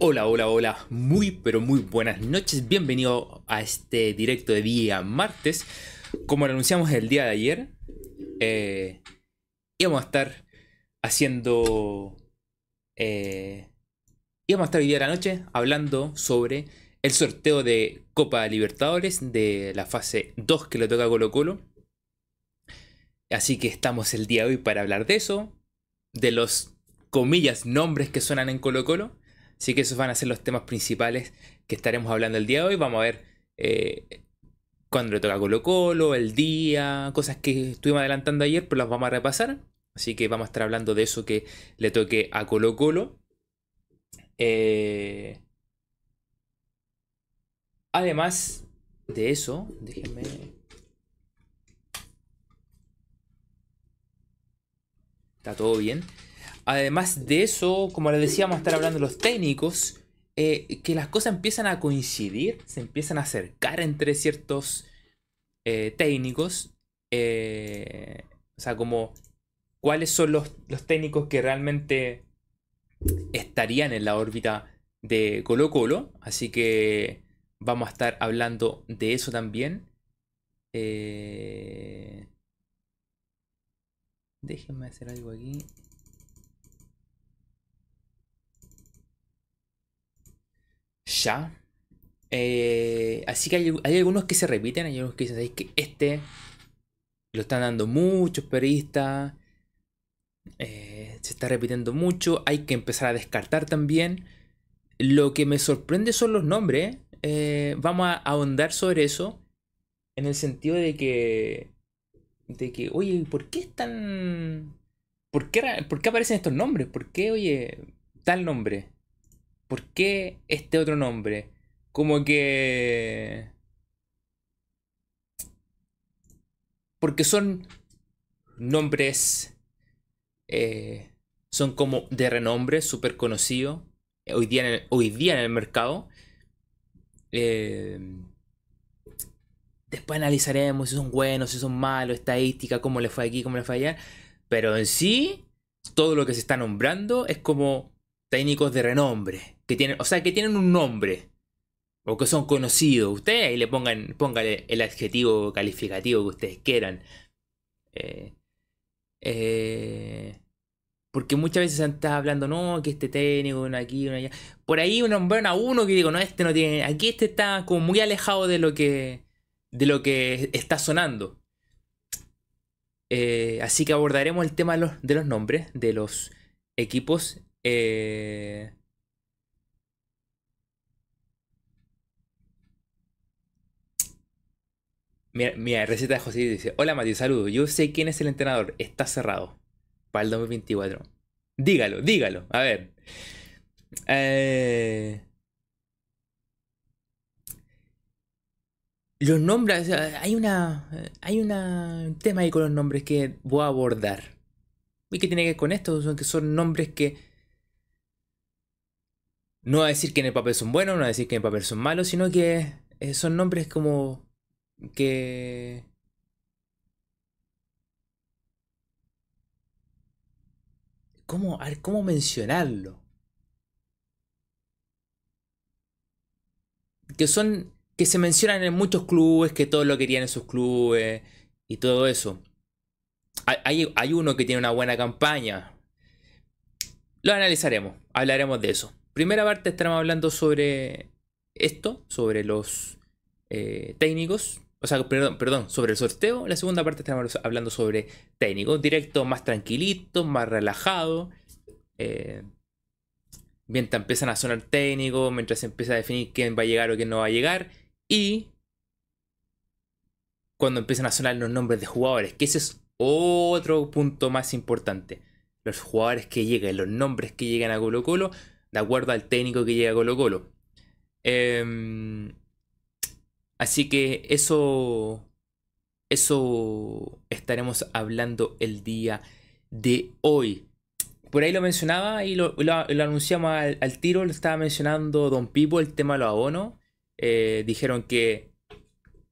Hola, hola, hola, muy pero muy buenas noches, bienvenido a este directo de día martes. Como lo anunciamos el día de ayer, eh, íbamos a estar haciendo... Eh, íbamos a estar hoy día de la noche hablando sobre el sorteo de Copa Libertadores de la fase 2 que le toca a Colo Colo. Así que estamos el día de hoy para hablar de eso, de los comillas nombres que suenan en Colo Colo. Así que esos van a ser los temas principales que estaremos hablando el día de hoy. Vamos a ver eh, cuándo le toca Colo Colo, el día, cosas que estuvimos adelantando ayer, pero las vamos a repasar. Así que vamos a estar hablando de eso que le toque a Colo Colo. Eh, además de eso, déjenme... Está todo bien. Además de eso, como les decíamos, estar hablando de los técnicos, eh, que las cosas empiezan a coincidir, se empiezan a acercar entre ciertos eh, técnicos. Eh, o sea, como cuáles son los, los, técnicos que realmente estarían en la órbita de Colo Colo. Así que vamos a estar hablando de eso también. Déjenme hacer algo aquí. Ya. Eh, así que hay, algunos que se repiten, hay algunos que dicen que este lo están dando muchos periodistas. Eh, se está repitiendo mucho. Hay que empezar a descartar también. Lo que me sorprende son los nombres. Eh, vamos a ahondar sobre eso. En el sentido de que. De que, oye, ¿por qué están. ¿Por qué, ¿Por qué aparecen estos nombres? ¿Por qué, oye, tal nombre? ¿Por qué este otro nombre? Como que... Porque son nombres... Eh, son como de renombre, súper conocido. Hoy día, en el, hoy día en el mercado. Eh, después analizaremos si son buenos, si son malos, estadística, cómo le fue aquí, cómo le fue allá. Pero en sí, todo lo que se está nombrando es como técnicos de renombre que tienen, o sea, que tienen un nombre o que son conocidos. Ustedes ahí le pongan, póngale el adjetivo calificativo que ustedes quieran. Eh, eh, porque muchas veces se está hablando, no, que este técnico, aquí, uno allá. Por ahí uno nombran a uno que digo, no, este no tiene. Aquí este está como muy alejado de lo que. de lo que está sonando. Eh, así que abordaremos el tema de los, de los nombres de los equipos. Eh, Mira, receta de José dice: Hola Mati, saludos. Yo sé quién es el entrenador. Está cerrado para el 2024. Dígalo, dígalo. A ver. Eh, los nombres, hay una. Hay un tema ahí con los nombres que voy a abordar. ¿Y qué tiene que ver con esto? Son que son nombres que. No voy a decir que en el papel son buenos, no voy a decir que en el papel son malos, sino que eh, son nombres como que... ¿Cómo, ¿Cómo mencionarlo? Que son... Que se mencionan en muchos clubes, que todos lo querían en sus clubes y todo eso. Hay, hay uno que tiene una buena campaña. Lo analizaremos, hablaremos de eso. Primera parte estaremos hablando sobre esto, sobre los eh, técnicos, o sea, perdón, perdón, sobre el sorteo. La segunda parte estamos hablando sobre técnico. Directo más tranquilito, más relajado. Eh, mientras empiezan a sonar técnicos, mientras se empieza a definir quién va a llegar o quién no va a llegar. Y cuando empiezan a sonar los nombres de jugadores, que ese es otro punto más importante. Los jugadores que lleguen, los nombres que llegan a Colo Colo, de acuerdo al técnico que llega a Colo Colo. Eh, Así que eso, eso estaremos hablando el día de hoy. Por ahí lo mencionaba y lo, anunciamos al, tiro, lo estaba mencionando Don Pipo, el tema de los abonos. Eh, dijeron que,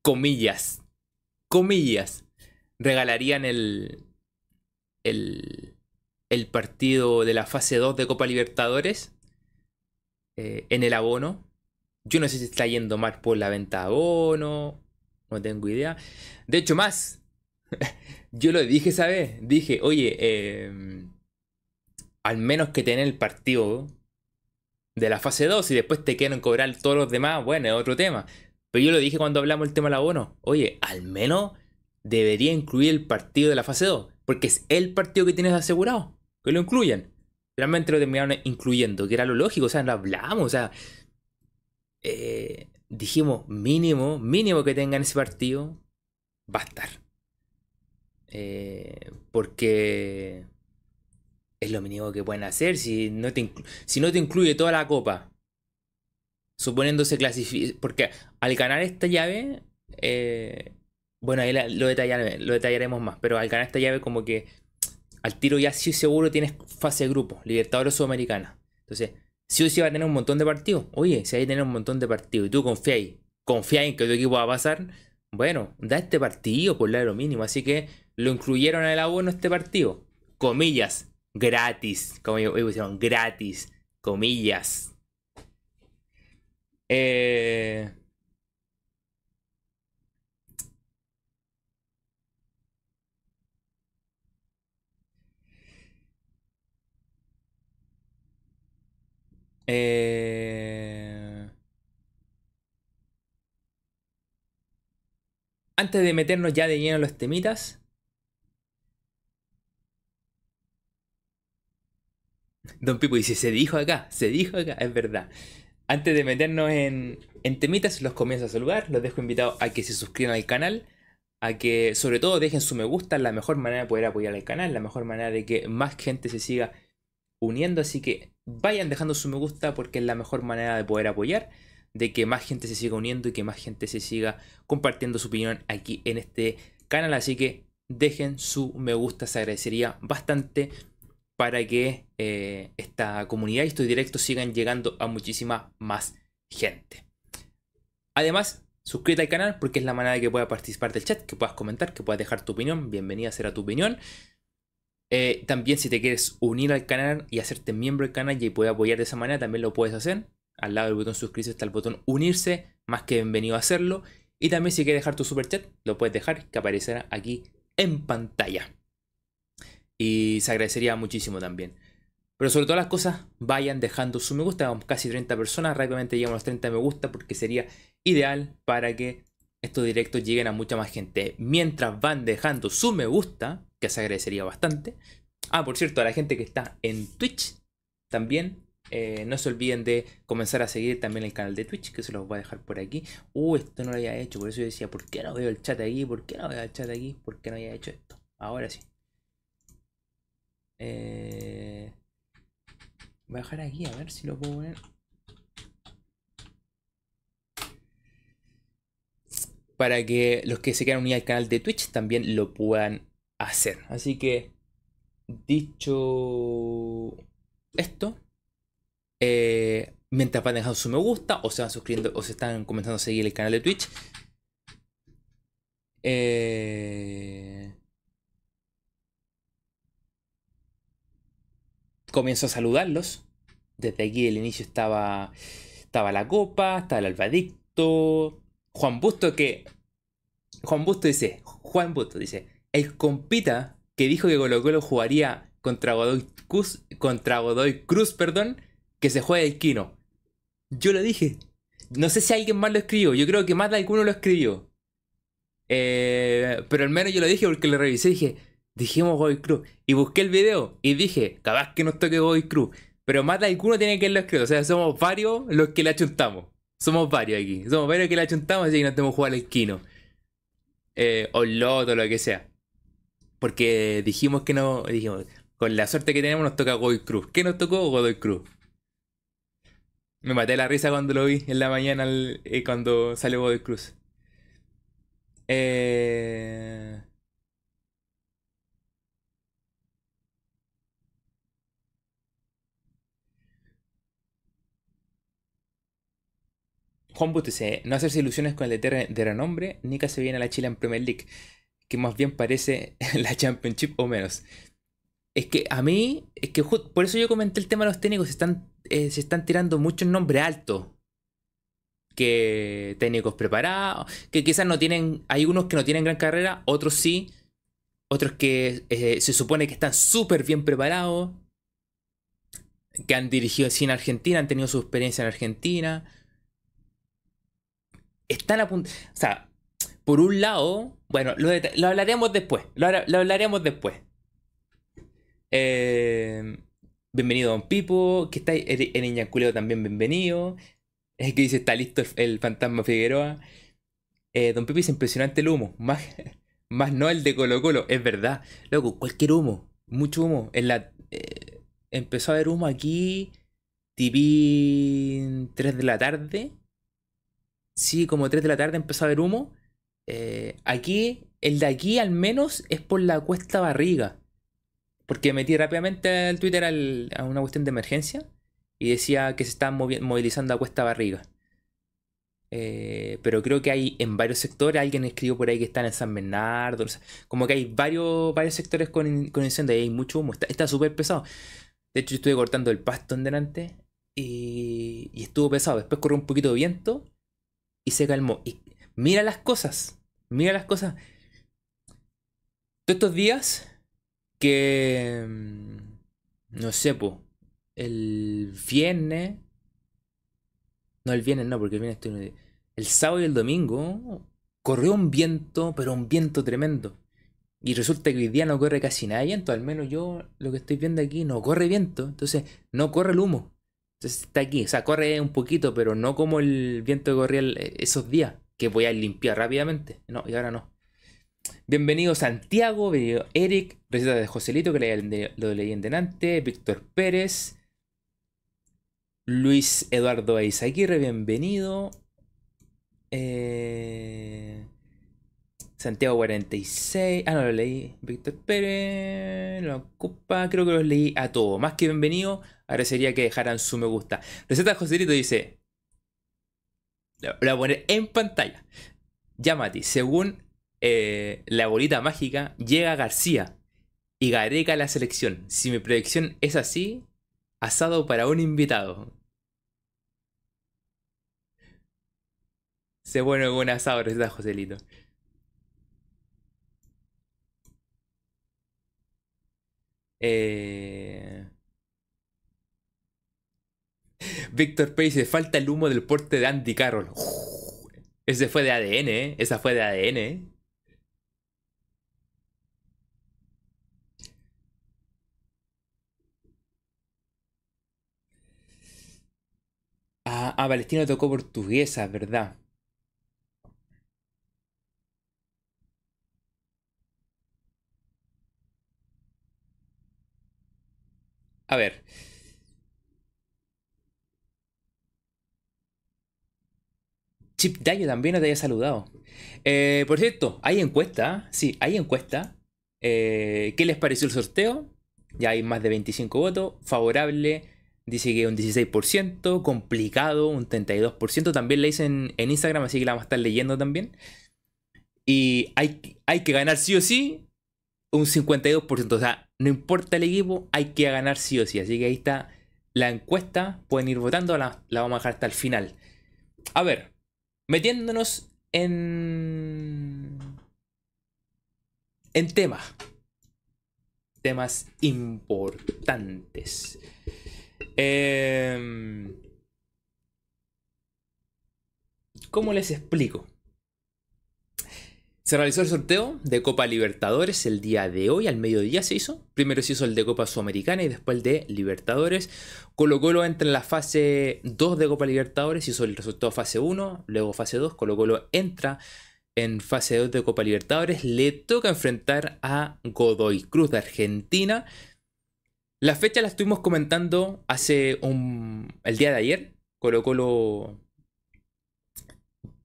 comillas, comillas, regalarían el, el, el partido de la fase 2 de Copa Libertadores eh, en el abono. Yo no sé si está yendo mal por la venta de abono, no tengo idea. De hecho, más, yo lo dije esa vez, dije, oye, eh, al menos que tener el partido de la fase 2 y después te quieren cobrar todos los demás, bueno, es otro tema. Pero yo lo dije cuando hablamos del tema del abono. Oye, al menos debería incluir el partido de la fase 2. Porque es el partido que tienes asegurado. Que lo incluyan. Realmente lo terminaron incluyendo, que era lo lógico. O sea, lo hablamos. O sea, eh, dijimos mínimo, mínimo que tengan ese partido. Va a estar. Eh, porque es lo mínimo que pueden hacer si no te, si no te incluye toda la copa. Suponiéndose clasifica. Porque al ganar esta llave. Eh, bueno, ahí lo, lo detallaremos más. Pero al ganar esta llave, como que. Al tiro ya sí seguro tienes fase de grupo. Libertadores Sudamericana. Entonces, sí o sí va a tener un montón de partidos. Oye, si hay que tener un montón de partidos y tú confías, confías en que tu equipo va a pasar. Bueno, da este partido por lo mínimo. Así que lo incluyeron el abono este partido. Comillas, gratis. Como yo pusieron, gratis. Comillas. Eh... Eh... Antes de meternos ya de lleno los temitas, Don Pipo dice, se dijo acá, se dijo acá, es verdad. Antes de meternos en, en temitas, los comienzo a saludar, los dejo invitados a que se suscriban al canal, a que sobre todo dejen su me gusta, la mejor manera de poder apoyar al canal, la mejor manera de que más gente se siga uniendo, así que vayan dejando su me gusta porque es la mejor manera de poder apoyar, de que más gente se siga uniendo y que más gente se siga compartiendo su opinión aquí en este canal, así que dejen su me gusta, se agradecería bastante para que eh, esta comunidad y estos directos sigan llegando a muchísima más gente. Además, suscríbete al canal porque es la manera de que puedas participar del chat, que puedas comentar, que puedas dejar tu opinión. Bienvenida a ser a tu opinión. Eh, también si te quieres unir al canal y hacerte miembro del canal y poder apoyar de esa manera, también lo puedes hacer. Al lado del botón suscribirse está el botón unirse, más que bienvenido a hacerlo. Y también si quieres dejar tu super chat, lo puedes dejar, que aparecerá aquí en pantalla. Y se agradecería muchísimo también. Pero sobre todas las cosas, vayan dejando su me gusta. casi 30 personas. Rápidamente llegamos a los 30 me gusta porque sería ideal para que estos directos lleguen a mucha más gente. Mientras van dejando su me gusta, que se agradecería bastante. Ah, por cierto, a la gente que está en Twitch, también eh, no se olviden de comenzar a seguir también el canal de Twitch, que se los voy a dejar por aquí. Uh, esto no lo había hecho, por eso yo decía, ¿por qué no veo el chat aquí? ¿Por qué no veo el chat aquí? ¿Por qué no había hecho esto? Ahora sí. Eh, voy a dejar aquí a ver si lo puedo poner. Para que los que se quieran unir al canal de Twitch también lo puedan hacer. Así que, dicho esto, eh, mientras van dejando su me gusta o se van suscribiendo o se están comenzando a seguir el canal de Twitch. Eh, comienzo a saludarlos. Desde aquí el inicio estaba, estaba la copa, estaba el albadicto. Juan Busto que... Juan Busto dice, Juan Busto dice, el compita que dijo que Colo Colo jugaría contra Godoy Cruz, contra Godoy Cruz, perdón, que se juegue el Kino. Yo lo dije. No sé si alguien más lo escribió, yo creo que más de alguno lo escribió. Eh, pero al menos yo lo dije porque lo revisé y dije, dijimos Godoy Cruz. Y busqué el video y dije, capaz que nos toque Godoy Cruz. Pero más de alguno tiene que haberlo escrito. O sea, somos varios los que le achuntamos. Somos varios aquí. Somos varios que le achuntamos así que no tenemos que jugar el Kino. Eh, o Loto, lo que sea. Porque dijimos que no. Con la suerte que tenemos nos toca Godoy Cruz. ¿Qué nos tocó? Godoy Cruz. Me maté la risa cuando lo vi en la mañana eh, cuando salió Godoy Cruz. Eh. Juan dice, no hacerse ilusiones con el de renombre, Nica se viene a la Chile en Premier League, que más bien parece la Championship o menos. Es que a mí, es que por eso yo comenté el tema de los técnicos, se están, eh, se están tirando muchos nombres altos. Que técnicos preparados, que quizás no tienen, hay unos que no tienen gran carrera, otros sí, otros que eh, se supone que están súper bien preparados, que han dirigido en Argentina, han tenido su experiencia en Argentina. Están a punto. O sea, por un lado, bueno, lo, hablaremos después. Lo, hablaremos después. Eh, bienvenido Don Pipo, que está en Iñaculeo también bienvenido. Es que dice, está listo el, fantasma Figueroa. Eh, Don Pipo es impresionante el humo. Más, más no el de Colo Colo. Es verdad. Loco, cualquier humo. Mucho humo. En la, eh, empezó a haber humo aquí. TV 3 de la tarde. Sí, como 3 de la tarde empezó a haber humo. Eh, aquí, el de aquí al menos es por la cuesta barriga. Porque metí rápidamente al Twitter a una cuestión de emergencia y decía que se estaban movilizando a cuesta barriga. Eh, pero creo que hay en varios sectores, alguien escribió por ahí que están en San Bernardo, como que hay varios, varios sectores con, con incendio y hay mucho humo, está súper pesado. De hecho, yo estuve cortando el pasto en delante y, y estuvo pesado. Después corrió un poquito de viento y se calmó. Y mira las cosas, mira las cosas. Todos estos días que, mm, no sé, po, el viernes, no, el viernes no, porque el viernes estoy... El sábado y el domingo corrió un viento, pero un viento tremendo. Y resulta que hoy día no corre casi nada viento, al menos yo lo que estoy viendo aquí no corre viento, entonces no corre el humo. Entonces está aquí, o sea, corre un poquito, pero no como el viento que corría esos días, que voy a limpiar rápidamente. No, y ahora no. Bienvenido Santiago, bienvenido Eric, receta de Joselito, que lo leí en delante, Víctor Pérez, Luis Eduardo Aizaguirre, bienvenido. Eh... Santiago 46. Ah, no lo leí. Víctor Pérez. Lo ocupa. Creo que los leí a todos. Más que bienvenido. Agradecería que dejaran su me gusta. Receta Joselito dice. Lo voy a poner en pantalla. Ya, Mati. Según eh, la bolita mágica, llega García y Gareca la selección. Si mi predicción es así, asado para un invitado. Se bueno un asado, receta Joselito. Eh... Víctor Pérez dice, falta el humo del porte de Andy Carroll. ese fue de ADN, ¿eh? Esa fue de ADN, ¿eh? Ah, ah, Palestino tocó portuguesa, ¿verdad? A ver. Chip Dayo también no te haya saludado. Eh, por cierto, hay encuesta. Sí, hay encuesta. Eh, ¿Qué les pareció el sorteo? Ya hay más de 25 votos. Favorable, dice que un 16%. Complicado, un 32%. También le dicen en Instagram, así que la vamos a estar leyendo también. Y hay, hay que ganar sí o sí un 52%. O sea, no importa el equipo, hay que ganar sí o sí. Así que ahí está la encuesta. Pueden ir votando, la, vamos a dejar hasta el final. A ver, metiéndonos en. en temas. Temas importantes. Em, ¿Cómo les explico? Se realizó el sorteo de Copa Libertadores el día de hoy, al mediodía se hizo. Primero se hizo el de Copa Sudamericana y después el de Libertadores. Colo Colo entra en la fase 2 de Copa Libertadores, hizo el resultado fase 1, luego fase 2. Colo Colo entra en fase 2 de Copa Libertadores. Le toca enfrentar a Godoy Cruz de Argentina. La fecha la estuvimos comentando hace un, el día de ayer. Colo Colo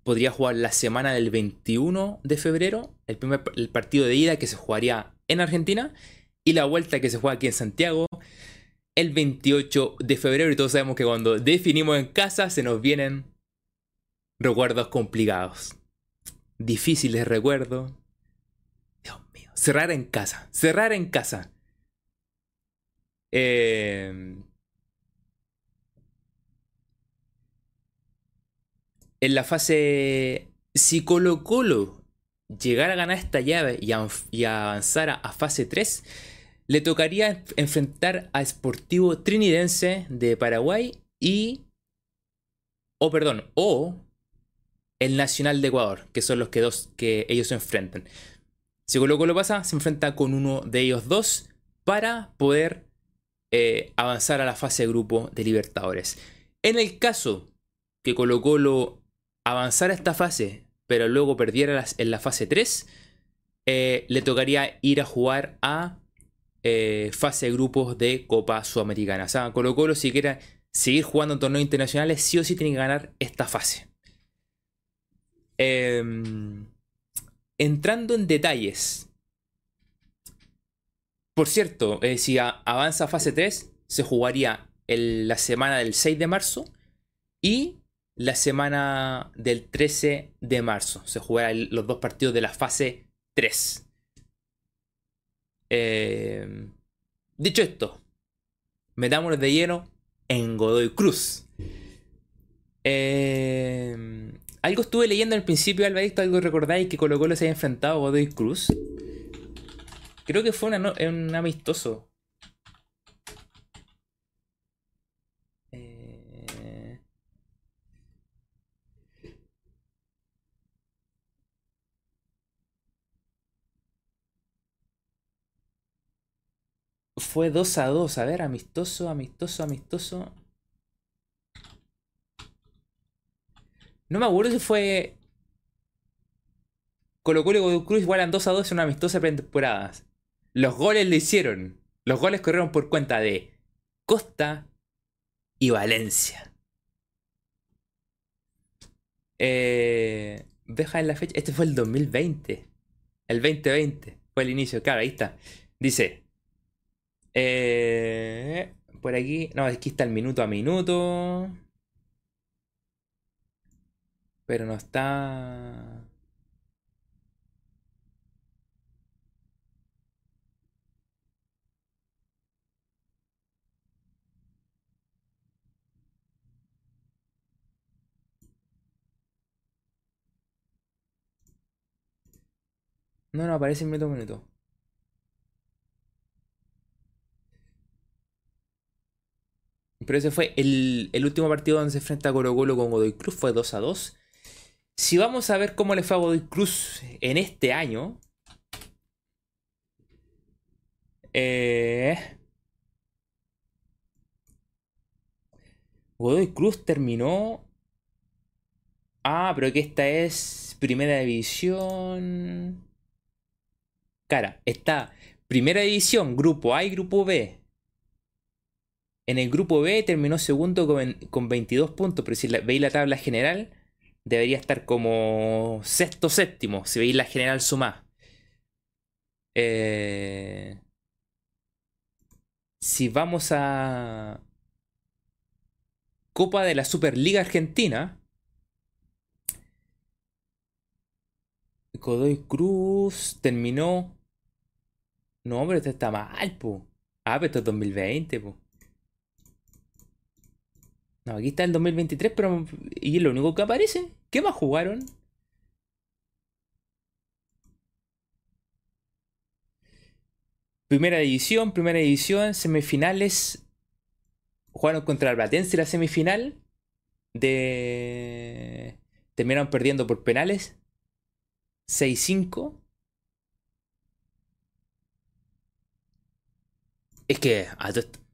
podría jugar la semana del 21 de febrero, el primer el partido de ida que se jugaría en Argentina y la vuelta que se juega aquí en Santiago el 28 de febrero y todos sabemos que cuando definimos en casa se nos vienen recuerdos complicados, difíciles recuerdos. Dios mío, cerrar en casa, cerrar en casa. Eh, en la fase, si Colo Colo llegara a ganar esta llave y, avanzara a fase 3, le tocaría enfrentar a Sportivo Trinidense de Paraguay y... O perdón, o el Nacional de Ecuador, que son los que, dos, que ellos se enfrentan. Si Colo Colo pasa, se enfrenta con uno de ellos dos para poder eh, avanzar a la fase de grupo de Libertadores. En el caso que Colo Colo avanzara esta fase, pero luego perdiera en la fase 3, eh, le tocaría ir a jugar a eh, fase grupos de Copa Sudamericana. O sea, Colo Colo si quiere seguir jugando en torneos internacionales, sí o sí tiene que ganar esta fase. Em, entrando en detalles. Por cierto, eh, si avanza a fase 3, se jugaría la semana del 6 de marzo y la semana del 13 de marzo. Se jugarán los dos partidos de la fase 3. Em, dicho esto, metámonos de lleno en Godoy Cruz. Em, algo estuve leyendo al principio, Alvarito, algo recordáis que Colo Colo se haya enfrentado a Godoy Cruz. Creo que fue un amistoso. Fue 2 a 2, a ver, amistoso, amistoso, amistoso. No me acuerdo si fue. Colo Colo y Cruz igualan 2 a 2 en una amistosa pretemporada. Los goles lo hicieron. Los goles corrieron por cuenta de Costa y Valencia. Eh, deja en la fecha. Este fue el 2020. El 2020 fue el inicio. Claro, ahí está. Dice. Eh, por aquí. No, aquí está el minuto a minuto. Pero no está... No, no aparece minuto a minuto. Pero ese fue el, el último partido donde se enfrenta Colo Colo con Godoy Cruz, fue 2 a 2. Si vamos a ver cómo le fue a Godoy Cruz en este año. Eh, Godoy Cruz terminó. Ah, pero que esta es Primera División. Cara, está Primera División, Grupo A y Grupo B. En el Grupo B terminó segundo con, 22 puntos, pero si veis la tabla general, debería estar como sexto séptimo, si veis la general suma. Eh, si vamos a Copa de la Superliga Argentina, Godoy Cruz terminó. No, pero esto está mal, po. Ah, pero esto es 2020, po. Aquí está el 2023, pero. ¿Y lo único que aparece? ¿Qué más jugaron? Primera división, primera división, semifinales. Jugaron contra el Platense la semifinal. De. Terminaron perdiendo por penales. 6-5. Es que.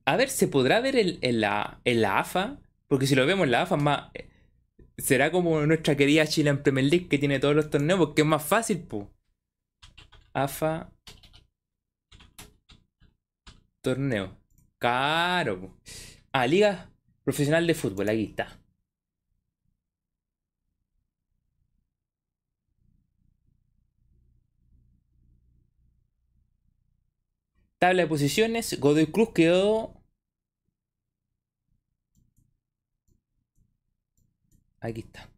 A, ver, ¿se podrá ver en la AFA? Porque si lo vemos la AFA más será como nuestra querida Chile en Premier League que tiene todos los torneos, porque es más fácil, po. AFA. Torneo. Caro, po. Ah, Liga Profesional de Fútbol, aquí está. Tabla de posiciones, Godoy Cruz quedó Aquí está.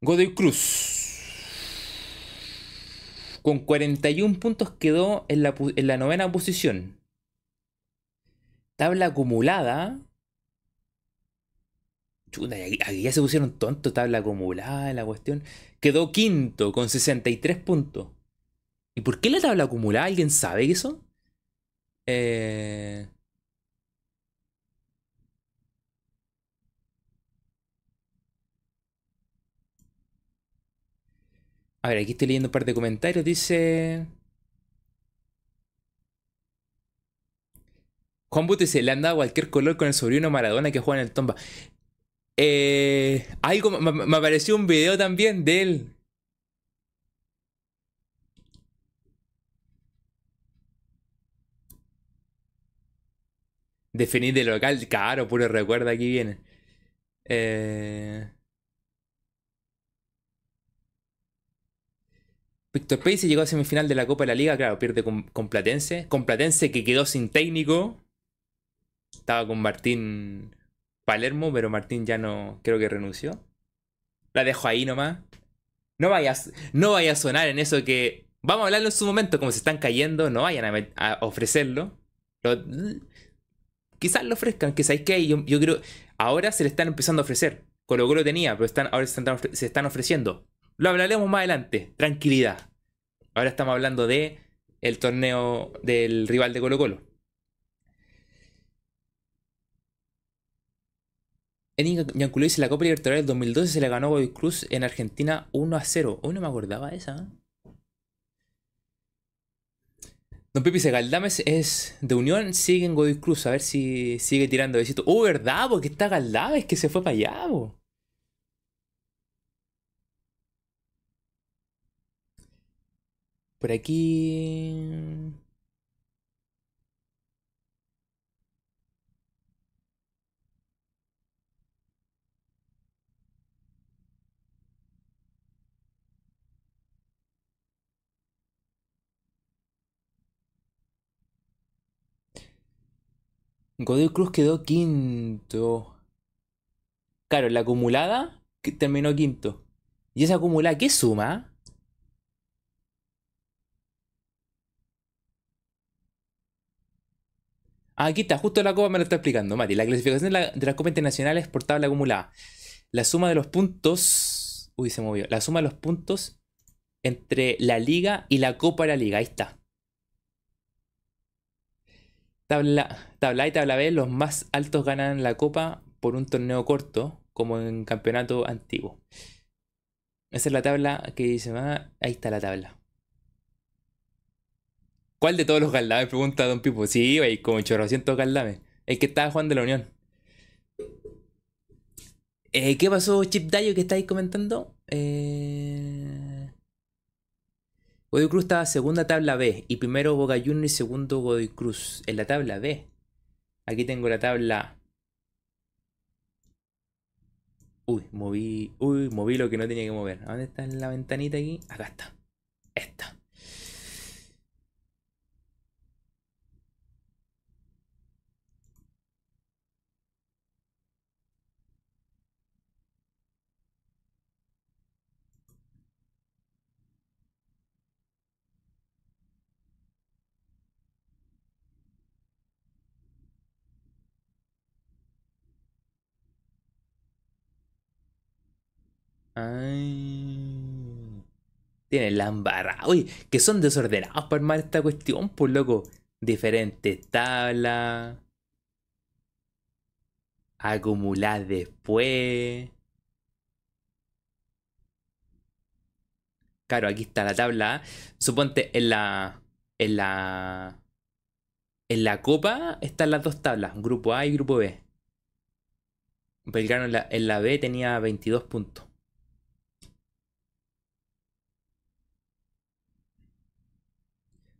Godoy Cruz. Con 41 puntos quedó en la, en novena posición. Tabla acumulada. Chuta, aquí, ya se pusieron tontos, tabla acumulada, la cuestión. Quedó quinto con 63 puntos. ¿Y por qué la tabla acumulada? ¿Alguien sabe eso? Eh... A ver, aquí estoy leyendo un par de comentarios. Dice. Juan Buto dice: Le han dado cualquier color con el sobrino Maradona que juega en el Tomba. Eh, algo, me, apareció un video también de él. Definir de local, claro, puro recuerdo aquí viene. Eh. Víctor Pace llegó a semifinal de la Copa de la Liga, claro, pierde con, Platense. Con Platense que quedó sin técnico. Estaba con Martín Palermo, pero Martín ya no, creo que renunció. La dejo ahí nomás. No vaya, no vaya a sonar en eso que... Vamos a hablarlo en su momento, como se están cayendo, no vayan a, ofrecerlo. quizás lo ofrezcan, que sabéis que yo, yo creo... Ahora se le están empezando a ofrecer. Colo Colo tenía, pero están, ahora se están ofreciendo. Lo hablaremos más adelante. Tranquilidad. Ahora estamos hablando de el torneo del rival de Colo Colo. En Yanculó dice la Copa Libertadores del 2012 se le ganó Godoy Cruz en Argentina 1 a 0. Hoy no me acordaba esa. ¿eh? Don Pipi dice, Galdames es de Unión, sigue en Godoy Cruz, a ver si sigue tirando besitos. ¡Uh, verdad! Porque está Galdames que se fue para allá, Por aquí... Godoy Cruz quedó quinto. Claro, la acumulada terminó quinto. ¿Y esa acumulada qué suma? Aquí está, justo la copa me lo está explicando, Mati. La clasificación de, la, de las copas internacionales por tabla acumulada. La suma de los puntos. Uy, se movió. La suma de los puntos entre la liga y la copa de la liga. Ahí está. Tabla, A y tabla B, los más altos ganan la copa por un torneo corto, como en campeonato antiguo. Esa es la tabla que dice, ah, ahí está la tabla. ¿Cuál de todos los galdames? Pregunta Don Pipo. Sí, hay como 800 galdames. El que estaba jugando de la Unión. Eh, ¿Qué pasó, Chip Dayo, que estáis comentando? Eh... Godoy Cruz estaba segunda tabla B y primero Boca Juniors y segundo Godoy Cruz en la tabla B. Aquí tengo la tabla. Uy, moví. Uy, moví lo que no tenía que mover. ¿Dónde está la ventanita aquí? Acá está. Esta. Ay. Tienen la embarrada. Uy, que son desordenados para armar esta cuestión, por pues, loco. Diferentes tablas. Acumular después. Claro, aquí está la tabla. Suponte en la. En la. En la copa están las dos tablas, grupo A y grupo B. Belgrano en la, en la B tenía 22 puntos.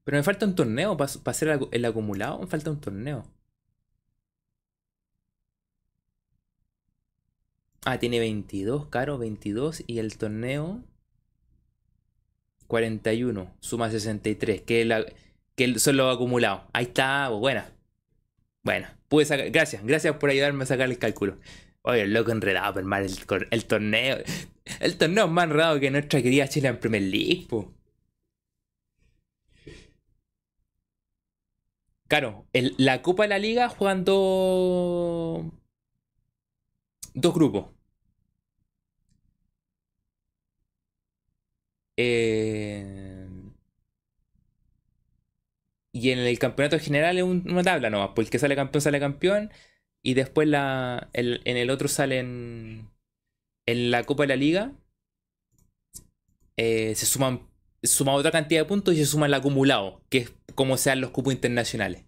Pero me falta un torneo para hacer el acumulado. Me falta un torneo. Ah, tiene 22, caro, 22. Y el torneo 41. Suma 63. Que, la, que son los acumulados. Ahí está, pues, buena. Bueno, pude sacar. Gracias, gracias por ayudarme a sacar el cálculo. Oye, el loco enredado, pero el, el torneo. El torneo es más enredado que nuestra querida Chile en Premier League, pues. Claro, la Copa de la Liga juegan dos. Grupos. Eh, y en el campeonato general es una tabla nomás, porque el que sale campeón sale campeón. Y después la, en el otro salen. En la Copa de la Liga. Eh, se suman suma otra cantidad de puntos y se suma el acumulado, que es como sean los cupos internacionales.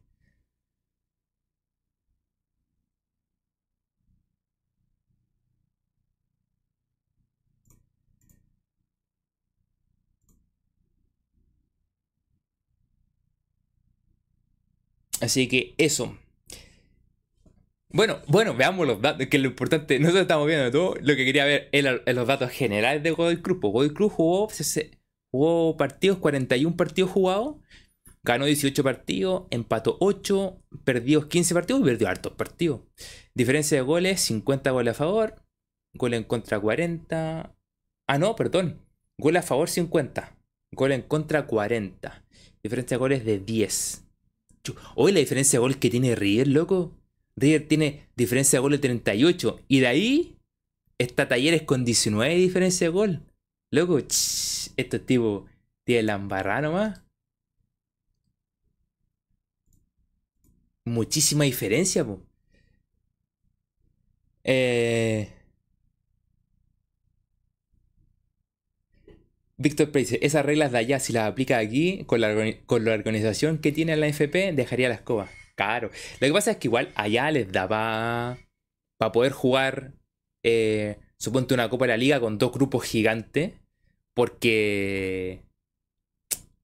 Así que eso. Bueno, bueno, veamos los datos, que lo importante, nosotros estamos viendo todo, lo que quería ver es los datos generales de Godoy Cruz. Pues Godoy Cruz jugó, jugó partidos, 41 partidos jugados, ganó 18 partidos, empató 8, perdió 15 partidos y perdió hartos partidos. Diferencia de goles, 50 goles a favor, gol en contra 40. Ah, no, perdón. Gol a favor 50, gol en contra 40. Diferencia de goles de 10. Hoy la diferencia de goles que tiene River, loco. River tiene diferencia de gol de 38. Y de ahí está Talleres con 19 de diferencia de gol. Loco, estos tipos tienen la embarrada nomás. Muchísima diferencia, po. Eh... Víctor dice, esas reglas de allá, si las aplica aquí, con la, organización que tiene la FP, dejaría la escoba. Claro. Lo que pasa es que igual allá les daba para poder jugar, eh, suponte una Copa de la Liga con dos grupos gigantes, porque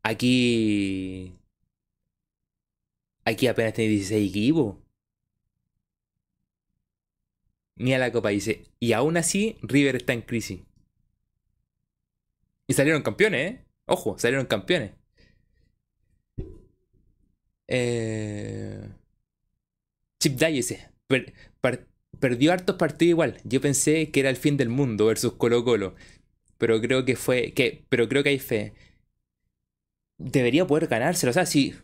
aquí... Aquí apenas tiene 16 equipos. Mira la copa, dice. Y aún así, River está en crisis. Y salieron campeones, ¿eh? Ojo, salieron campeones. Eh... Chip Dice perdió hartos partidos igual. Yo pensé que era el fin del mundo versus Colo Colo. Pero creo que fue. Que, pero creo que hay fe. Debería poder ganárselo. O sea, sí.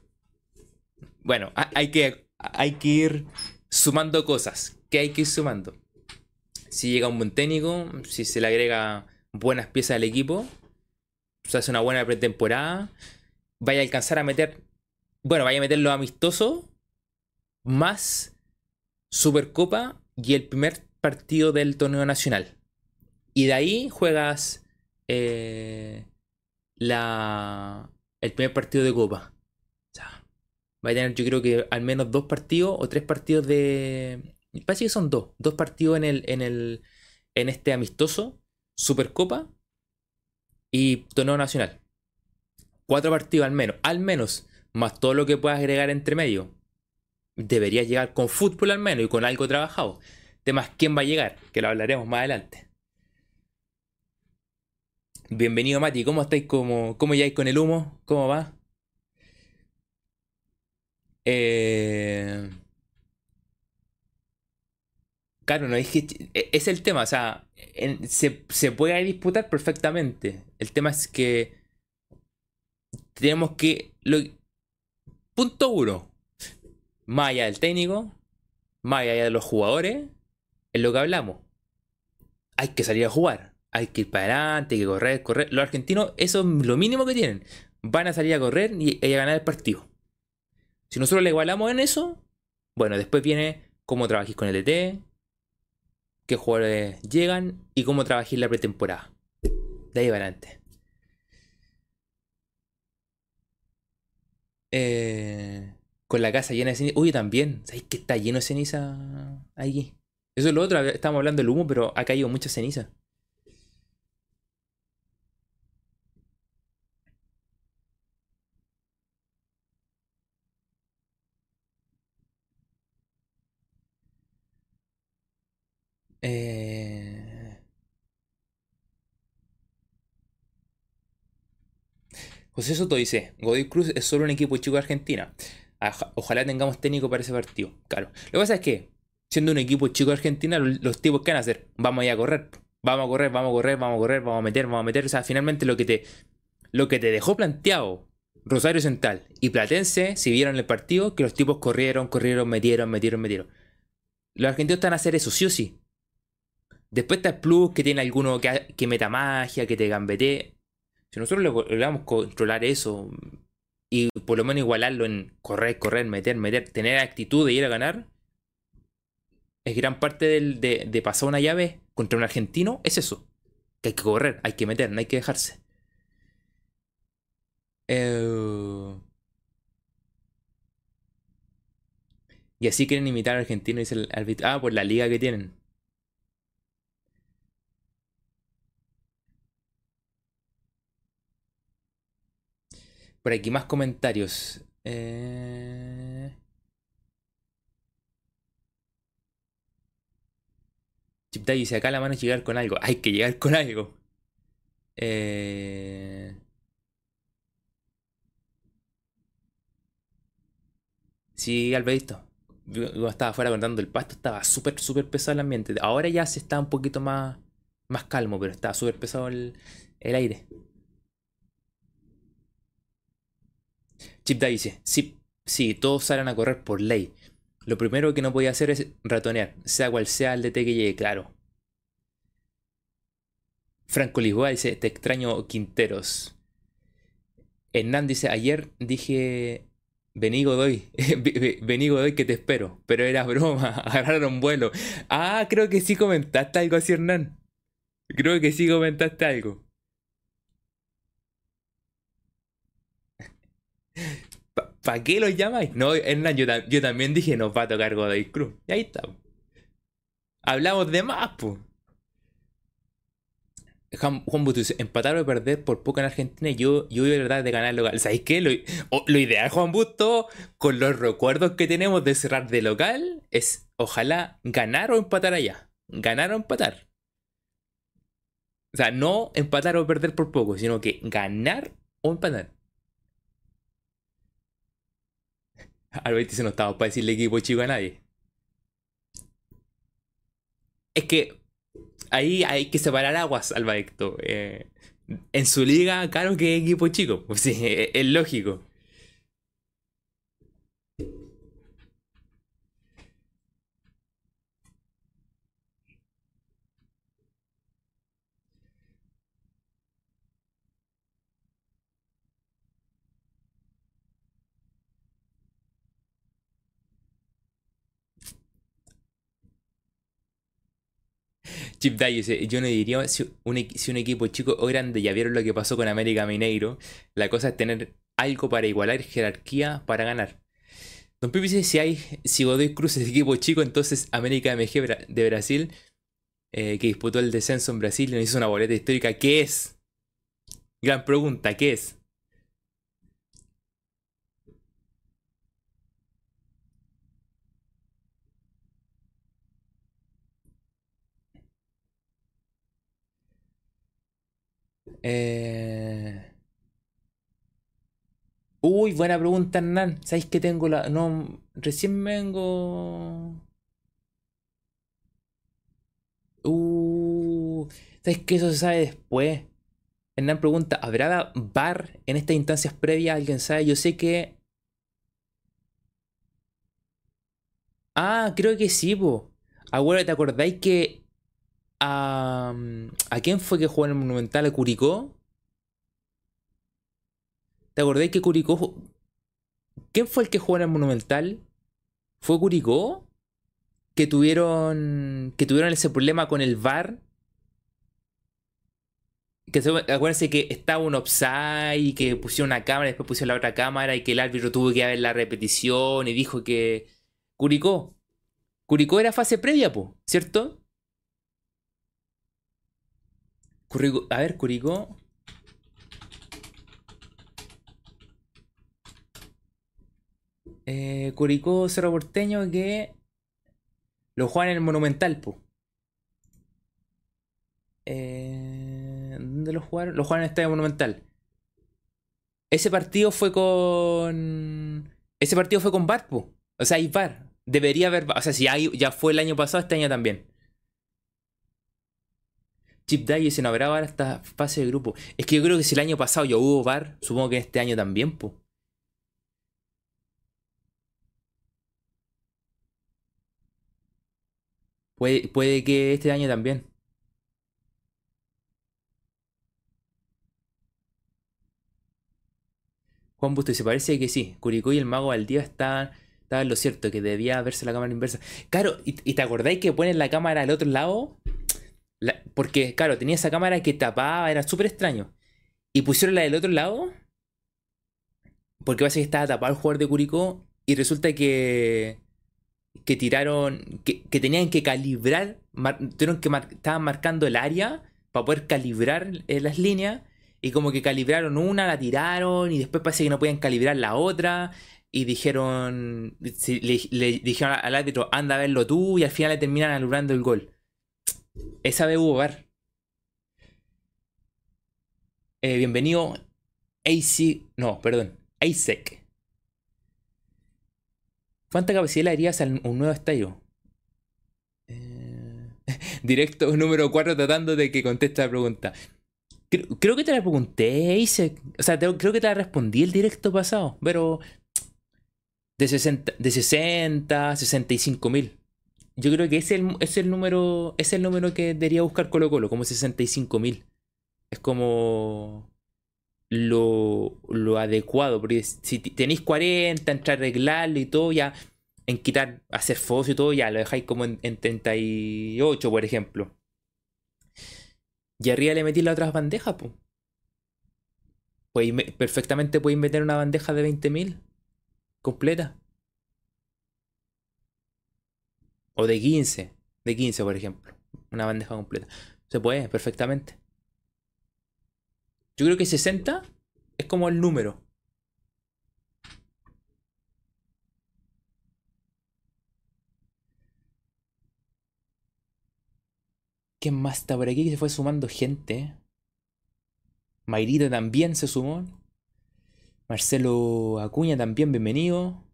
Bueno, hay que, hay que ir sumando cosas. ¿Qué hay que ir sumando? Si llega un buen técnico, si se le agrega buenas piezas al equipo, se hace una buena pretemporada, vaya a alcanzar a meter, bueno, vaya a meter los amistosos, más Supercopa y el primer partido del torneo nacional. Y de ahí juegas eh, la, el primer partido de Copa. O va a tener yo creo que al menos dos partidos o tres partidos de... Parece que son dos. Dos partidos en el, en el, en este amistoso, Supercopa y torneo nacional. Cuatro partidos al menos, al menos, más todo lo que puedas agregar entre medio. Deberías llegar con fútbol al menos y con algo trabajado. Temas quién va a llegar, que lo hablaremos más adelante. Bienvenido Mati, ¿cómo estáis? ¿Cómo, cómo llegáis con el humo? ¿Cómo va? Eh... Claro, no es que e, es el tema, o sea, se, puede disputar perfectamente. El tema es que tenemos que. punto uno. Más allá del técnico, más allá de los jugadores, es lo que hablamos. Hay que salir a jugar. Hay que ir para adelante, hay que correr, correr. Los argentinos, eso es lo mínimo que tienen. Van a salir a correr y, a ganar el partido. Si nosotros le igualamos en eso, bueno, después viene cómo trabajes con el ET, qué jugadores llegan y cómo trabajé la pretemporada. De ahí adelante. Eh, con la casa llena de ceniza. Uy, también. ¿Sabéis que está lleno de ceniza ahí? Eso es lo otro. Estamos hablando del humo, pero ha caído mucha ceniza. Eh... José Soto dice, Godoy Cruz es solo un equipo chico de Argentina. Ojalá tengamos técnico para ese partido. Claro. Lo que pasa es que, siendo un equipo chico de Argentina, los, tipos que van a hacer, vamos a ir a correr. Vamos a correr, vamos a correr, vamos a correr, vamos a meter, vamos a meter. O sea, finalmente lo que te, lo que te dejó planteado Rosario Central y Platense, si vieron el partido, que los tipos corrieron, corrieron, metieron, metieron, metieron. Los argentinos están a hacer eso, sí o sí. Después está el plus que tiene alguno que, que meta magia, que te gambete. Si nosotros logramos controlar eso y por lo menos igualarlo en correr, correr, meter, meter, tener actitud de ir a ganar, es gran parte de, de pasar una llave contra un argentino, es eso. Que hay que correr, hay que meter, no hay que dejarse. Eh, y así quieren imitar al argentino, dice el árbitro. Ah, por la liga que tienen. Por aquí más comentarios. Eh... Chip dice, acá la mano es llegar con algo. Hay que llegar con algo. Eh... Sí, Alberto. Yo estaba afuera contando el pasto, estaba súper, súper pesado el ambiente. Ahora ya se está un poquito más, más calmo, pero estaba súper pesado el, aire. Chip dice, sí, sí, todos salen a correr por ley. Lo primero que no podía hacer es ratonear, sea cual sea el DT que llegue, claro. Franco Lisboa dice, te extraño Quinteros. Hernán dice, ayer dije Vení Godoy, vení Godoy que te espero. Pero era broma, agarraron vuelo. Ah, creo que sí comentaste algo así, Hernán. Creo que sí comentaste algo. ¿Para qué lo llamáis? No, Hernán, yo, yo, también dije nos va a tocar Godoy Cruz. Y ahí está. Hablamos de más, pues. Juan, Busto empatar o perder por poco en Argentina, yo, yo de verdad de ganar local. ¿Sabéis qué? Lo, lo, ideal, Juan Busto, con los recuerdos que tenemos de cerrar de local, es ojalá ganar o empatar allá. Ganar o empatar. O sea, no empatar o perder por poco, sino que ganar o empatar. Alberto se no estamos para decirle equipo chico a nadie. Es que ahí hay que separar aguas, Alba eh, en su liga, claro que es equipo chico. Sí, es lógico. Chip dice, yo no diría si un, equipo chico o grande, ya vieron lo que pasó con América Mineiro, la cosa es tener algo para igualar jerarquía para ganar. Don Pipi dice, si hay, si Godoy Cruz es equipo chico, entonces América MG de Brasil, eh, que disputó el descenso en Brasil, nos hizo una boleta histórica, ¿qué es? Gran pregunta, ¿qué es? Eh... Uy, buena pregunta, Hernán. ¿Sabéis que tengo la.? No, recién vengo. Uh, ¿sabéis que eso se sabe después? Hernán pregunta: ¿habrá bar en estas instancias previas? ¿Alguien sabe? Yo sé que. Ah, creo que sí, po. Abuelo, ¿te acordáis que a, ¿A quién fue que jugó en el Monumental? ¿A Curicó? ¿Te acordás que Curicó... ¿Quién fue el que jugó en el Monumental? ¿Fue Curicó? Que tuvieron... Que tuvieron ese problema con el VAR. Que acuérdense que estaba un offside y que pusieron una cámara y después pusieron la otra cámara y que el árbitro tuvo que ver la repetición y dijo que... Curicó. Curicó era fase previa, po, ¿cierto? A ver, Curicó. Eh, Curicó Cerro Porteño que lo juegan en el Monumental, po. Eh, ¿Dónde lo jugaron? Lo jugaron en el Estadio Monumental. Ese partido fue con. Ese partido fue con VAR, po. O sea, hay VAR. Debería haber. O sea, si hay, ya fue el año pasado, este año también. Chip Day se no habrá VAR esta fase de grupo. Es que yo creo que si el año pasado ya hubo VAR, supongo que este año también, pues. Puede, puede que este año también. Juan Busto se parece que sí. Curicó y el mago al día estaban, en lo cierto, que debía verse la cámara inversa. Claro, ¿y, te acordáis que ponen la cámara al otro lado? Porque, claro, tenía esa cámara que tapaba, era súper extraño. Y pusieron la del otro lado. Porque parece que estaba tapado el jugador de Curicó. Y resulta que. Que tiraron. Que, tenían que calibrar. tuvieron que estaban marcando el área. Para poder calibrar eh, las líneas. Y como que calibraron una, la tiraron. Y después parece que no podían calibrar la otra. Y dijeron. Le, dijeron al árbitro, anda a verlo tú. Y al final le terminan anulando el gol. Esa hubo bar. Eh, bienvenido AC. No, perdón. ASEC. ¿Cuánta capacidad le harías a un nuevo estadio? Eh, directo número 4 tratando de que conteste la pregunta. Creo, que te la pregunté, ASEC. O sea, creo que te la respondí el directo pasado, pero de 60, de 60 65 mil. Yo creo que es el, es el número es el número que debería buscar Colo Colo, como 65.000. Es como lo, adecuado, porque si tenéis 40, entre arreglarlo y todo, ya en quitar, hacer foso y todo, ya lo dejáis como en, 38, por ejemplo. Y arriba le metí las otras bandejas, pues. perfectamente podéis meter una bandeja de 20.000 completa. O de 15. De 15, por ejemplo. Una bandeja completa. Se puede, perfectamente. Yo creo que 60 es como el número. ¿Quién más está por aquí? Que se fue sumando gente. Mayrita también se sumó. Marcelo Acuña también, bienvenido.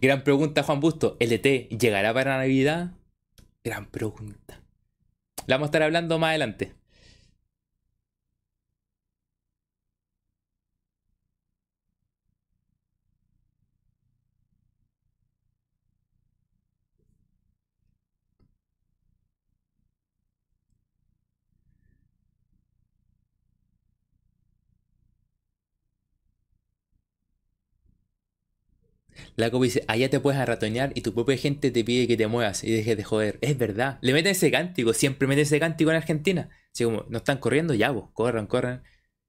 Gran pregunta, Juan Busto. ¿LT llegará para Navidad? Gran pregunta. La vamos a estar hablando más adelante. La copa dice, allá te puedes arratonear y tu propia gente te pide que te muevas y dejes de joder. Es verdad. Le meten ese cántico, siempre meten ese cántico en Argentina. Así como, no están corriendo, ya vos, corran, corran.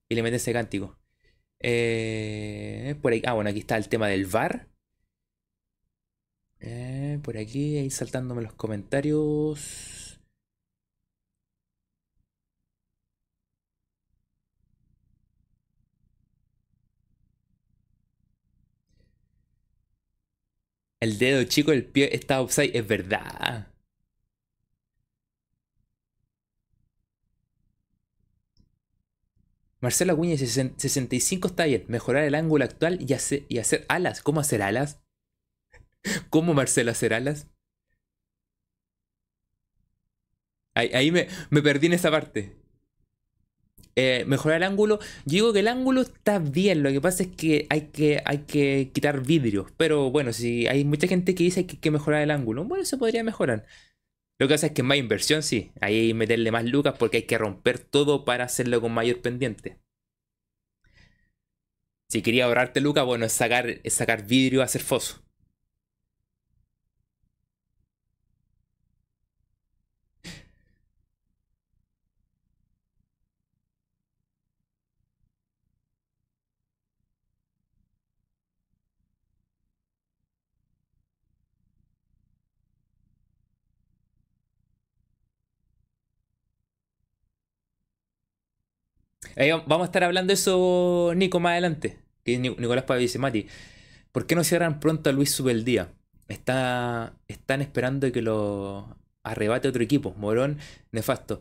Y le meten ese cántico. Eh, por ahí, ah, bueno, aquí está el tema del VAR. Eh, por aquí, ahí saltándome los comentarios. El dedo chico del pie está upside, es verdad. Marcelo Acuña 65 está bien. Mejorar el ángulo actual y hacer, y hacer alas. ¿Cómo hacer alas? ¿Cómo Marcelo hacer alas? Ahí, me perdí en esa parte. Eh, mejorar el ángulo. Yo digo que el ángulo está bien, lo que pasa es que hay que, hay que quitar vidrios. Pero bueno, si hay mucha gente que dice que hay que mejorar el ángulo, bueno, se podría mejorar. Lo que pasa es que más inversión, sí. Ahí meterle más lucas porque hay que romper todo para hacerlo con mayor pendiente. Si quería ahorrarte lucas, bueno, es sacar, es sacar vidrio, hacer foso. Vamos a estar hablando de eso, Nico, más adelante. Que Nicolás Pablo dice, Mati, ¿por qué no cierran pronto a Luis Subeldía? Está, están esperando que lo arrebate otro equipo. Morón, nefasto.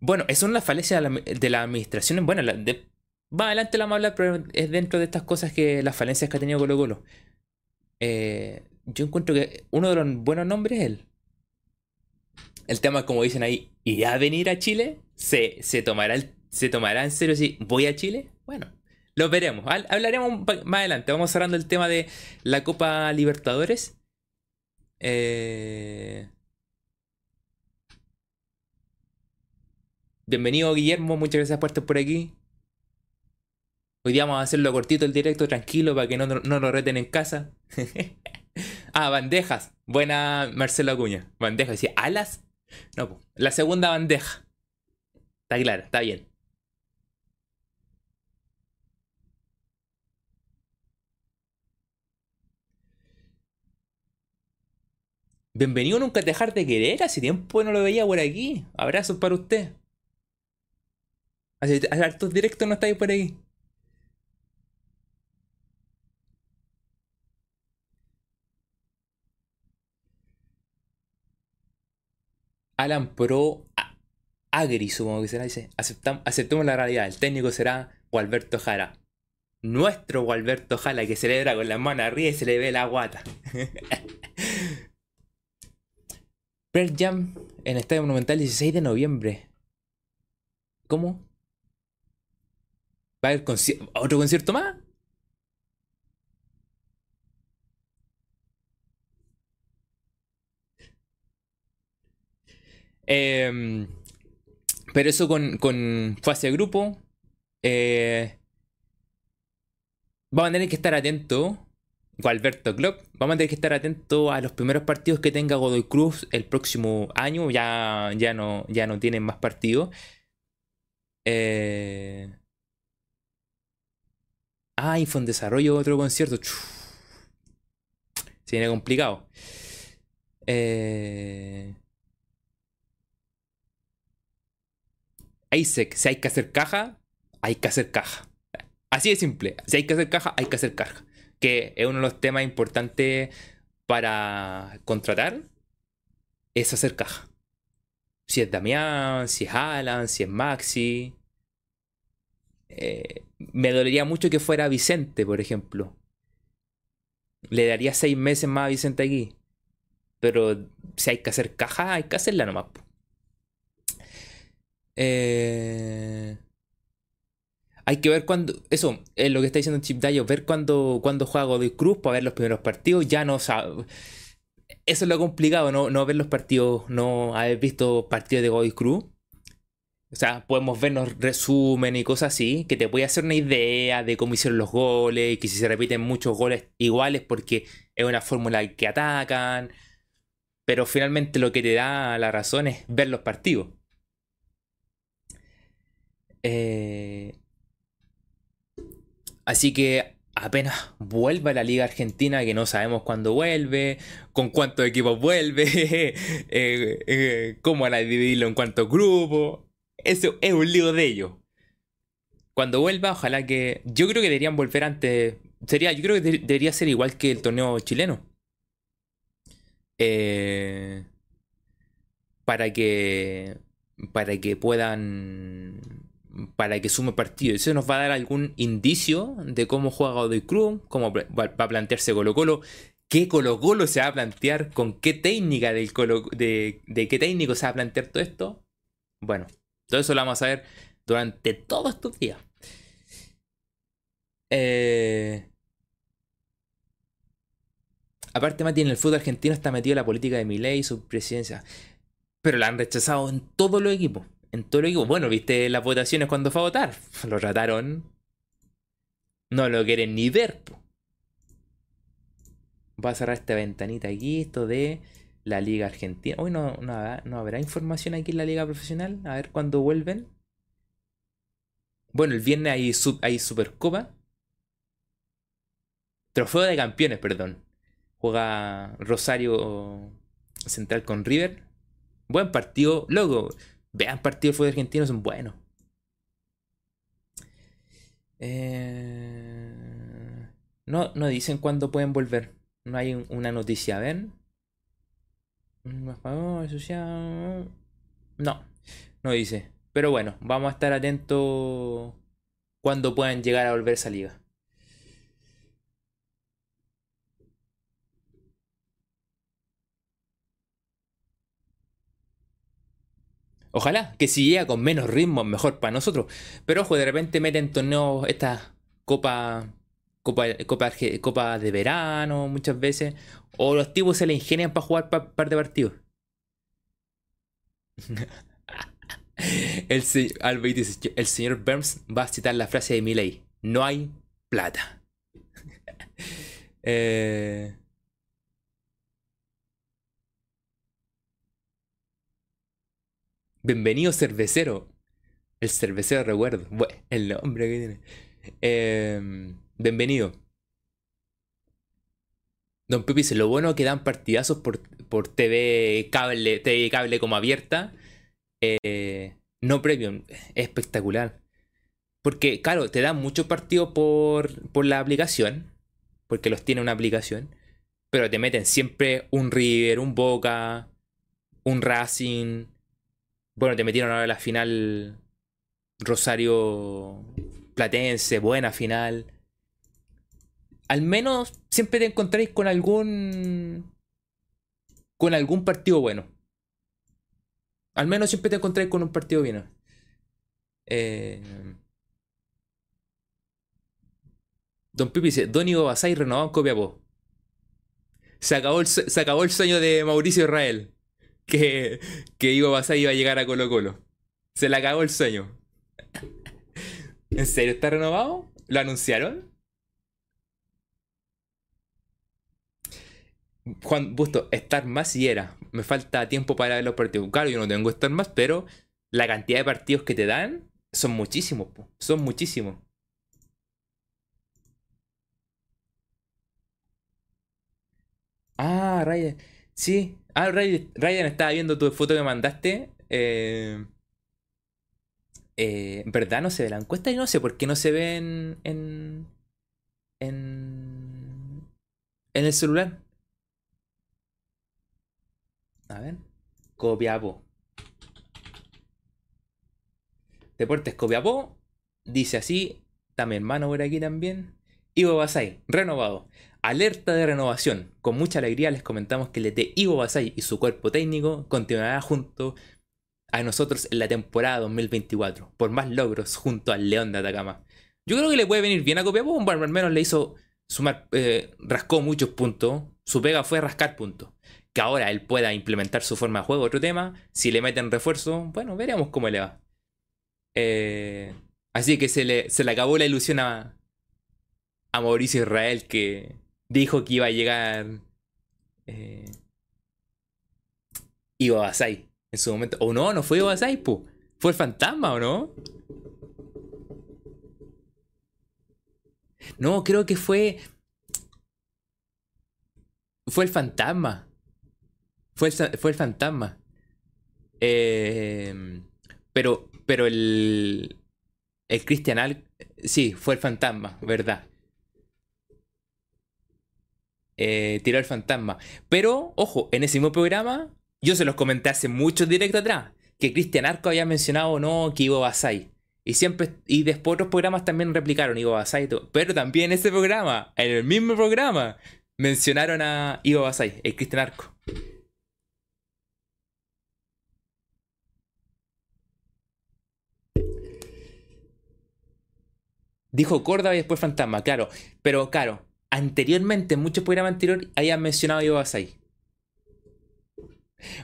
Bueno, es una falencia de la, administración. Bueno, de, más adelante la vamos a hablar, pero es dentro de estas cosas que las falencias que ha tenido Colo Colo. eh, yo encuentro que uno de los buenos nombres es él. El tema, como dicen ahí, ¿irá a venir a Chile? ¿Se, se, tomará, ¿Se tomará en serio si voy a Chile? Bueno, lo veremos. Hablaremos más adelante. Vamos cerrando el tema de la Copa Libertadores. Eh... Bienvenido Guillermo, muchas gracias por estar por aquí. Hoy día vamos a hacerlo cortito el directo, tranquilo, para que no, no lo reten en casa. ah, bandejas. Buena Marcelo Acuña. Bandejas. ¿alas? No, la segunda bandeja. Está claro, está bien. Bienvenido nunca a dejar de querer. Hace tiempo no lo veía por aquí. Abrazos para usted. Hace, directos no estáis por aquí. Alan Pro Agri, supongo que será, dice. aceptemos la realidad. El técnico será Gualberto Jara. Nuestro Gualberto Jara que celebra con las manos arriba y se le ve la guata. Pearl Jam en Estadio Monumental 16 de noviembre. ¿Cómo? ¿Va a haber otro concierto más? Em, pero eso con, fase de grupo. Eh, vamos a tener que estar atentos. Alberto Klopp. Vamos a tener que estar atentos a los primeros partidos que tenga Godoy Cruz el próximo año. Ya, ya, no, ya no tienen más partidos. Eh... Ah, y fue un desarrollo otro concierto. Se viene complicado. Eh... Isaac, si hay que hacer caja, hay que hacer caja. Así de simple. Si hay que hacer caja, hay que hacer caja. Que es uno de los temas importantes para contratar. Es hacer caja. Si es Damián, si es Alan, si es Maxi. Eh, me dolería mucho que fuera Vicente, por ejemplo. Le daría seis meses más a Vicente aquí. Pero si hay que hacer caja, hay que hacerla nomás. Eh, hay que ver cuando. Eso, es lo que está diciendo Chip Dayo, ver cuando, cuando juega Godoy Cruz para ver los primeros partidos. Ya no sabe. Eso es lo complicado, no, no ver los partidos, no haber visto partidos de Godoy Cruz. O sea, podemos vernos resumen y cosas así, que te puede hacer una idea de cómo hicieron los goles, y que si se repiten muchos goles iguales porque es una fórmula que atacan. Pero finalmente lo que te da la razón es ver los partidos. Eh, así que apenas vuelva la Liga Argentina, que no sabemos cuándo vuelve, con cuántos equipos vuelve, eh, eh, cómo van a dividirlo en cuántos grupos. Eso es un lío de ellos. Cuando vuelva, ojalá que. Yo creo que deberían volver antes. Sería, yo creo que debería ser igual que el torneo chileno. para que. Para que puedan para que sume partido. Eso nos va a dar algún indicio de cómo juega Godoy Cruz, cómo va a plantearse Colo Colo, qué Colo Colo se va a plantear, con qué técnica del de, de qué técnico se va a plantear todo esto. Bueno, todo eso lo vamos a ver durante todos estos días. Eh... Aparte, Mati, en el fútbol argentino está metido la política de Milei y su presidencia. Pero la han rechazado en todos los equipos en todo lo equipo. Bueno, viste las votaciones cuando fue a votar. Lo trataron. No lo quieren ni ver. Voy a cerrar esta ventanita aquí. Esto de la Liga Argentina. Hoy no, no, habrá información aquí en la Liga Profesional. A ver cuándo vuelven. Bueno, el viernes hay, hay Supercopa. Trofeo de campeones, perdón. Juega Rosario Central con River. Buen partido. Luego, Vean partidos de fútbol argentino, son buenos. Eh, no, no dicen cuándo pueden volver. No hay una noticia, ¿ven? No, no dice. Pero bueno, vamos a estar atentos cuando puedan llegar a volver esa liga. Ojalá que si llega con menos ritmo, mejor para nosotros. Pero ojo, de repente meten torneos, estas copa, copa, copa, copa de verano muchas veces. O los tipos se le ingenian para jugar un par de partidos. el, el señor Burns va a citar la frase de Milley. No hay plata. eh... Bienvenido cervecero. El cervecero recuerdo. Bueno, el nombre que tiene. Em, bienvenido. Don Pepe dice, lo bueno que dan partidazos por, por TV cable, TV cable como abierta. Eh, no premium. espectacular. Porque, claro, te dan muchos partidos por, por la aplicación. Porque los tiene una aplicación. Pero te meten siempre un River, un Boca, un Racing bueno, te metieron ahora la final Rosario Platense, buena final. Al menos siempre te encontráis con algún. con algún partido bueno. Al menos siempre te encontráis con un partido bueno. Eh, Don Pipi dice: Don Ivo Basay renovado en Copiapó. Se acabó, se acabó el sueño de Mauricio Israel que, que Ivo Basay iba a llegar a Colo Colo. Se le acabó el sueño. ¿En serio está renovado? ¿Lo anunciaron? Juan Busto, estar más y era. Me falta tiempo para ver los partidos. Claro, yo no tengo estar más, pero la cantidad de partidos que te dan son muchísimos. Son muchísimos. Ah, Raya. Sí, Ah, Ryan, estaba viendo tu foto que mandaste. Eh, eh, en verdad no se ve la encuesta y no sé por qué no se ve en. en. en, el celular. A ver. Copiapó. Deportes Copiapó. Dice así. Mi hermano por aquí también. Ivo Basay, renovado. Alerta de renovación. Con mucha alegría les comentamos que el ET Ivo Basay y su cuerpo técnico continuará junto a nosotros en la temporada 2024, por más logros junto al León de Atacama. Yo creo que le puede venir bien a Copiapó, bueno, al menos le hizo sumar, eh, rascó muchos puntos, su pega fue rascar puntos. Que ahora él pueda implementar su forma de juego, otro tema, si le meten refuerzo, bueno, veremos cómo le va. Eh, así que se le, se le acabó la ilusión a, a Mauricio Israel que dijo que iba a llegar eh, Iba Basay en su momento. O no, no fue Iba Basay, Fue el fantasma, ¿o no? No, creo que fue. Fue el fantasma. Fue el, fue el fantasma. Eh, pero, pero el. El Christian Al. Sí, fue el fantasma, ¿verdad? Eh, tiró el fantasma. Pero, ojo, en ese mismo programa, yo se los comenté hace mucho directo atrás, que Cristian Arco había mencionado no que Ivo Basay. Y siempre, y después otros programas también replicaron Ivo Basay. Pero también en ese programa, en el mismo programa, mencionaron a Ivo Basay, el Cristian Arco. Dijo Córdoba y después Fantasma, claro. Pero claro, anteriormente, en muchos programas anteriores, hayan mencionado a Yobasai.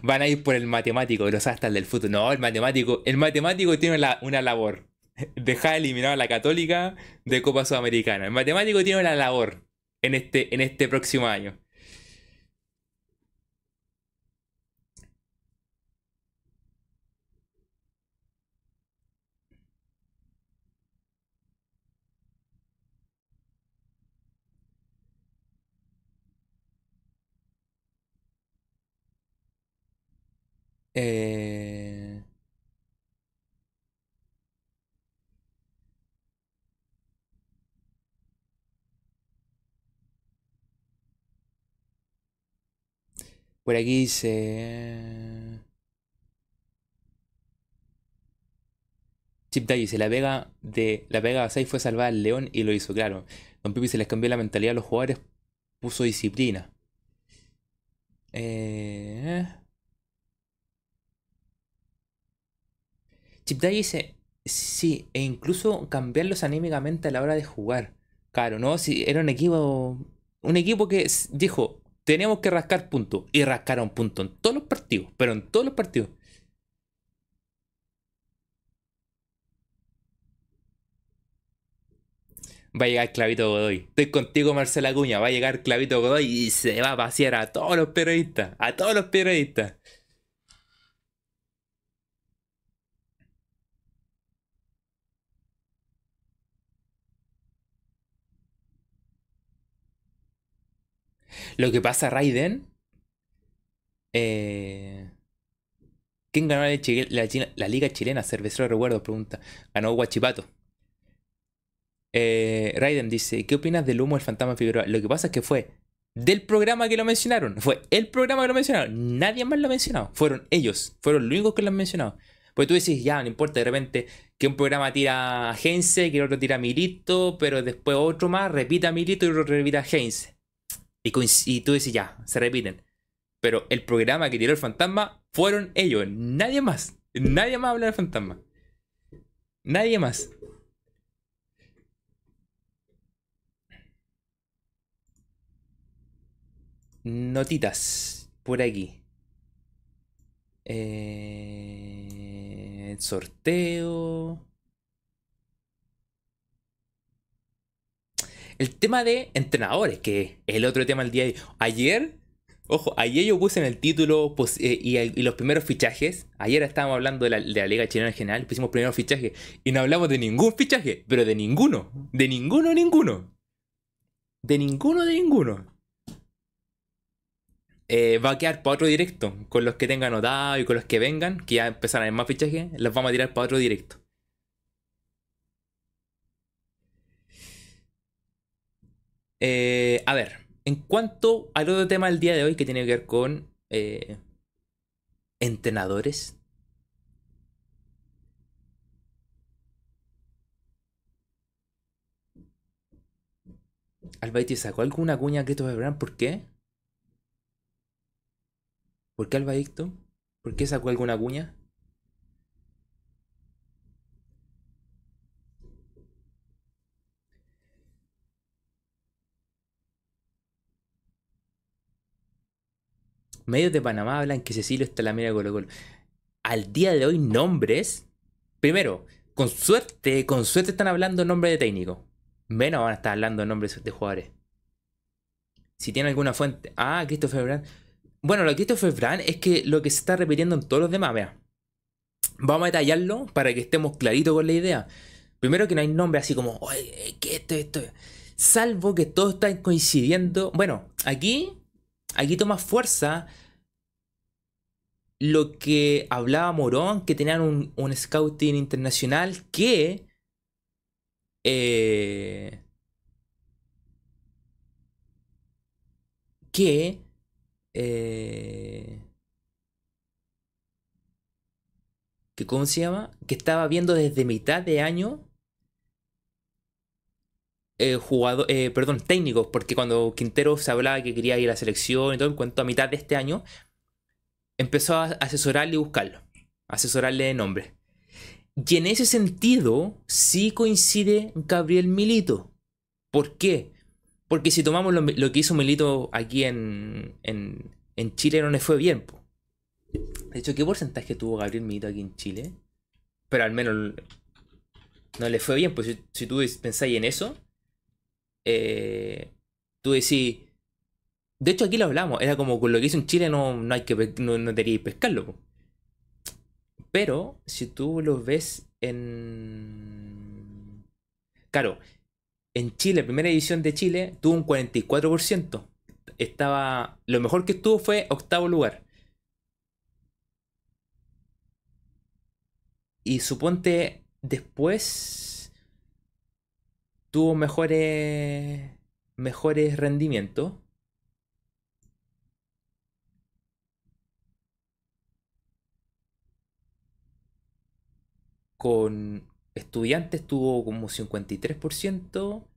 Van a ir por el matemático, los hasta el del fútbol. No, el matemático, el matemático tiene una labor. Deja eliminado a la católica de Copa Sudamericana. El matemático tiene una labor en este, en este próximo año. Eh... Por aquí dice... Chip dice, la Vega de la Vega 6 fue salvar al León y lo hizo, claro. Don Pipi se les cambió la mentalidad a los jugadores, puso disciplina. Eh... Chip Day dice, sí, e incluso cambiarlos anímicamente a la hora de jugar. Claro, ¿no? Si era un equipo, un equipo que dijo, tenemos que rascar puntos. Y rascaron puntos en todos los partidos, pero en todos los partidos. Va a llegar Clavito Godoy. Estoy contigo, Marcela Acuña. Va a llegar Clavito Godoy y se va a pasear a todos los periodistas. A todos los periodistas. Lo que pasa, Raiden. Eh, ¿Quién ganó la, Liga Chilena? Cervecero Recuerdo pregunta. Ganó Guachipato. Eh, Raiden dice: ¿Qué opinas del humo del fantasma Figueroa? Lo que pasa es que fue del programa que lo mencionaron. Fue el programa que lo mencionaron. Nadie más lo ha mencionado. Fueron ellos. Fueron los únicos que lo han mencionado. Pues tú decís, ya, no importa, de repente que un programa tira a Heinze, que el otro tira a Milito, pero después otro más repita a Milito y otro repita a Heinze. Y, y tú dices, ya, se repiten. Pero el programa que tiró el fantasma fueron ellos, nadie más. Nadie más habla del fantasma. Nadie más. Notitas por aquí. Eh, sorteo. El tema de entrenadores, que es el otro tema del día de. Ayer, ojo, ayer yo puse en el título pues, eh, y, los primeros fichajes. Ayer estábamos hablando de la, Liga Chilena en general, pusimos primeros fichajes y no hablamos de ningún fichaje, pero de ninguno. De ninguno, ninguno. De ninguno, de ninguno. Eh, va a quedar para otro directo. Con los que tengan anotado y con los que vengan, que ya empezaron a haber más fichajes, los vamos a tirar para otro directo. Eh, a ver, en cuanto al otro tema del día de hoy que tiene que ver con eh, entrenadores. Albaiti sacó alguna cuña a Christopher ¿por qué? ¿Por qué Albaicto? ¿Por qué sacó alguna cuña? Medios de Panamá hablan que Cecilio está la mira de Colo Colo. Al día de hoy, nombres. Primero, con suerte, con suerte están hablando nombres de técnico. Menos van a estar hablando nombres de jugadores. Si tiene alguna fuente. Ah, Christopher Brand. Bueno, lo de Christopher Brand es que lo que se está repitiendo en todos los demás, vea. Vamos a detallarlo para que estemos claritos con la idea. Primero que no hay nombre así como, oye, que esto, esto. Salvo que todos están coincidiendo. Bueno, aquí, aquí toma fuerza lo que hablaba Morón, que tenían un, scouting internacional que eh, que eh, que cómo se llama que estaba viendo desde mitad de año eh, eh, perdón, técnicos, porque cuando Quintero se hablaba que quería ir a la selección y todo, en cuanto a mitad de este año, empezó a asesorarle y buscarlo, asesorarle de nombre. Y en ese sentido, sí coincide Gabriel Milito. ¿Por qué? Porque si tomamos lo, lo que hizo Milito aquí en, en, en Chile, no le fue bien. po. De hecho, ¿qué porcentaje tuvo Gabriel Milito aquí en Chile? Pero al menos no le fue bien. Pues si, si tú pensáis en eso, eh, tú decís. De hecho, aquí lo hablamos. Era como con lo que hizo en Chile, no, no hay que no, no debería pescarlo. Pero si tú lo ves en. Claro, en Chile, primera edición de Chile, tuvo un 44%. Estaba. Lo mejor que estuvo fue octavo lugar. Y suponte después tuvo mejores. mejores rendimientos. Con estudiantes tuvo como 53%.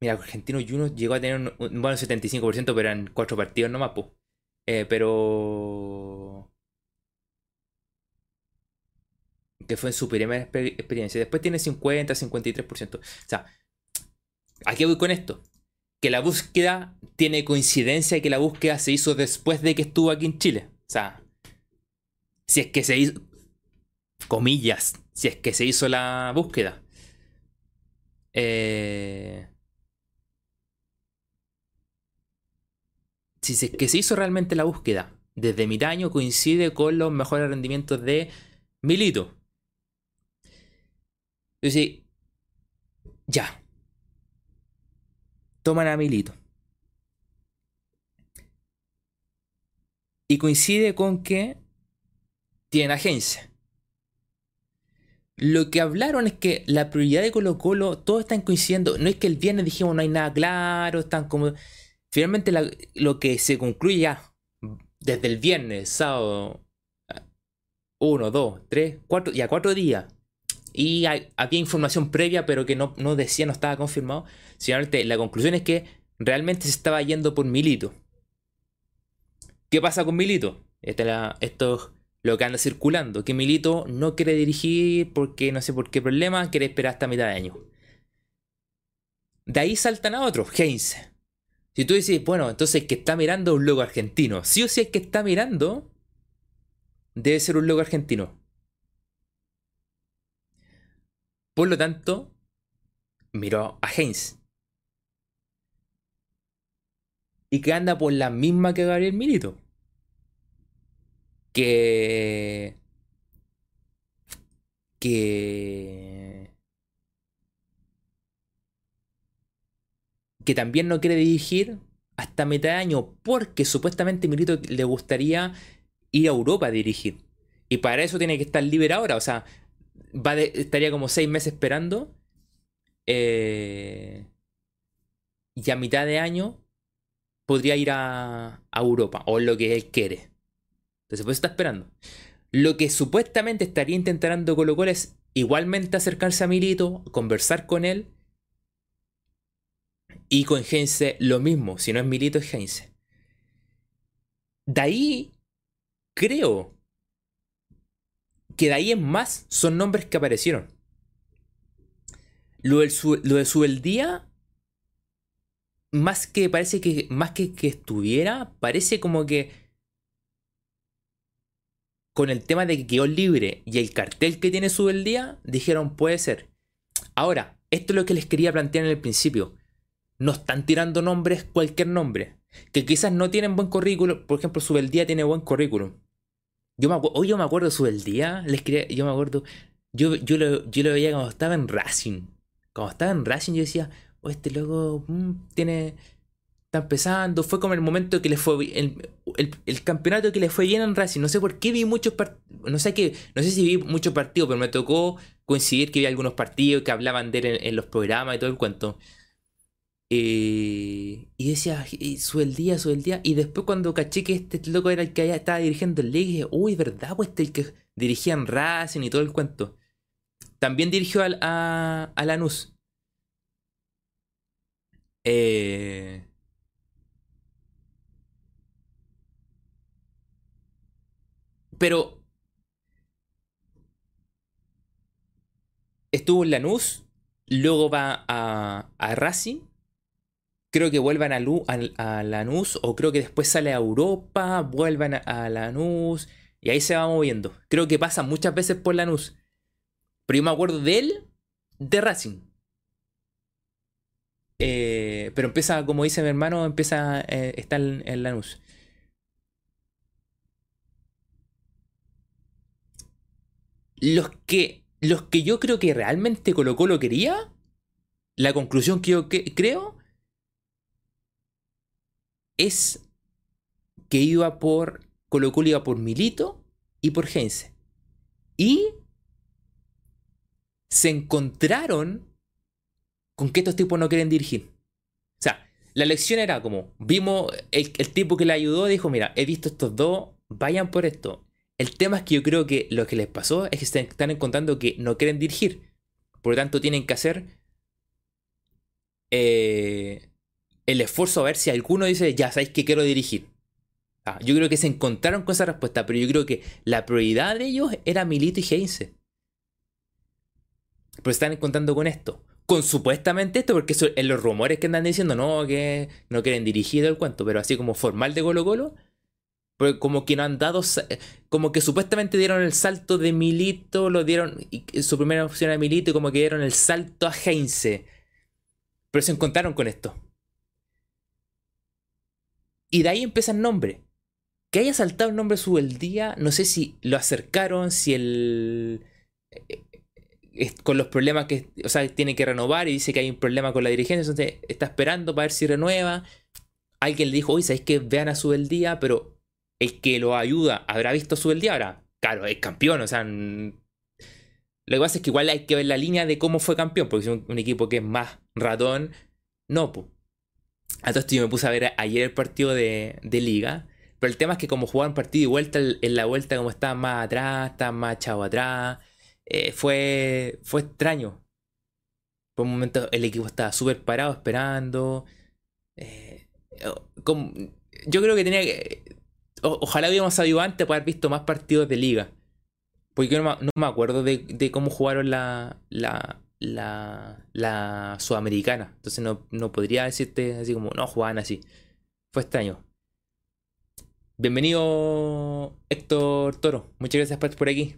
Mira, Argentino Juniors llegó a tener un, un- bueno, 75%, pero en cuatro partidos nomás, po. Eh, pero. Que fue en su primera exper- experiencia. Después tiene 50, 53%. O sea, ¿a qué voy con esto? Que la búsqueda tiene coincidencia que la búsqueda se hizo después de que estuvo aquí en Chile. O sea, si es que se hizo, comillas, si es que se hizo la búsqueda. Eh, si es que se hizo realmente la búsqueda desde mi año coincide con los mejores rendimientos de Milito. Entonces, ya. Toman a Milito. Y coincide con que tienen agencia. Lo que hablaron es que la prioridad de Colo Colo, todos están coincidiendo. No es que el viernes dijimos no hay nada claro, están como... Finalmente lo que se concluye ya desde el viernes, sábado, uno, dos, tres, cuatro, ya cuatro días. Y hay- había información previa, pero que no, no decía, no estaba confirmado. Finalmente, la conclusión es que realmente se estaba yendo por Milito. ¿Qué pasa con Milito? Esta es la- esto es lo que anda circulando. Que Milito no quiere dirigir porque no sé por qué problema, quiere esperar hasta mitad de año. De ahí saltan a otros, Heinze. Si tú dices, bueno, entonces que está mirando es un loco argentino. Sí o sí el que está mirando debe ser un loco argentino. Por lo tanto, miró a Heinz. Y que anda por la misma que Gabriel Milito. Que... Que... Que también no quiere dirigir hasta mitad de año porque supuestamente Milito le gustaría ir a Europa a dirigir. Y para eso tiene que estar libre ahora. O sea, va estaría como seis meses esperando. eh, y a mitad de año podría ir a, a Europa. O lo que él quiere. Entonces, pues está esperando. Lo que supuestamente estaría intentando Colo Colo es igualmente acercarse a Milito, conversar con él. Y con Heinze lo mismo. Si no es Milito, es Heinze. De ahí, creo que de ahí en más son nombres que aparecieron. Lo, del su- lo de Subeldía, más que parece que, más que que estuviera, parece como que con el tema de que quedó libre y el cartel que tiene Subeldía, dijeron puede ser. Ahora, esto es lo que les quería plantear en el principio. No están tirando nombres, cualquier nombre. Que quizás no tienen buen currículum. Por ejemplo, Subeldía tiene buen currículum. Yo me, hoy yo me acuerdo de Subeldía. Les quería, yo me acuerdo. Yo, yo, lo, yo lo veía cuando estaba en Racing. Cuando estaba en Racing yo decía, oh, este loco mm, tiene. Está empezando. Fue como el momento que le fue el, el, el campeonato que le fue bien en Racing. No sé por qué vi muchos partidos. No sé qué. No sé si vi muchos partidos, pero me tocó coincidir que vi algunos partidos que hablaban de él en, en los programas y todo el cuento. Eh, y decía, y Subeldía, Subeldía. Y después cuando caché que este loco era el que allá estaba dirigiendo el Liga, dije, uy, ¿verdad? Pues este el que dirigía en Racing y todo el cuento. También dirigió al- a, a Lanús. Eh, pero estuvo en Lanús, luego va a, a Racing. Creo que vuelvan a, Lu- a, o creo que después sale a Europa, vuelvan a, a Lanús, y ahí se va moviendo. Creo que pasa muchas veces por Lanús. Pero yo me acuerdo de él, de Racing. Eh, pero empieza, como dice mi hermano, empieza, eh, está en, en Lanús. Los que, los que yo creo que realmente Colo Colo quería, la conclusión que yo que- creo es que iba por Colo Colo iba por Milito y por Heinze. Y se encontraron con que estos tipos no quieren dirigir. O sea, la lección era como, vimos, el, el tipo que le ayudó dijo, mira, he visto estos dos, vayan por esto. El tema es que yo creo que lo que les pasó es que están encontrando que no quieren dirigir. Por lo tanto, tienen que hacer eh, el esfuerzo a ver si alguno dice, ya sabéis que quiero dirigir. Ah, yo creo que se encontraron con esa respuesta, pero yo creo que la prioridad de ellos era Milito y Heinze. Pero están contando con esto. Con supuestamente esto, porque en los rumores que andan diciendo, no, que no quieren dirigir el cuento, pero así como formal de Colo Colo, pues como que no han dado, como que supuestamente dieron el salto de Milito, lo dieron, su primera opción a Milito y como que dieron el salto a Heinze. Pero se encontraron con esto. Y de ahí empieza el nombre. Que haya saltado el nombre el día, no sé si lo acercaron, si el... Eh, con los problemas que, o sea, tiene que renovar y dice que hay un problema con la dirigencia, entonces está esperando para ver si renueva. Alguien le dijo, oye, ¿sabéis que vean a su el día? Pero el que lo ayuda habrá visto su el día, ahora, claro, es campeón, o sea, lo que pasa es que igual hay que ver la línea de cómo fue campeón, porque es un, equipo que es más ratón, no, pues. Entonces yo me puse a ver ayer el partido de, liga, pero el tema es que como jugaban partido y vuelta, en la vuelta como estaban más atrás, estaban más chavo atrás, eh, fue, fue extraño. Por un momento el equipo estaba súper parado esperando. Eh, yo creo que tenía que ojalá hubiéramos sabido antes para haber visto más partidos de liga. Porque yo no, me acuerdo de, cómo jugaron la, la, la, la sudamericana. Entonces no, no, podría decirte así como, no, jugaban así. Fue extraño. Bienvenido Héctor Toro. Muchas gracias por aquí.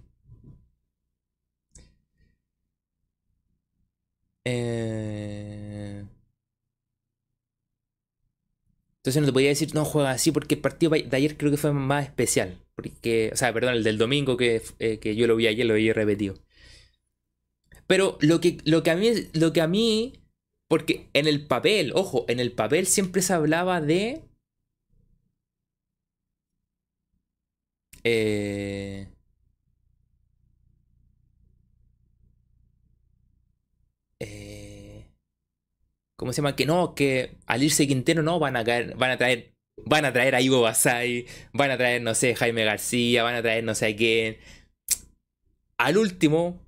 Eh... Entonces no te podía decir, no, juega así porque el partido de ayer creo que fue más especial. Porque, o sea, perdón, el del domingo que, eh, que yo lo vi ayer, lo vi repetido. Pero lo que, lo que a mí, lo que a mí, porque en el papel, ojo, en el papel siempre se hablaba de... Eh, ¿Cómo se llama? Que no, que al irse Quintero no van a caer, van a traer, van a traer a Ivo Basay, van a traer, no sé, Jaime García, van a traer no sé quién. Al último,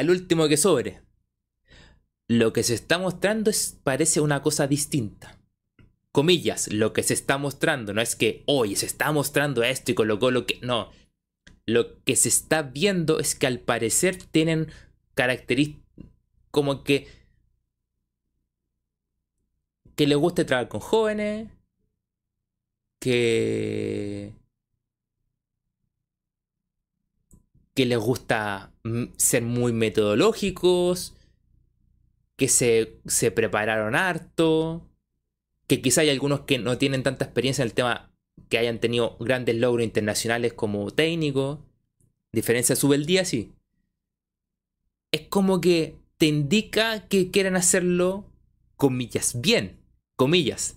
al último que sobre. Lo que se está mostrando es, parece una cosa distinta. Comillas, lo que se está mostrando no es que hoy se está mostrando esto y colocó lo que. No. Lo que se está viendo es que al parecer tienen características como que que le guste trabajar con jóvenes, que que les gusta ser muy metodológicos, que se, se prepararon harto, que quizá hay algunos que no tienen tanta experiencia en el tema, que hayan tenido grandes logros internacionales como técnicos. Diferencia sube el día, sí. Es como que te indica que quieren hacerlo, comillas, bien, comillas.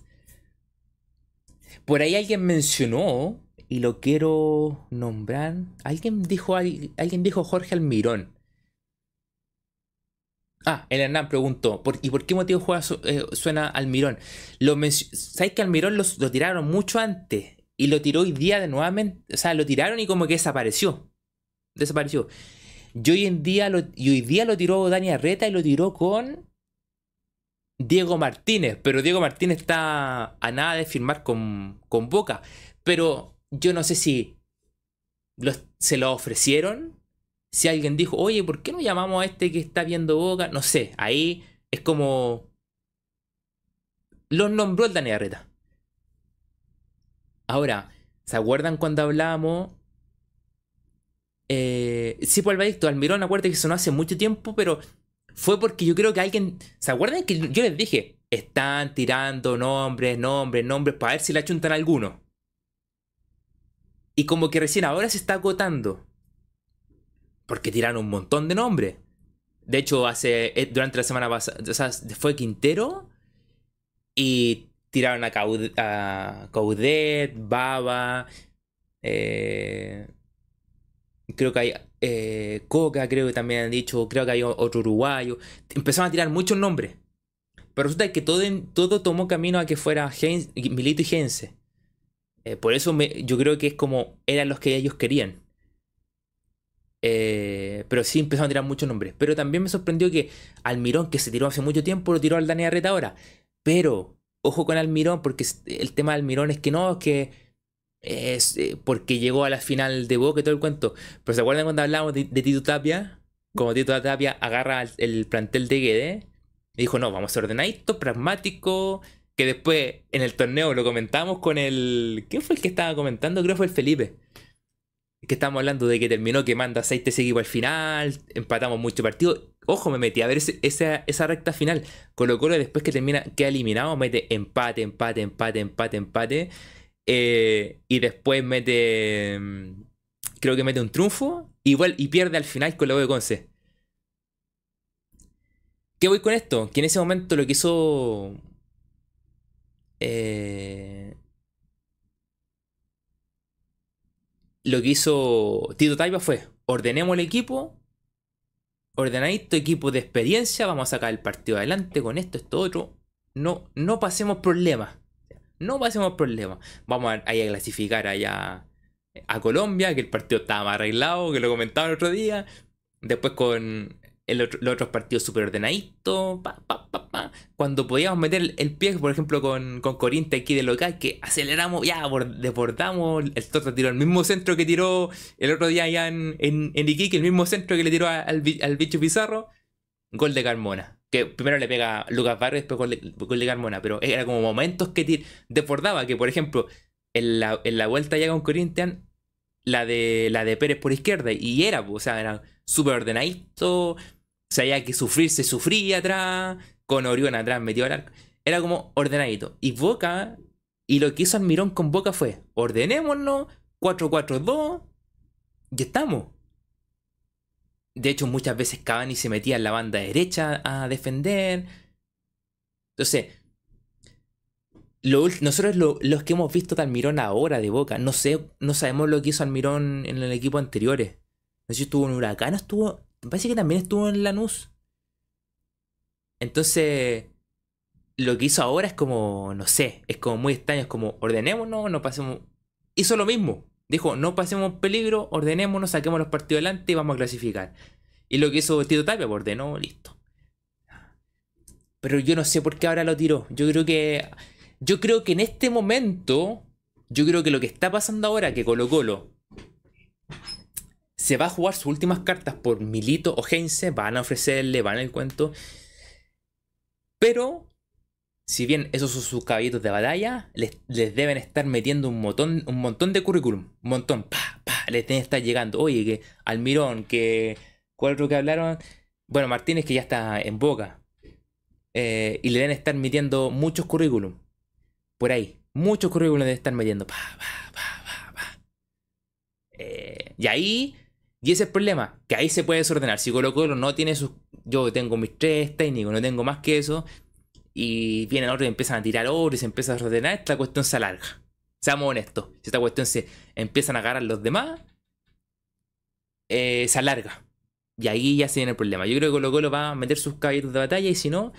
Por ahí alguien mencionó, y lo quiero nombrar, alguien dijo, alguien dijo Jorge Almirón. Ah, el Hernán preguntó, ¿y por qué motivo juega, eh, suena Almirón? Lo ¿Sabes que Almirón lo, lo tiraron mucho antes? Y lo tiró hoy día de nuevamente, o sea, lo tiraron y como que desapareció. Desapareció. Y hoy en día lo, hoy día lo tiró Dani Arreta y lo tiró con Diego Martínez. Pero Diego Martínez está a nada de firmar con, con Boca. Pero yo no sé si se lo ofrecieron. Si alguien dijo, oye, ¿por qué no llamamos a este que está viendo Boca? No sé, ahí es como... Los nombró el Dani Arreta. Ahora, ¿se acuerdan cuando hablábamos eh, sí, por pues, el Almirón, acuérdate que sonó hace mucho tiempo, pero fue porque yo creo que alguien. ¿Se acuerdan que yo les dije? Están tirando nombres, nombres, nombres para ver si la chuntan alguno. Y como que recién ahora se está agotando. Porque tiraron un montón de nombres. De hecho, hace eh, durante la semana pasada, o sea, fue Quintero y tiraron a, Caudet, Baba, eh, creo que hay eh, Coca, creo que también han dicho, creo que hay otro uruguayo. Empezaron a tirar muchos nombres. Pero resulta que todo, todo tomó camino a que fuera Milito y Gense. Eh, por eso yo creo que es como eran los que ellos querían. Eh, pero sí empezaron a tirar muchos nombres. Pero también me sorprendió que Almirón, que se tiró hace mucho tiempo, lo tiró al Dani Arreta ahora. Pero, ojo con Almirón, porque el tema de Almirón es que no, es que es eh, porque llegó a la final de Boca y todo el cuento. Pero ¿se acuerdan cuando hablamos de, Tito Tapia? Como Tito Tapia agarra el, plantel de Guede y dijo, no, vamos a ser ordenadito, pragmático, que después en el torneo lo comentamos con el... ¿Quién fue el que estaba comentando? Creo que fue el Felipe. Que estábamos hablando de que terminó quemando aceite ese equipo al final, empatamos mucho partido. Ojo, me metí a ver esa, esa, recta final. Colo Colo después que termina, queda eliminado, mete empate, empate, empate, empate, empate. Eh, y después mete. Mm, creo que mete un triunfo. Igual, y pierde al final con la de Conce. ¿Qué voy con esto? Que en ese momento lo que hizo. Eh, lo que hizo Tito Taiba fue: ordenemos el equipo. Ordenadito, equipo de experiencia. Vamos a sacar el partido adelante con esto, esto, otro. No, no pasemos problemas no pasemos problemas. Vamos a, a clasificar allá a Colombia, que el partido estaba más arreglado, que lo comentaba el otro día. Después con los otros partidos súper ordenaditos. Cuando podíamos meter el, pie, por ejemplo, con, con Corinthians aquí de local, que aceleramos, ya desbordamos. El Toto tiró el mismo centro que tiró el otro día allá en, en, Iquique, el mismo centro que le tiró al, al bicho Pizarro. Gol de Carmona que primero le pega Lucas Barrio, después con le, Carmona, pero era como momentos que desbordaba, que por ejemplo, en la, en la vuelta ya con Corinthians, la de, la de Pérez por izquierda, y era, o sea, era súper ordenadito, o sea, que sufrir, se sufría atrás, con Orión atrás metido al arco, era como ordenadito. Y Boca, y lo que hizo Almirón con Boca fue, ordenémonos, 4-4-2, y estamos. De hecho, muchas veces Cavani se metía en la banda derecha a defender. Entonces, nosotros los que hemos visto de Almirón ahora de Boca, no sé, no sabemos lo que hizo Almirón en el equipo anteriores. No sé si estuvo en Huracán, estuvo. Me parece que también estuvo en Lanús. Entonces, lo que hizo ahora es como, no sé, es como muy extraño, es como ordenémonos, no pasemos. Hizo lo mismo. Dijo, no pasemos peligro, ordenémonos, saquemos los partidos adelante y vamos a clasificar. Y lo que hizo Tito Tapia, pues, ordenó, listo. Pero yo no sé por qué ahora lo tiró. Yo creo que. Yo creo que en este momento. Yo creo que lo que está pasando ahora, que Colo Colo se va a jugar sus últimas cartas por Milito o Heinze, van a ofrecerle, van el cuento. Pero si bien esos son sus caballitos de batalla, les, deben estar metiendo un montón, un montón de currículum. Un montón. Pa, pa, les deben estar llegando. Oye, que Almirón, que. ¿Cuál otro que hablaron? Bueno, Martínez, que ya está en boca. Eh, y le deben estar metiendo muchos currículum. Por ahí. Muchos currículum deben estar metiendo. Pa, pa, pa, eh, y ahí. Y ese es el problema. Que ahí se puede desordenar. Si Colo Colo no tiene sus. Yo tengo mis tres técnicos, no tengo más que eso y vienen otros y empiezan a tirar oro y se empieza a ordenar, esta cuestión se alarga. Seamos honestos, si esta cuestión se empiezan a agarrar los demás, eh, se alarga. Y ahí ya se viene el problema. Yo creo que Colo Colo va a meter sus caballeros de batalla y si no,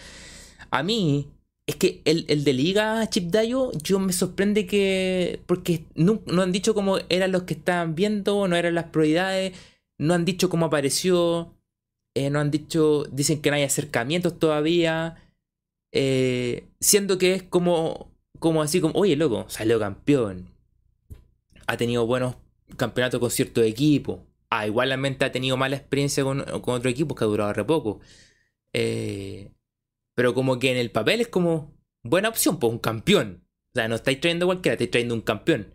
a mí es que el, de Liga Chip Dayo, yo me sorprende que. Porque no, han dicho cómo eran los que estaban viendo, no eran las prioridades, no han dicho cómo apareció, eh, no han dicho. Dicen que no hay acercamientos todavía. Eh, siendo que es como, como así como, oye, loco, salió campeón. Ha tenido buenos campeonatos con cierto equipo. Ah, igualmente ha tenido mala experiencia con, otro equipo que ha durado re poco. Eh, pero como que en el papel es como buena opción, pues un campeón. O sea, no estáis trayendo cualquiera, estáis trayendo un campeón.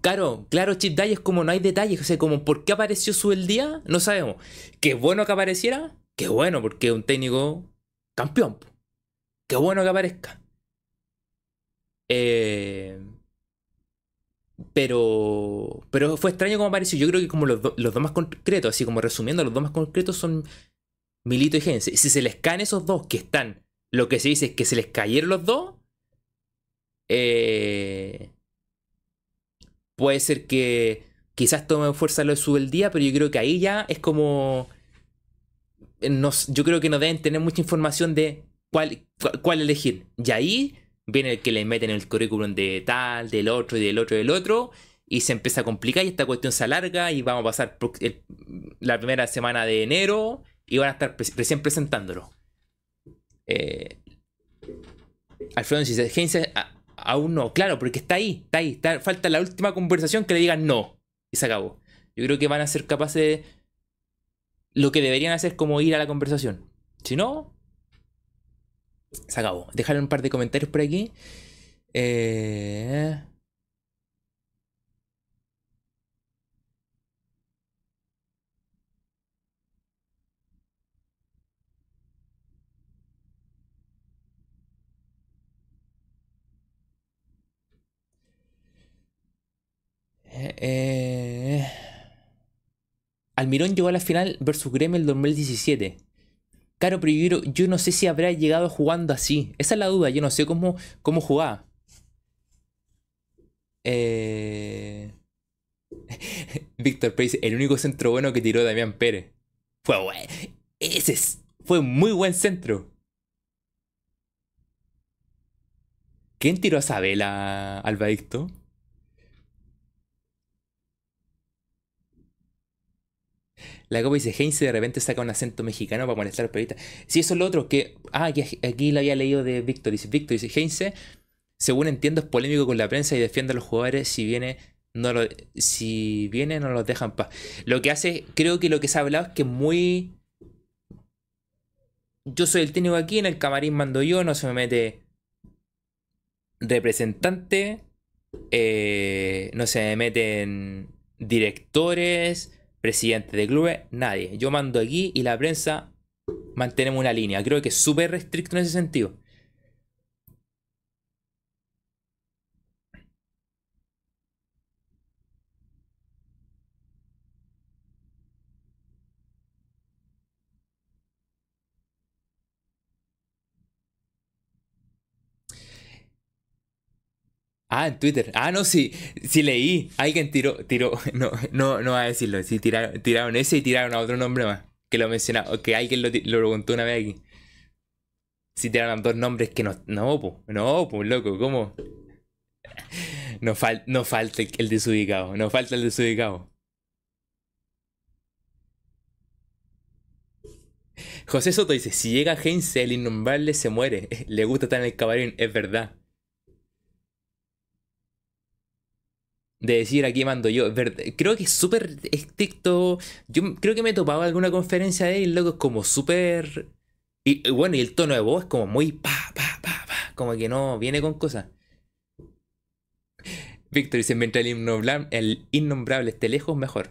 Claro, claro, Chip Day es como no hay detalles. O sea, como por qué apareció su el día, no sabemos. Qué bueno que apareciera, qué bueno, porque es un técnico campeón. Qué bueno que aparezca. Eh, pero, pero fue extraño como apareció. Yo creo que como los, dos más concretos, así como resumiendo, los dos más concretos son Milito y Gense. Y si se les caen esos dos que están, lo que se dice es que se les cayeron los dos, eh, puede ser que quizás tome fuerza lo de su el día, pero yo creo que ahí ya es como yo creo que no deben tener mucha información de cuál, cuál elegir. Y ahí viene el que le meten el currículum de tal, del otro y del otro y del otro. Y se empieza a complicar y esta cuestión se alarga y vamos a pasar la primera semana de enero y van a estar recién presentándolo. Eh, Alfredo dice, aún no. Claro, porque está ahí, está ahí. falta la última conversación que le digan no. Y se acabó. Yo creo que van a ser capaces de... Lo que deberían hacer como ir a la conversación. Si no, se acabó. Dejar un par de comentarios por aquí. Eh... Eh, Almirón llegó a la final versus Gremio el 2017. Claro, pero yo, no sé si habrá llegado jugando así. Esa es la duda, yo no sé cómo, cómo jugaba. Eh... Víctor Pérez, el único centro bueno que tiró Damián Pérez. Fue bueno. Ese fue muy buen centro. ¿Quién tiró a Sabela, Albadicto? La copa dice, Heinze de repente saca un acento mexicano para molestar a los periodistas. Sí, eso es lo otro, que... Ah, aquí, aquí lo había leído de Víctor. Dice, Víctor dice, Heinze, según entiendo, es polémico con la prensa y defiende a los jugadores si viene... No lo, si viene, no los dejan paz. Lo que hace, creo que lo que se ha hablado es que muy... Yo soy el técnico aquí, en el camarín mando yo, no se me mete representante, eh, no se me meten directores, presidente de clubes, nadie. Yo mando aquí y la prensa mantenemos una línea. Creo que es súper restricto en ese sentido. Ah, en Twitter. Ah, no, sí, sí leí. Alguien tiró, tiró, no, no, no va a decirlo. Sí, tiraron, ese y tiraron a otro nombre más. Que lo mencionaba, que alguien lo, lo preguntó una vez aquí. Si tiraron dos nombres que no, no, pues, no, pues, loco, ¿cómo? No, no falta el desubicado, no falta el desubicado. José Soto dice, si llega Heinze, el innombrable se muere. Le gusta estar en el cabarín, es verdad. De decir aquí mando yo. Creo que es súper estricto. Yo creo que me he topado alguna conferencia de él, loco, es como súper. Y, bueno, y el tono de voz es como muy pa, pa, pa, pa. Como que no viene con cosas. Víctor dice: mientras el el innombrable esté lejos, mejor.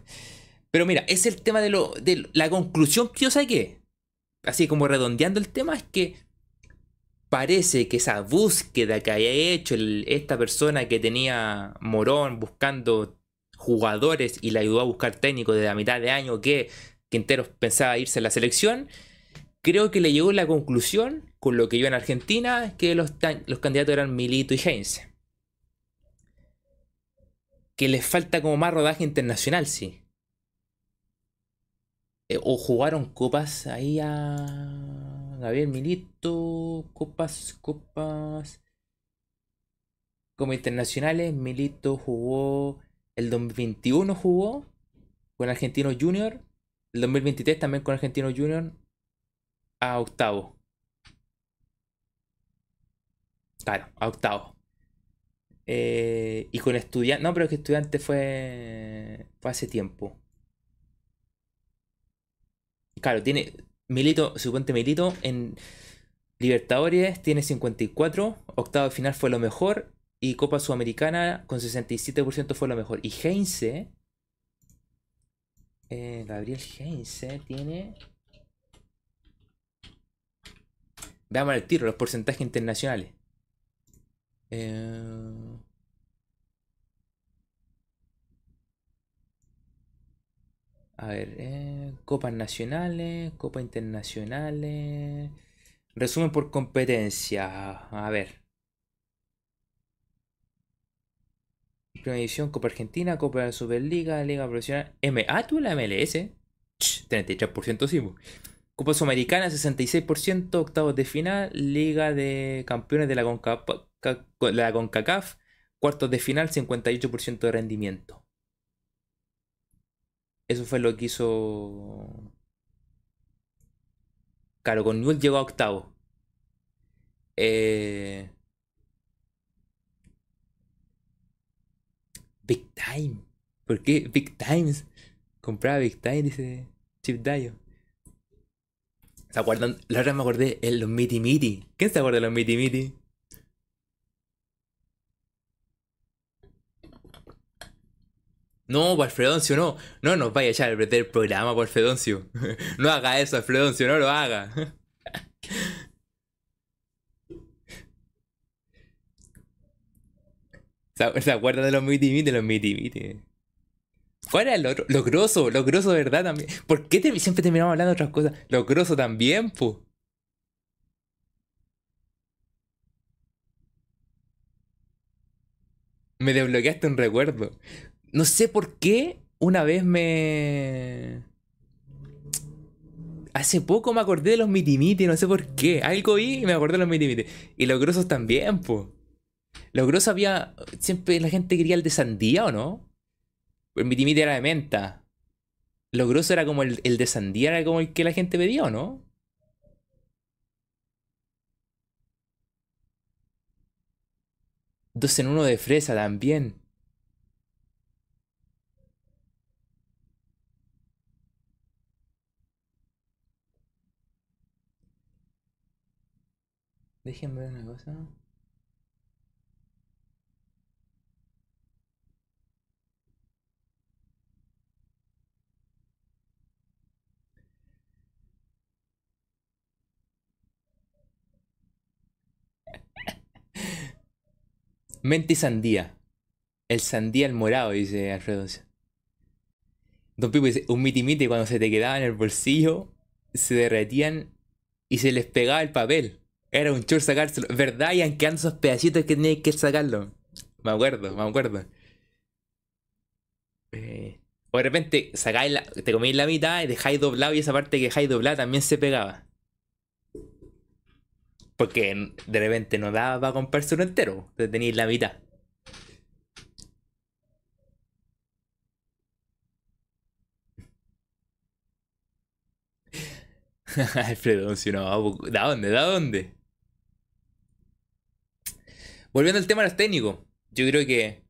Pero mira, es el tema de, lo, de la conclusión que yo saqué. Así como redondeando el tema, es que parece que esa búsqueda que había hecho esta persona que tenía Morón buscando jugadores y le ayudó a buscar técnicos desde la mitad de año que Quinteros pensaba irse a la selección, creo que le llegó la conclusión con lo que yo en Argentina, que los, candidatos eran Milito y Heinze. Que les falta como más rodaje internacional, sí. Eh, o jugaron copas ahí a ver, Milito, copas, copas. Como internacionales, Milito jugó. El 2021 jugó con Argentino Junior. El 2023 también con Argentino Junior. A octavo. Claro, a octavo. Eh, y con estudiante. No, pero es que estudiante fue. fue hace tiempo. Claro, tiene. Milito, suponte Milito en Libertadores tiene 54, octavo de final fue lo mejor y Copa Sudamericana con 67% fue lo mejor. Y Heinze, eh, Gabriel Heinze tiene... Veamos el tiro, los porcentajes internacionales. Eh... A ver, eh, copas nacionales, copas internacionales. Resumen por competencia. A ver. Primera edición, Copa Argentina, Copa de Superliga, Liga Profesional. M ah, tú la MLS. 33% sí. Copa Sudamericana, 66%. Octavos de final. Liga de Campeones de la CONCACAF. Cuartos de final, 58% de rendimiento. Eso fue lo que hizo. Claro, con Newell llegó a octavo. Eh, Big Time. ¿Por qué? Big Times. Compraba Big Time, dice Chip Dayo. ¿Se acuerdan? La otra me acordé en los Miti Miti. ¿Quién se acuerda de los Miti Miti? No, Alfredoncio, no. No nos vaya a echar a perder el programa por Alfredoncio. no haga eso, Alfredoncio, no lo haga. ¿Se acuerdan de los Miti Miti? Los Miti Miti. ¿Cuál era el otro? Lo grosso, lo grosso de verdad también. ¿Por qué siempre terminamos hablando de otras cosas? Lo grosso también, pu. Me desbloqueaste un recuerdo. No sé por qué una vez me. Hace poco me acordé de los mitimiti, no sé por qué. Algo vi y me acordé de los mitimiti. Y los grosos también, pu. Los grosos había. Siempre la gente quería el de sandía, ¿o no? El mitimiti era de menta. Lo grosso era como el, el de sandía, era como el que la gente pedía, ¿o no? Dos en uno de fresa también. Déjenme ver una cosa. Mente y sandía. El sandía el morado, dice Alfredo. Don Pipo dice, un mitimite cuando se te quedaba en el bolsillo, se derretían y se les pegaba el papel. Era un chur sacárselo. ¿Verdad? Iban quedando esos pedacitos que tenías que sacarlo. Me acuerdo, me acuerdo. Eh, o de repente sacáis la, te coméis la mitad y dejáis doblado y esa parte que dejáis doblada también se pegaba. Porque de repente no daba para comprarse uno entero. Entonces tenéis la mitad. Alfredo, si no, ¿de dónde? ¿De dónde? Volviendo al tema de los técnicos, yo creo que.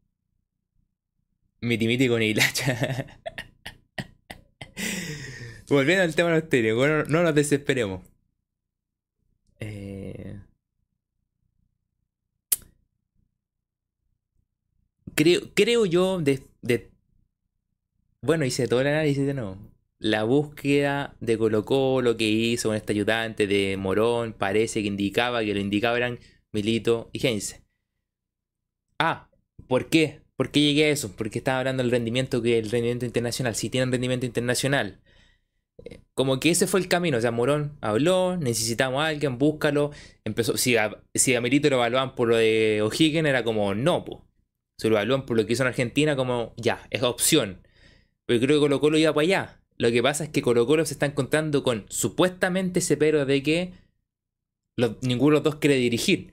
Miti miti con hilacha. Volviendo al tema de los técnicos, no, no nos desesperemos. Eh, creo, creo yo de, Bueno, hice todo el análisis de nuevo. La búsqueda de Colo Colo que hizo con este ayudante de Morón parece que indicaba que lo indicaba eran Milito y Heinze. Ah, ¿por qué? ¿Por qué llegué a eso? Porque estaba hablando del rendimiento que el rendimiento internacional. Si tienen rendimiento internacional como que ese fue el camino. O sea, Morón habló, necesitamos a alguien, búscalo. Empezó, si a, si a lo evaluaban por lo de O'Higgins, era como no, po. Si lo evalúan por lo que hizo en Argentina, como ya, es opción. Pero creo que Colo Colo iba para allá. Lo que pasa es que Colo Colo se está encontrando con supuestamente ese pero de que ninguno de los dos quiere dirigir.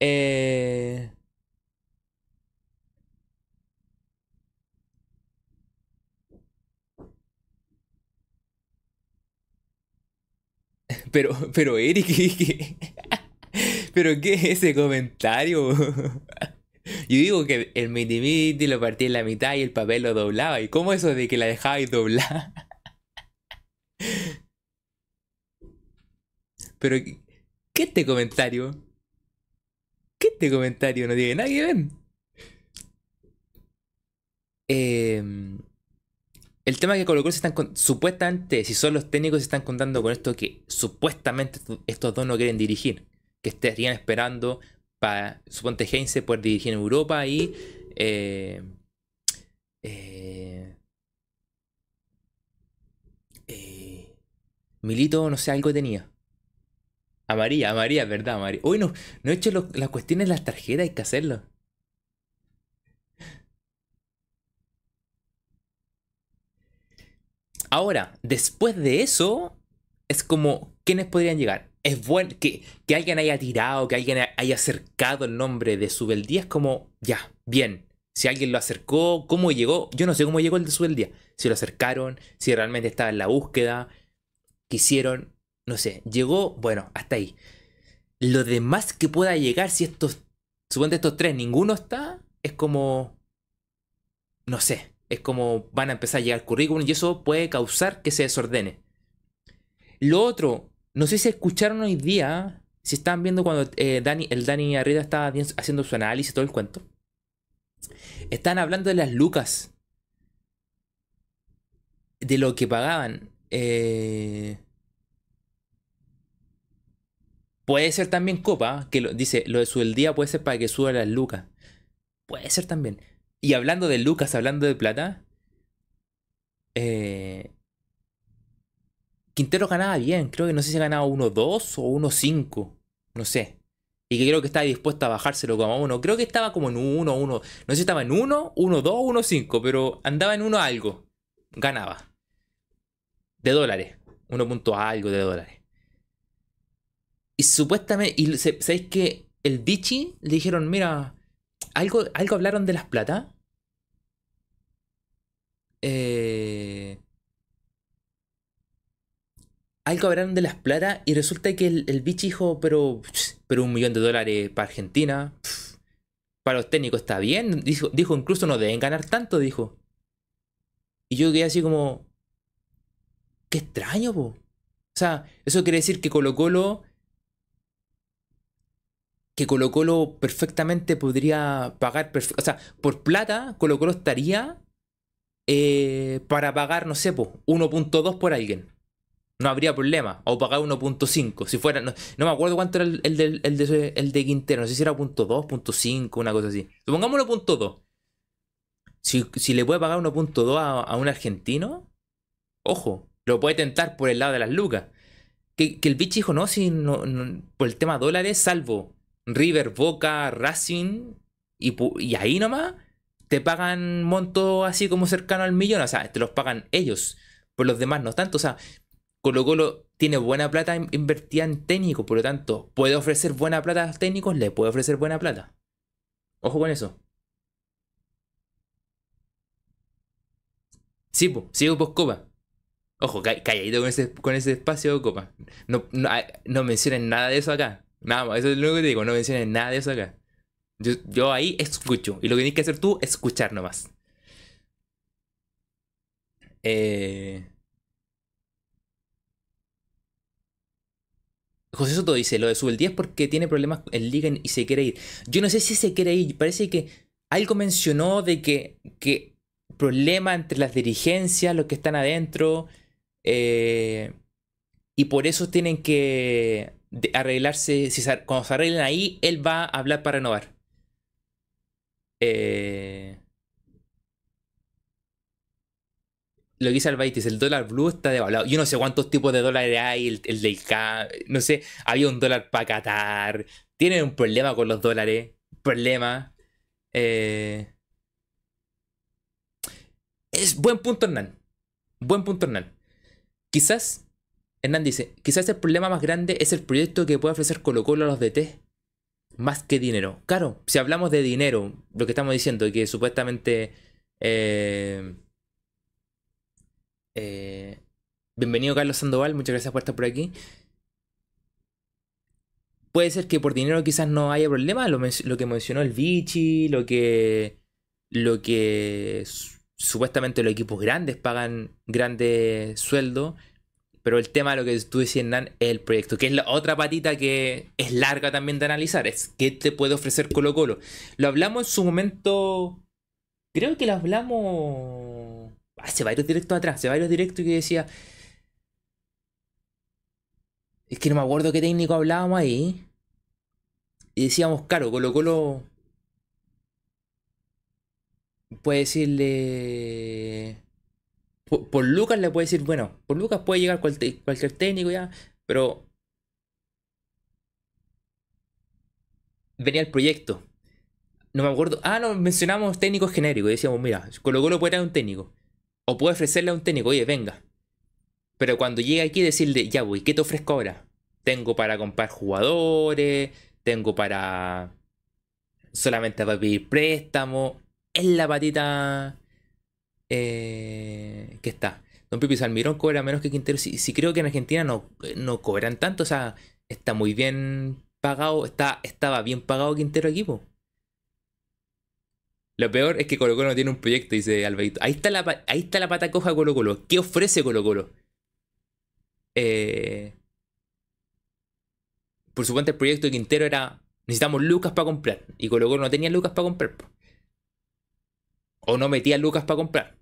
Eh, Pero, pero Eric, ¿pero qué es ese comentario? Yo digo que el mini miti lo partí en la mitad y el papel lo doblaba. ¿Y cómo eso de que la dejabais doblar? Pero, ¿qué este comentario? ¿Qué este comentario no tiene nada que ver? Eh, el tema que Colo se están supuestamente, si son los técnicos, se están contando con esto que supuestamente estos dos no quieren dirigir, que estarían esperando para, suponte Heinze, poder dirigir en Europa y eh, eh, eh, Milito, no sé, algo tenía. A María, a María, verdad, María. Uy, no, no he hecho las cuestiones de las tarjetas, hay que hacerlo. Ahora, después de eso, es como, ¿quiénes podrían llegar? Es bueno que, que alguien haya tirado, que alguien haya acercado el nombre de Subeldía, es como, ya, bien. Si alguien lo acercó, ¿cómo llegó? Yo no sé cómo llegó el de Subeldía. Si lo acercaron, si realmente estaba en la búsqueda, quisieron, no sé, llegó, bueno, hasta ahí. Lo demás que pueda llegar, si estos, suponte estos tres, ninguno está, es como, no sé, es como van a empezar a llegar currículum y eso puede causar que se desordene. Lo otro, no sé si escucharon hoy día, si están viendo cuando eh, Dani, el Dani Arrieta estaba haciendo su análisis, todo el cuento. Están hablando de las lucas. De lo que pagaban. Eh, puede ser también copa, que lo, dice, lo de su el día puede ser para que suba las lucas. Puede ser también. Y hablando de lucas, hablando de plata, eh, Quintero ganaba bien, creo que no sé si ganaba 1-2 o 1-5, no sé. Y que creo que estaba dispuesto a bajárselo como a uno. Creo que estaba como en 1, 1, no sé si estaba en 1, 1, 2, 1, 5, pero andaba en 1 algo. Ganaba. De dólares. 1 punto algo de dólares. Y supuestamente, y ¿sabéis que el bichi le dijeron, mira, algo, algo hablaron de las plata? Eh, algo hablaron de las plata y resulta que el, el bichi dijo, pero, pero un millón de dólares para Argentina, para los técnicos está bien. Dijo, dijo, incluso no deben ganar tanto, dijo. Y yo quedé así como, qué extraño, po. O sea, eso quiere decir que Colo Colo que Colo Colo perfectamente podría pagar, o sea, por plata Colo Colo estaría eh, para pagar, no sé, 1.2 por alguien. No habría problema. O pagar 1.5. Si fuera. No, me acuerdo cuánto era el, de, el, de, Quintero. No sé si era .2, .5, una cosa así. Supongamos 1.2. Si, si le puede pagar 1.2 a, un argentino, ojo, lo puede tentar por el lado de las lucas. Que, el bicho dijo, no, si no, por el tema dólares, salvo River, Boca, Racing, y, y ahí nomás te pagan monto así como cercano al millón, o sea, te los pagan ellos, por los demás no tanto, o sea, Colo Colo tiene buena plata invertida en técnicos, por lo tanto, puede ofrecer buena plata a los técnicos, le puede ofrecer buena plata. Ojo con eso. Sí, sigo pues Copa. Ojo, calladito con ese, con ese espacio Copa. No, no, no mencionen nada de eso acá. Nada eso es lo que te digo, no mencionen nada de eso acá. Yo, ahí escucho. Y lo que tienes que hacer tú es escuchar nomás. Eh... José Soto dice, lo de sube el 10 porque tiene problemas en Liga y se quiere ir. Yo no sé si se quiere ir. Parece que algo mencionó de que, que problema entre las dirigencias, los que están adentro. Eh, y por eso tienen que arreglarse. Si cuando se arreglen ahí, él va a hablar para renovar. Eh, lo que dice Albaitis, el dólar blue está devaluado. Yo no sé cuántos tipos de dólares hay, el, el del K, no sé, había un dólar para Qatar. Tienen un problema con los dólares, problema. Eh, es buen punto, Hernán. Buen punto, Hernán. Quizás, Hernán dice, quizás el problema más grande es el proyecto que puede ofrecer Colo Colo a los DT más que dinero. Claro, si hablamos de dinero, lo que estamos diciendo, que supuestamente... Eh, eh, bienvenido Carlos Sandoval, muchas gracias por estar por aquí. Puede ser que por dinero quizás no haya problema, lo, que mencionó el Vichy, lo que... Lo que supuestamente los equipos grandes pagan grandes sueldos pero el tema de lo que tú decías, Nan, es el proyecto, que es la otra patita que es larga también de analizar, es qué te puede ofrecer Colo Colo. Lo hablamos en su momento, creo que lo hablamos hace varios directos atrás, hace varios directos que decía... Es que no me acuerdo qué técnico hablábamos ahí. Y decíamos, claro, Colo Colo puede decirle por, Lucas le puede decir, bueno, por Lucas puede llegar cualquier técnico ya, pero venía el proyecto. No me acuerdo. Ah, no, mencionamos técnicos genéricos. decíamos, mira, Colo Colo puede traer un técnico. O puede ofrecerle a un técnico, oye, venga. Pero cuando llega aquí, decirle, ya voy, ¿qué te ofrezco ahora? Tengo para comprar jugadores, tengo para. solamente para pedir préstamo. Es la patita eh, que está. Don Pipi Salmirón cobra menos que Quintero. Si, creo que en Argentina no, no cobran tanto, o sea, está muy bien pagado, está, estaba bien pagado Quintero equipo. Lo peor es que Colo Colo no tiene un proyecto, dice Alberto. Ahí está la, ahí está la pata coja Colo Colo. ¿Qué ofrece Colo Colo? Eh, por supuesto, el proyecto de Quintero era necesitamos lucas para comprar. Y Colo Colo no tenía lucas para comprar. O no metía lucas para comprar.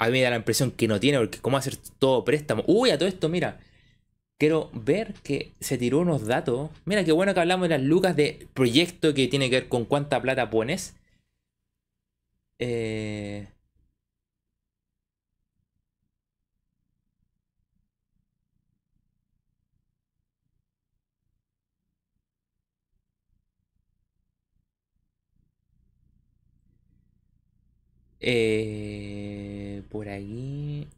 A mí me da la impresión que no tiene, porque ¿cómo hacer todo préstamo? Uy, a todo esto, mira. Quiero ver que se tiró unos datos. Mira, qué bueno que hablamos de las lucas de proyecto que tiene que ver con cuánta plata pones. Eh... Eh, por ahí.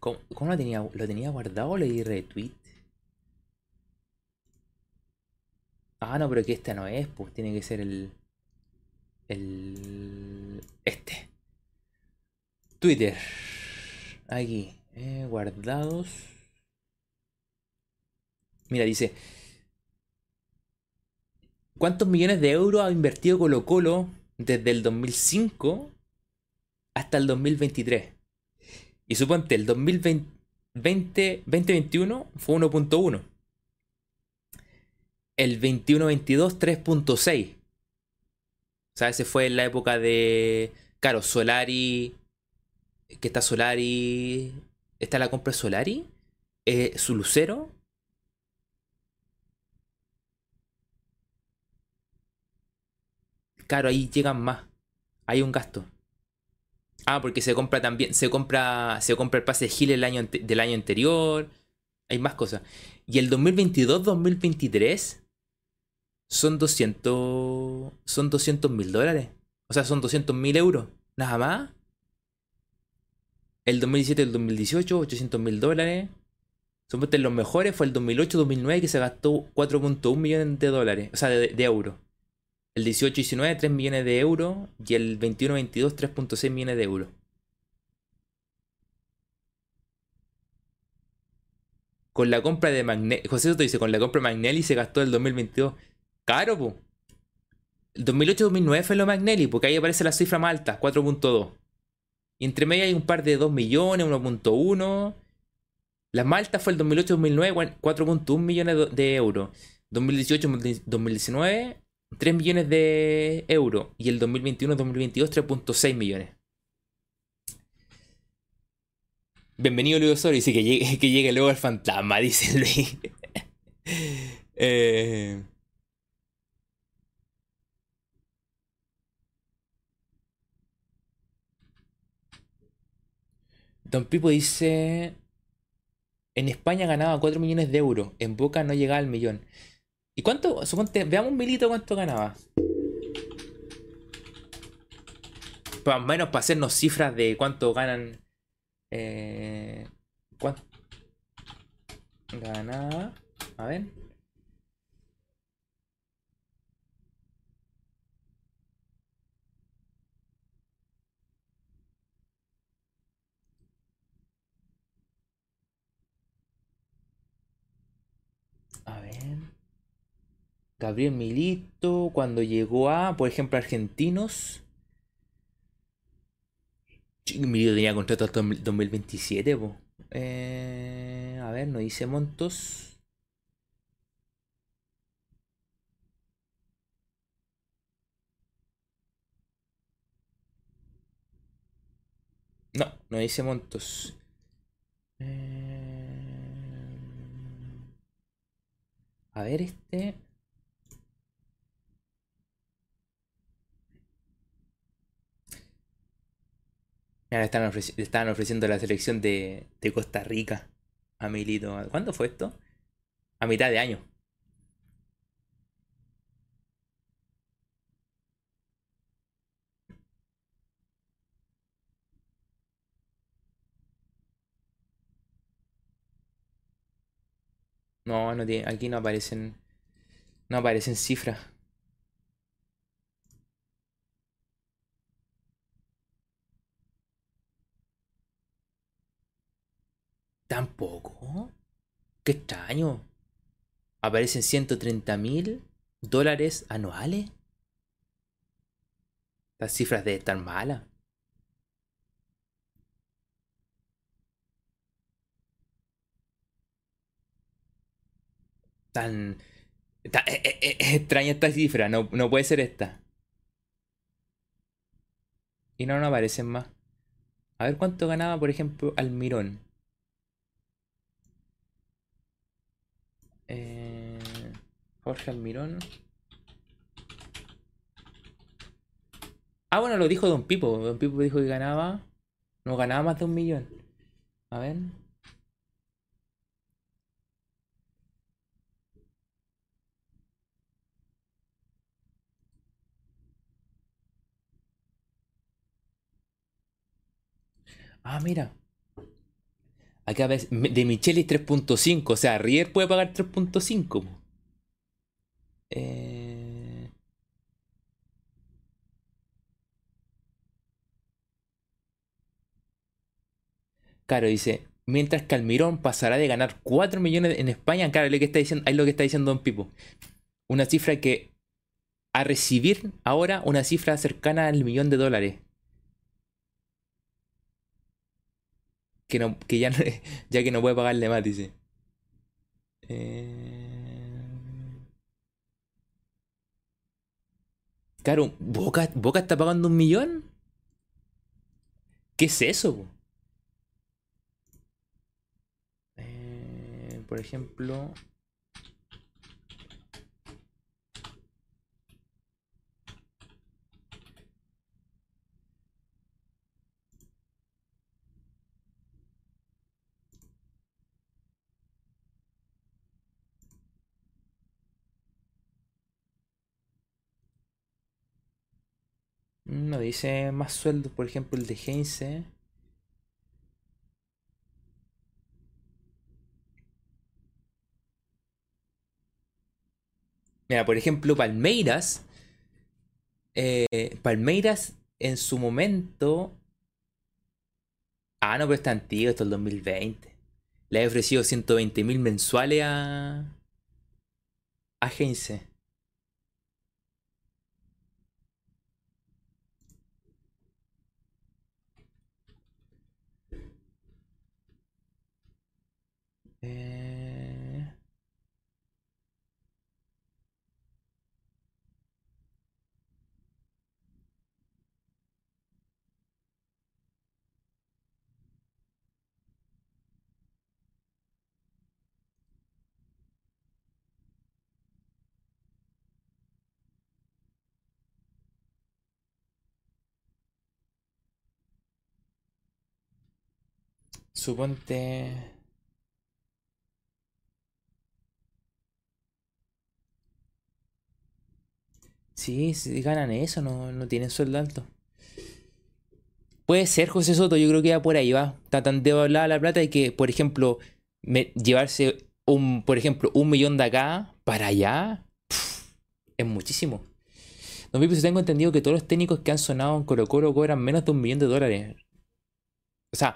¿Cómo, lo tenía? ¿Lo tenía guardado le di retweet? Ah, no, pero que este no es, pues tiene que ser el. El. Este. Twitter. Aquí. Eh, guardados. Mira, dice. ¿Cuántos millones de euros ha invertido Colo Colo desde el 2005 hasta el 2023? Y suponte, el 2020, 2021 fue 1.1. El 21-22, 3.6. O sea, ese fue en la época de. Claro, Solari. Que está Solari. Está la compra de Solari. Eh, su Lucero. Claro, ahí llegan más. Hay un gasto. Ah, porque se compra también, se compra, se compra el pase de Gil el año, del año anterior. Hay más cosas. Y el 2022-2023 son 200, son 200 mil dólares. O sea, son 200 mil euros. Nada más. El 2017 y el 2018, 800 mil dólares. Supuestamente los mejores fue el 2008-2009 que se gastó 4.1 millones de dólares. O sea, de euros. El 18-19, 3 millones de euros. Y el 21-22, 3.6 millones de euros. Con la compra de Magnelli. José Soto dice: con la compra de Magnelli se gastó el 2022. Caro. El 2008-2009 fue lo Magnelli, porque ahí aparece la cifra más alta, 4.2. Y entre medio hay un par de 2 millones, 1.1. La Malta fue el 2008-2009, 4.1 millones de euros. 2018-2019, 3 millones de euros. Y el 2021-2022, 3.6 millones. Bienvenido Luis Osorio. Dice que llegue, que llegue luego el fantasma, dice Luis. eh... Don Pipo dice... En España ganaba 4 millones de euros. En Boca no llegaba al millón. ¿Y cuánto? Veamos un milito cuánto ganaba. Más o menos para hacernos cifras de cuánto ganan. Eh, ¿Cuánto? Ganaba. A ver. A ver. Gabriel Milito, cuando llegó a, por ejemplo, Argentinos. Milito tenía contrato hasta 2027, eh, a ver, no dice montos. No, no dice montos. Eh, a ver, este. Le estaban, ofreciendo la selección de, Costa Rica a Milito. ¿Cuándo fue esto? A mitad de año. No, no tiene, aquí no aparecen. No aparecen cifras. Tampoco. Qué extraño. aparecen 130 mil dólares anuales. Las cifras de estar malas. Tan, tan- eh, eh, eh, extraña esta cifra, no, no puede ser esta. Y no, no aparecen más. A ver cuánto ganaba, por ejemplo, Almirón. Eh, Jorge Almirón. Ah, bueno, lo dijo Don Pipo. Don Pipo dijo que ganaba. No ganaba más de un millón. A ver. Ah, mira. Acá ves de Michelis 3.5. O sea, River puede pagar 3.5. po. Eh, Claro, dice. Mientras que Almirón pasará de ganar 4 millones en España. Claro, es lo que está diciendo, es lo que está diciendo Don Pipo. Una cifra que. A recibir ahora una cifra cercana al millón de dólares. Que, no, que ya, no- ya que no puede pagarle más, dice. Eh, Claro, ¿Boca, Boca está pagando un millón? ¿Qué es eso? Eh, por ejemplo... No dice más sueldos, por ejemplo, el de Heinze. Mira, por ejemplo, Palmeiras. eh, Palmeiras en su momento. Ah, no, pero está antiguo, esto es el 2020. Le he ofrecido 120 mil mensuales a. a Heinze. Eh, suponte. Sí, ganan eso, no, no tienen sueldo alto. Puede ser José Soto, yo creo que va por ahí, va. Está tan devaluada la plata y que, por ejemplo, llevarse un, por ejemplo, un millón de acá para allá, es muchísimo. No, Pipo, tengo entendido que todos los técnicos que han sonado en Colo Colo cobran menos de un millón de dólares. O sea,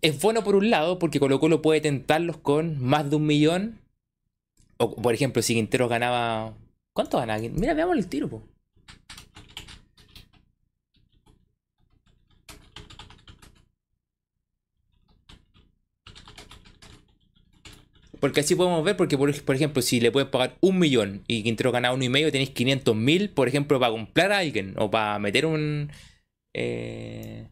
es bueno por un lado, porque Colo Colo puede tentarlos con más de un millón. O, por ejemplo, si Quinteros ganaba. ¿Cuánto ganaba? Quin- Mira, veamos el tiro, po. Porque así podemos ver, porque por ejemplo, si le puedes pagar un millón y Quintero gana uno y medio, tenéis 500 mil, por ejemplo, para comprar a alguien o para meter un. eh,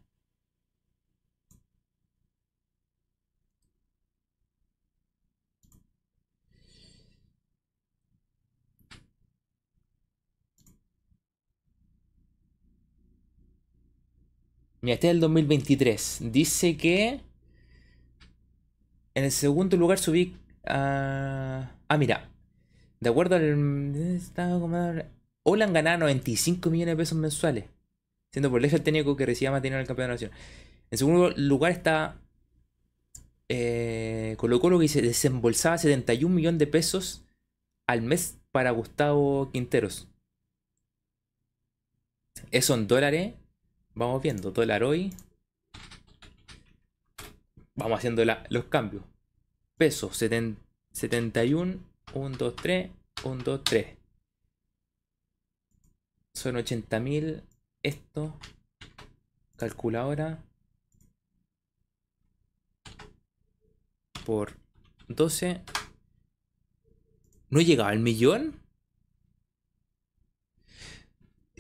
Mira, este es el 2023. Dice que en el segundo lugar subí. Ah, mira. De acuerdo al... Olan ganaba 95 millones de pesos mensuales. Siendo por lejos el técnico que recibía más dinero en el campeonato nacional. En segundo lugar está... Eh, Colo Colo que se desembolsaba 71 millones de pesos al mes para Gustavo Quinteros. Eso en dólares. Vamos viendo. Dólar hoy. Vamos haciendo los cambios. Pesos, seten- 71, 1, 2, 3, 1, 2, 3. Son 80.000. Esto. Calculadora. Por 12. ¿No llegaba al millón?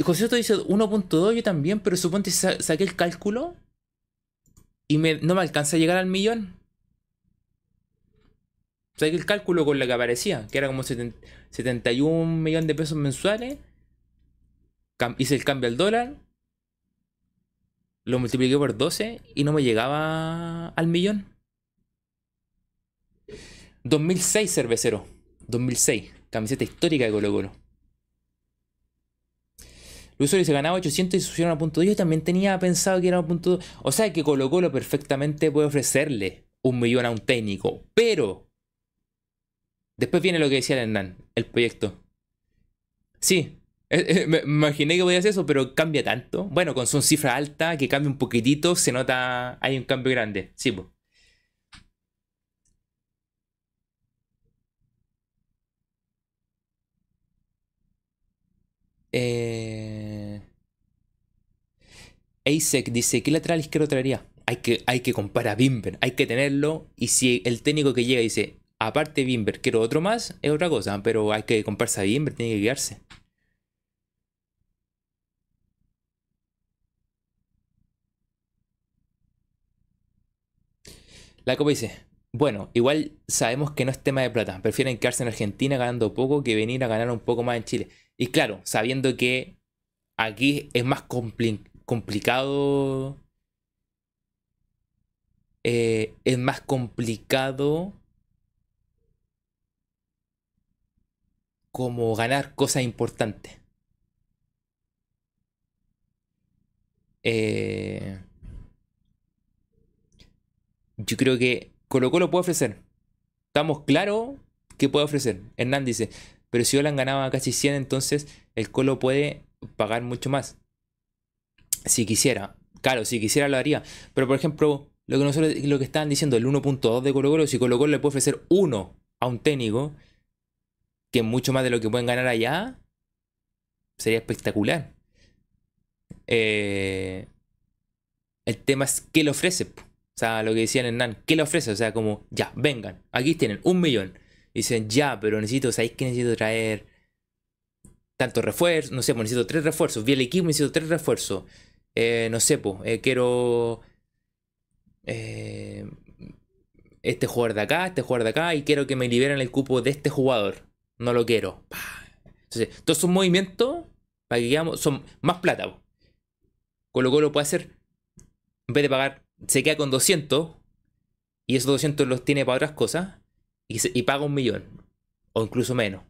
José dice 1.2, yo también, pero suponte sa saqué el cálculo y no me alcanza a llegar al millón. Saqué el cálculo con lo que aparecía, que era como 71 millones de pesos mensuales. hice el cambio al dólar. Lo multipliqué por 12 y no me llegaba al millón. 2006 cervecero. 2006. Camiseta histórica de Colo Colo. Luis se ganaba 800 y subieron a punto 2. Yo también tenía pensado que era a punto 2. O sea que Colo Colo perfectamente puede ofrecerle un millón a un técnico. Pero. Después viene lo que decía el Hernán, el proyecto. Sí, eh, eh, me imaginé que podía hacer eso, pero cambia tanto. Bueno, con son cifra alta, que cambia un poquitito, se nota, hay un cambio grande. Sí, pues. Eh... ASEC dice, ¿qué lateral izquierdo traería? Hay que, hay que comparar a Bimber, hay que tenerlo. Y si el técnico que llega dice, aparte Bimber, quiero otro más, es otra cosa. Pero hay que comprarse a Bimber, tiene que quedarse. La copa dice, bueno, igual sabemos que no es tema de plata. Prefieren quedarse en Argentina ganando poco que venir a ganar un poco más en Chile. Y claro, sabiendo que aquí es más complicado. Eh, es más complicado como ganar cosas importantes. Eh, yo creo que Colo Colo puede ofrecer. Estamos claros que puede ofrecer. Hernán dice, pero si Olan ganaba casi 100, entonces el Colo puede pagar mucho más. Si quisiera. Claro, si quisiera lo haría. Pero por ejemplo, lo que nosotros lo que estaban diciendo, el 1.2 de Colo Colo, si Colo Colo le puede ofrecer 1 a un técnico, que es mucho más de lo que pueden ganar allá, sería espectacular. Eh, el tema es qué le ofrece. O sea, lo que decían Hernán, ¿qué le ofrece? O sea, como, ya, vengan, aquí tienen un millón dicen, ya, pero necesito, ¿sabéis que necesito traer tantos refuerzos? No sé, pues necesito tres refuerzos. Vi el equipo, necesito tres refuerzos. Eh, no sé, pues, quiero eh, este jugador de acá, este jugador de acá, y quiero que me liberen el cupo de este jugador. No lo quiero. Entonces, todos esos movimientos, para que digamos, son más plata. Con lo cual lo puede hacer, en vez de pagar, se queda con 200, y esos 200 los tiene para otras cosas y, paga un millón. O incluso menos.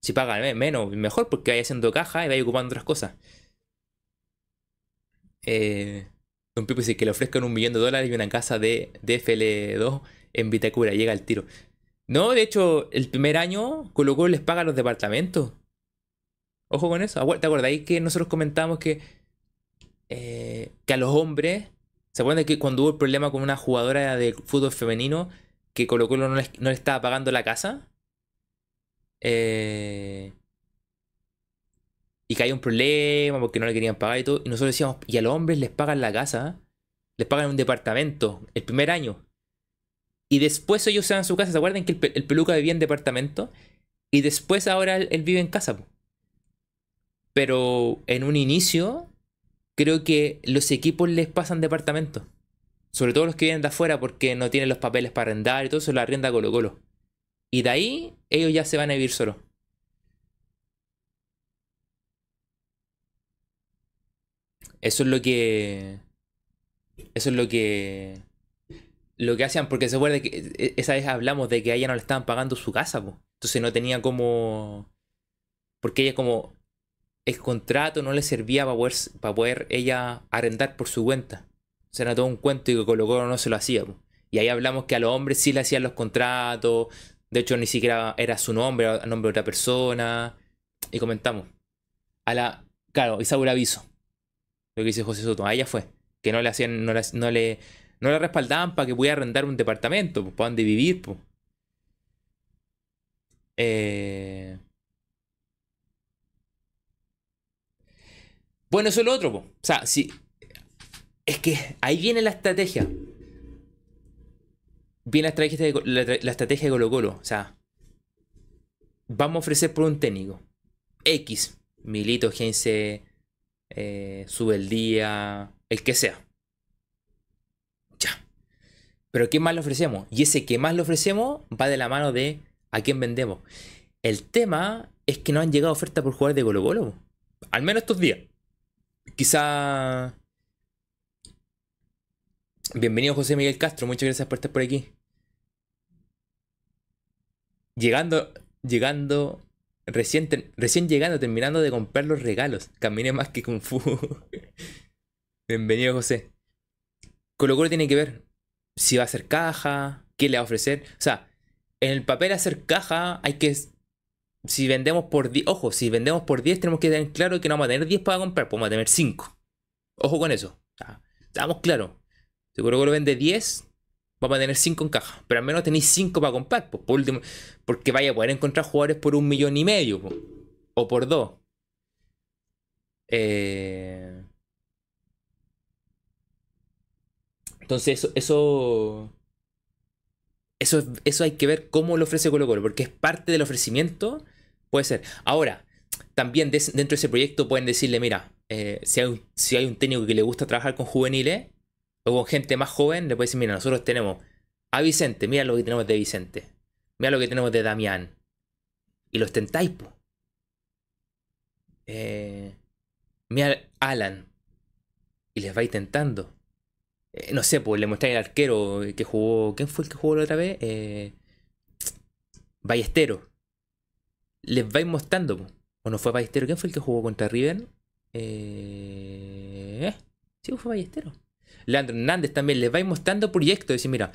Si paga menos, mejor porque vaya haciendo caja y vaya ocupando otras cosas. Eh, Don Pipo dice que le ofrezcan un millón de dólares y una casa de, FL2 en Vitacura. Llega al tiro. No, de hecho, el primer año Colo les paga los departamentos. Ojo con eso. ¿Te acordáis que nosotros comentamos que, eh, que a los hombres, ¿se acuerdan que cuando hubo el problema con una jugadora de fútbol femenino que Colo Colo no le, estaba pagando la casa. Eh, y que hay un problema porque no le querían pagar y todo. Y nosotros decíamos, y a los hombres les pagan la casa, les pagan un departamento el primer año. Y después ellos se van a su casa. ¿Se acuerdan que el, peluca vivía en departamento? Y después ahora él, vive en casa. Pero en un inicio, creo que los equipos les pasan departamento. Sobre todo los que vienen de afuera porque no tienen los papeles para arrendar y todo eso, la arrienda Colo Colo. Y de ahí ellos ya se van a vivir solos. Eso es lo que. Eso es lo que. Lo que hacían, porque se acuerda que e, esa vez hablamos de que a ella no le estaban pagando su casa, entonces no tenía como. Porque ella, como. El contrato no le servía para poder, para poder ella arrendar por su cuenta se era todo un cuento y que Colo Colo no se lo hacía. Y ahí hablamos que a los hombres sí le hacían los contratos. De hecho, ni siquiera era su nombre, era el nombre de otra persona. Y comentamos. A la. Claro, Isaura aviso. Lo que dice José Soto. A ella fue. Que no le hacían. No le, no le, respaldaban para que pudiera arrendar un departamento. Pues, para donde vivir. Pues. Eh, Bueno, eso es lo otro, po. O sea, si. Es que ahí viene la estrategia. Viene la estrategia la, la estrategia de Colo Colo. O sea, vamos a ofrecer por un técnico. X. Milito, Gense, eh, sube el día, el que sea. Ya. Pero ¿qué más le ofrecemos? Y ese que más le ofrecemos va de la mano de a quién vendemos. El tema es que no han llegado ofertas por jugar de Colo Colo. Al menos estos días. Quizá. Bienvenido José Miguel Castro, muchas gracias por estar por aquí. Llegando, llegando, recién, recién llegando, terminando de comprar los regalos. Caminé más que Kung Fu. Bienvenido José. Con lo cual tiene que ver si va a hacer caja, qué le va a ofrecer. O sea, en el papel hacer caja hay que si vendemos por 10, ojo, si vendemos por 10 tenemos que tener claro que no vamos a tener 10 para comprar, podemos tener 5. Ojo con eso. Estamos claros. Si que lo vende 10, vamos a tener 5 en caja. Pero al menos tenéis 5 para comprar. Porque vaya a poder encontrar jugadores por un millón y medio. o por 2. Eh... Entonces eso, eso eso, eso, hay que ver cómo lo ofrece Colo Colo, porque es parte del ofrecimiento Puede ser. Ahora, también dentro de ese proyecto pueden decirle, mira, eh, si, hay si hay un técnico que le gusta trabajar con juveniles o con gente más joven, le puede decir, mira, nosotros tenemos a Vicente, mira lo que tenemos de Vicente, mira lo que tenemos de Damián. Y los tentáis, po. Eh, mira Alan. Y les vais tentando. Eh, no sé, pues le mostráis al arquero que jugó. ¿Quién fue el que jugó la otra vez? Eh, Ballestero les vais mostrando. ¿O no fue Ballestero? ¿Quién fue el que jugó contra River? Eh... Sí, fue Ballestero. Leandro Hernández también les vais mostrando proyectos. Decir, mira,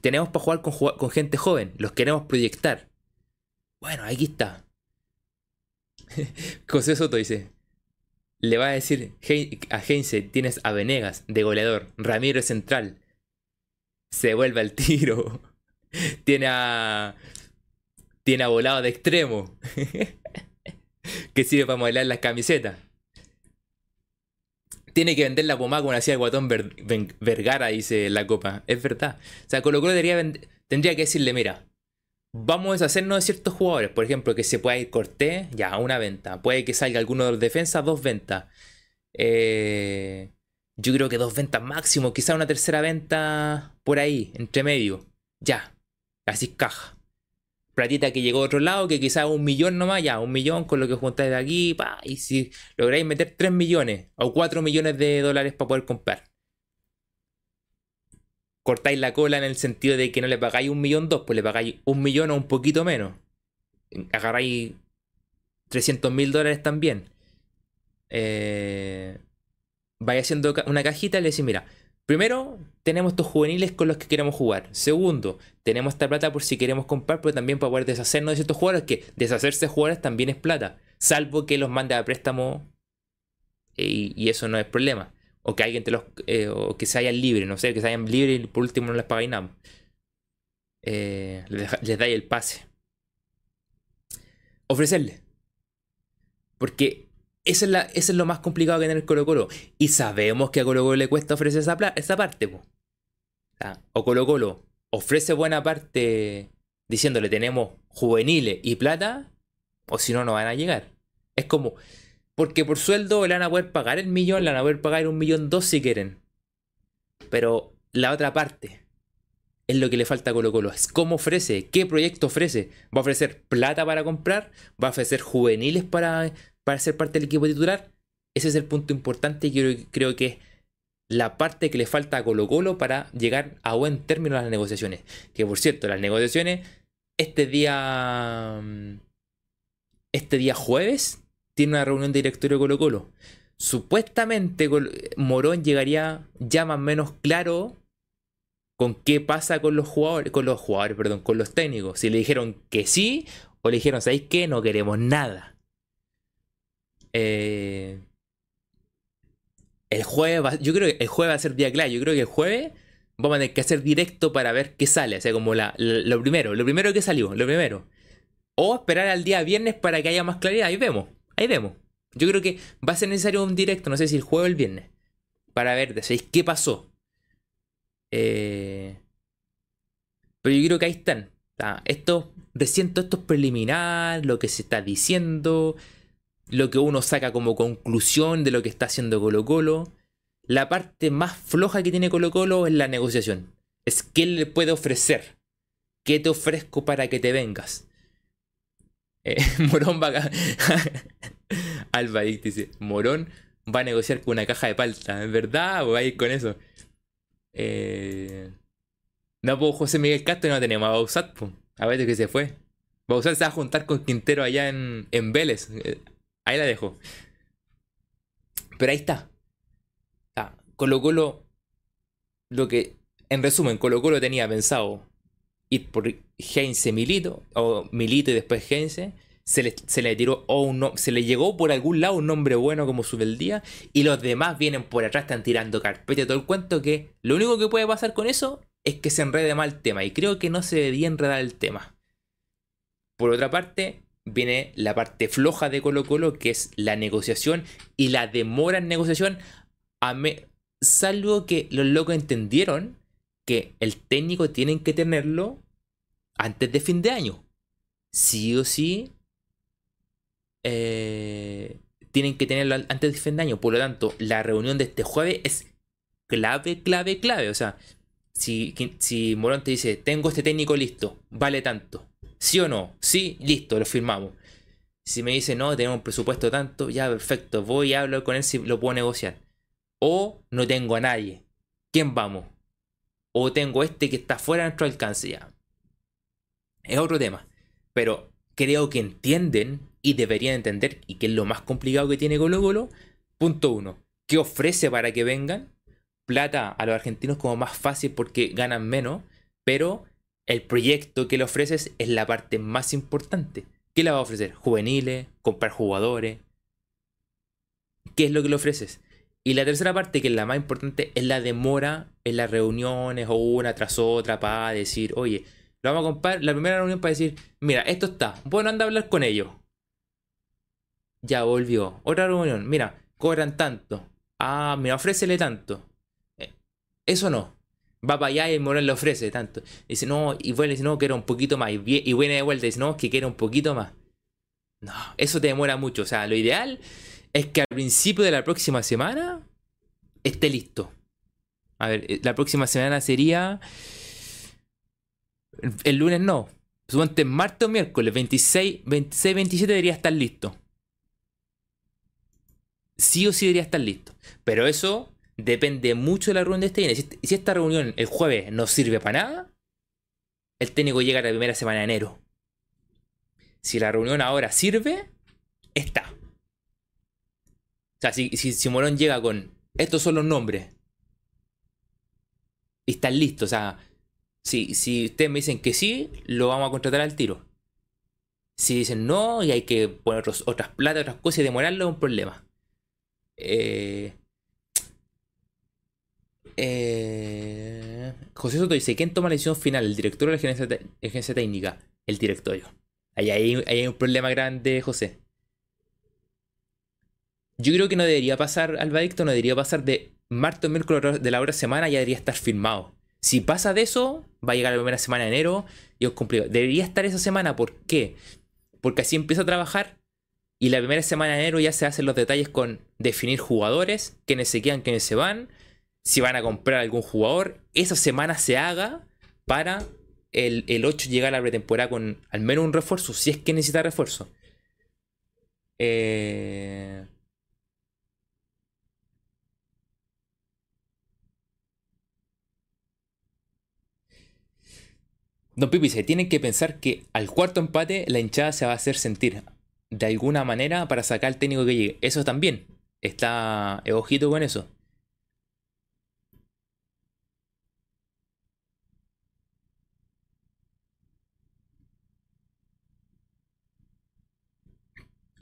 tenemos para jugar con, gente joven. Los queremos proyectar. Bueno, aquí está. José Soto dice. Le va a decir a Heinze, tienes a Venegas de goleador, Ramiro central. Se vuelve al tiro. Tiene a tiene a volado de extremo. que sirve para modelar las camisetas. Tiene que vender la pomada como hacía guatón Vergara, dice la copa. Es verdad. O sea, Colo Colo tendría, que decirle, mira, vamos a deshacernos de ciertos jugadores. Por ejemplo, que se pueda ir Cortés, ya, una venta. Puede que salga alguno de los defensas, dos ventas. Eh, yo creo que dos ventas máximo. Quizá una tercera venta por ahí, entre medio. Ya. Así caja platita que llegó a otro lado, que quizás un millón nomás, ya, un millón con lo que juntáis de aquí, y si lográis meter 3 millones o 4 millones de dólares para poder comprar. Cortáis la cola en el sentido de que no le pagáis un millón dos, pues le pagáis un millón o un poquito menos. Agarráis 300 mil dólares también. Eh, vais haciendo una cajita y le decís, mira, Primero, tenemos estos juveniles con los que queremos jugar. Segundo, tenemos esta plata por si queremos comprar, pero también para poder deshacernos de ciertos jugadores, que deshacerse de jugadores también es plata. Salvo que los mande a préstamo y, eso no es problema. O que alguien te los. Eh, o que se hayan libre, no sé, que se hayan libre y por último no les pagáis nada. Eh, les, les dais el pase. Ofrecerle. Porque eso es, es lo más complicado que tener Colo Colo. Y sabemos que a Colo Colo le cuesta ofrecer esa, esa parte. O Colo Colo ofrece buena parte diciéndole tenemos juveniles y plata, o si no, no van a llegar. Es como, porque por sueldo le van a poder pagar el millón, le van a poder pagar un millón dos si quieren. Pero la otra parte es lo que le falta a Colo Colo. Es cómo ofrece, qué proyecto ofrece. ¿Va a ofrecer plata para comprar? ¿Va a ofrecer juveniles para para ser parte del equipo titular. Ese es el punto importante y creo, creo que es la parte que le falta a Colo Colo para llegar a buen término las negociaciones. Que por cierto, las negociaciones este día... Mm, este día jueves tiene una reunión de directorio de Colo Colo. Supuestamente Morón llegaría ya más o menos claro con qué pasa con los jugadores, con los jugadores, perdón, con los técnicos. Si le dijeron que sí o le dijeron, ¿sabéis qué? No queremos nada. Eh, el jueves, va, yo creo que el jueves va a ser día clave. Yo creo que el jueves vamos a tener que hacer directo para ver qué sale. O sea, como lo primero, lo primero que salió, lo primero. O esperar al día viernes para que haya más claridad. Ahí vemos, ahí vemos. Yo creo que va a ser necesario un directo, no sé si el jueves o el viernes, para ver, ¿sabéis qué pasó? Eh, pero yo creo que ahí están. Esto, recién esto es preliminar, lo que se está diciendo, lo que uno saca como conclusión de lo que está haciendo Colo Colo. La parte más floja que tiene Colo Colo es la negociación. Es qué le puede ofrecer. ¿Qué te ofrezco para que te vengas? Eh, Morón va a... Alba dice, Morón va a negociar con una caja de palta. ¿Es verdad? ¿O va a ir con eso? Eh... No, pues José Miguel Castro no tenemos a Bausat, pues. A ver de qué se fue. Bausat se va a juntar con Quintero allá en, en Vélez. Ahí la dejo. Pero ahí está. Colo Colo. Lo que. En resumen, Colo Colo tenía pensado ir por Heinze Milito. O Milito y después Heinze. Se le, tiró o un se le llegó por algún lado un nombre bueno como Subeldía y los demás vienen por atrás están tirando carpeta todo el cuento que lo único que puede pasar con eso es que se enrede mal el tema y creo que no se debería enredar el tema. Por otra parte, viene la parte floja de Colo Colo, que es la negociación y la demora en negociación, a salvo que los locos entendieron que el técnico tienen que tenerlo antes de fin de año. Sí o sí, eh, tienen que tenerlo antes de fin de año. Por lo tanto, la reunión de este jueves es clave, clave, clave. O sea, si, si Morón te dice, tengo este técnico listo, vale tanto. ¿Sí o no? Sí, listo, lo firmamos. Si me dice, no, tenemos un presupuesto tanto, ya perfecto, voy y hablo con él si lo puedo negociar. O no tengo a nadie. ¿Quién vamos? O tengo este que está fuera de nuestro alcance ya. Es otro tema. Pero creo que entienden y deberían entender, y que es lo más complicado que tiene Colo Colo. Punto uno. ¿Qué ofrece para que vengan? plata a los argentinos como más fácil porque ganan menos, pero el proyecto que le ofreces es la parte más importante. ¿Qué le va a ofrecer? Juveniles, comprar jugadores. ¿Qué es lo que le ofreces? Y la tercera parte, que es la más importante, es la demora en las reuniones o una tras otra para decir, oye, lo vamos a comprar. La primera reunión para decir, mira, esto está, bueno, anda a hablar con ellos. Ya volvió. Otra reunión, mira, cobran tanto. Ah, mira, ofrécele tanto. Eso no. Va para allá y Morón le ofrece tanto. Dice, no, y vuelve dice, no, quiero un poquito más. Y viene de vuelta dice, no, que quiero un poquito más. No, eso te demora mucho. O sea, lo ideal es que al principio de la próxima semana esté listo. A ver, eh, la próxima semana sería. El lunes no. Suponte martes o miércoles, 26, 26, 27 debería estar listo. Sí o sí debería estar listo. Pero eso depende mucho de la reunión de este Y si, esta reunión el jueves no sirve para nada, el técnico llega la primera semana de enero. Si la reunión ahora sirve, está. O sea, si, si, Morón llega con estos son los nombres y están listos, o sea, si, si ustedes me dicen que sí, lo vamos a contratar al tiro. Si dicen no y hay que poner otras plata, otras cosas y demorarlo, es un problema. Eh, eh, José Soto dice, ¿quién toma la decisión final? ¿El director o la agencia, técnica? El directorio. Ahí hay, un problema grande, José. Yo creo que no debería pasar, al Albadicto, no debería pasar de martes o miércoles de la hora semana, ya debería estar firmado. Si pasa de eso, va a llegar la primera semana de enero y es complicado. Debería estar esa semana, ¿por qué? Porque así empieza a trabajar y la primera semana de enero ya se hacen los detalles con definir jugadores, quiénes se quedan, quiénes se van si van a comprar algún jugador, esa semana se haga para el, 8 llegar a la pretemporada con al menos un refuerzo, si es que necesita refuerzo. Eh... Don Pipi dice, tienen que pensar que al cuarto empate la hinchada se va a hacer sentir de alguna manera para sacar al técnico que llegue. Eso también. Está eh, ojito con eso.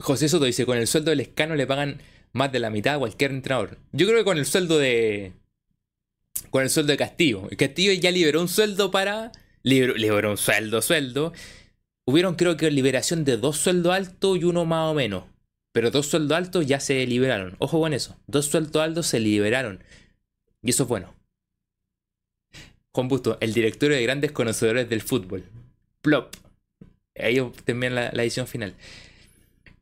José Soto dice, con el sueldo del escano le pagan más de la mitad a cualquier entrenador. Yo creo que con el sueldo de... Con el sueldo de Castillo. Castillo ya liberó un sueldo para... Liberó, liberó un sueldo, sueldo. hubieron creo que liberación de dos sueldos altos y uno más o menos. Pero dos sueldos altos ya se liberaron. Ojo con eso. Dos sueldos altos se liberaron. Y eso es bueno. Juan Busto, el directorio de grandes conocedores del fútbol. Plop. También la, la edición final.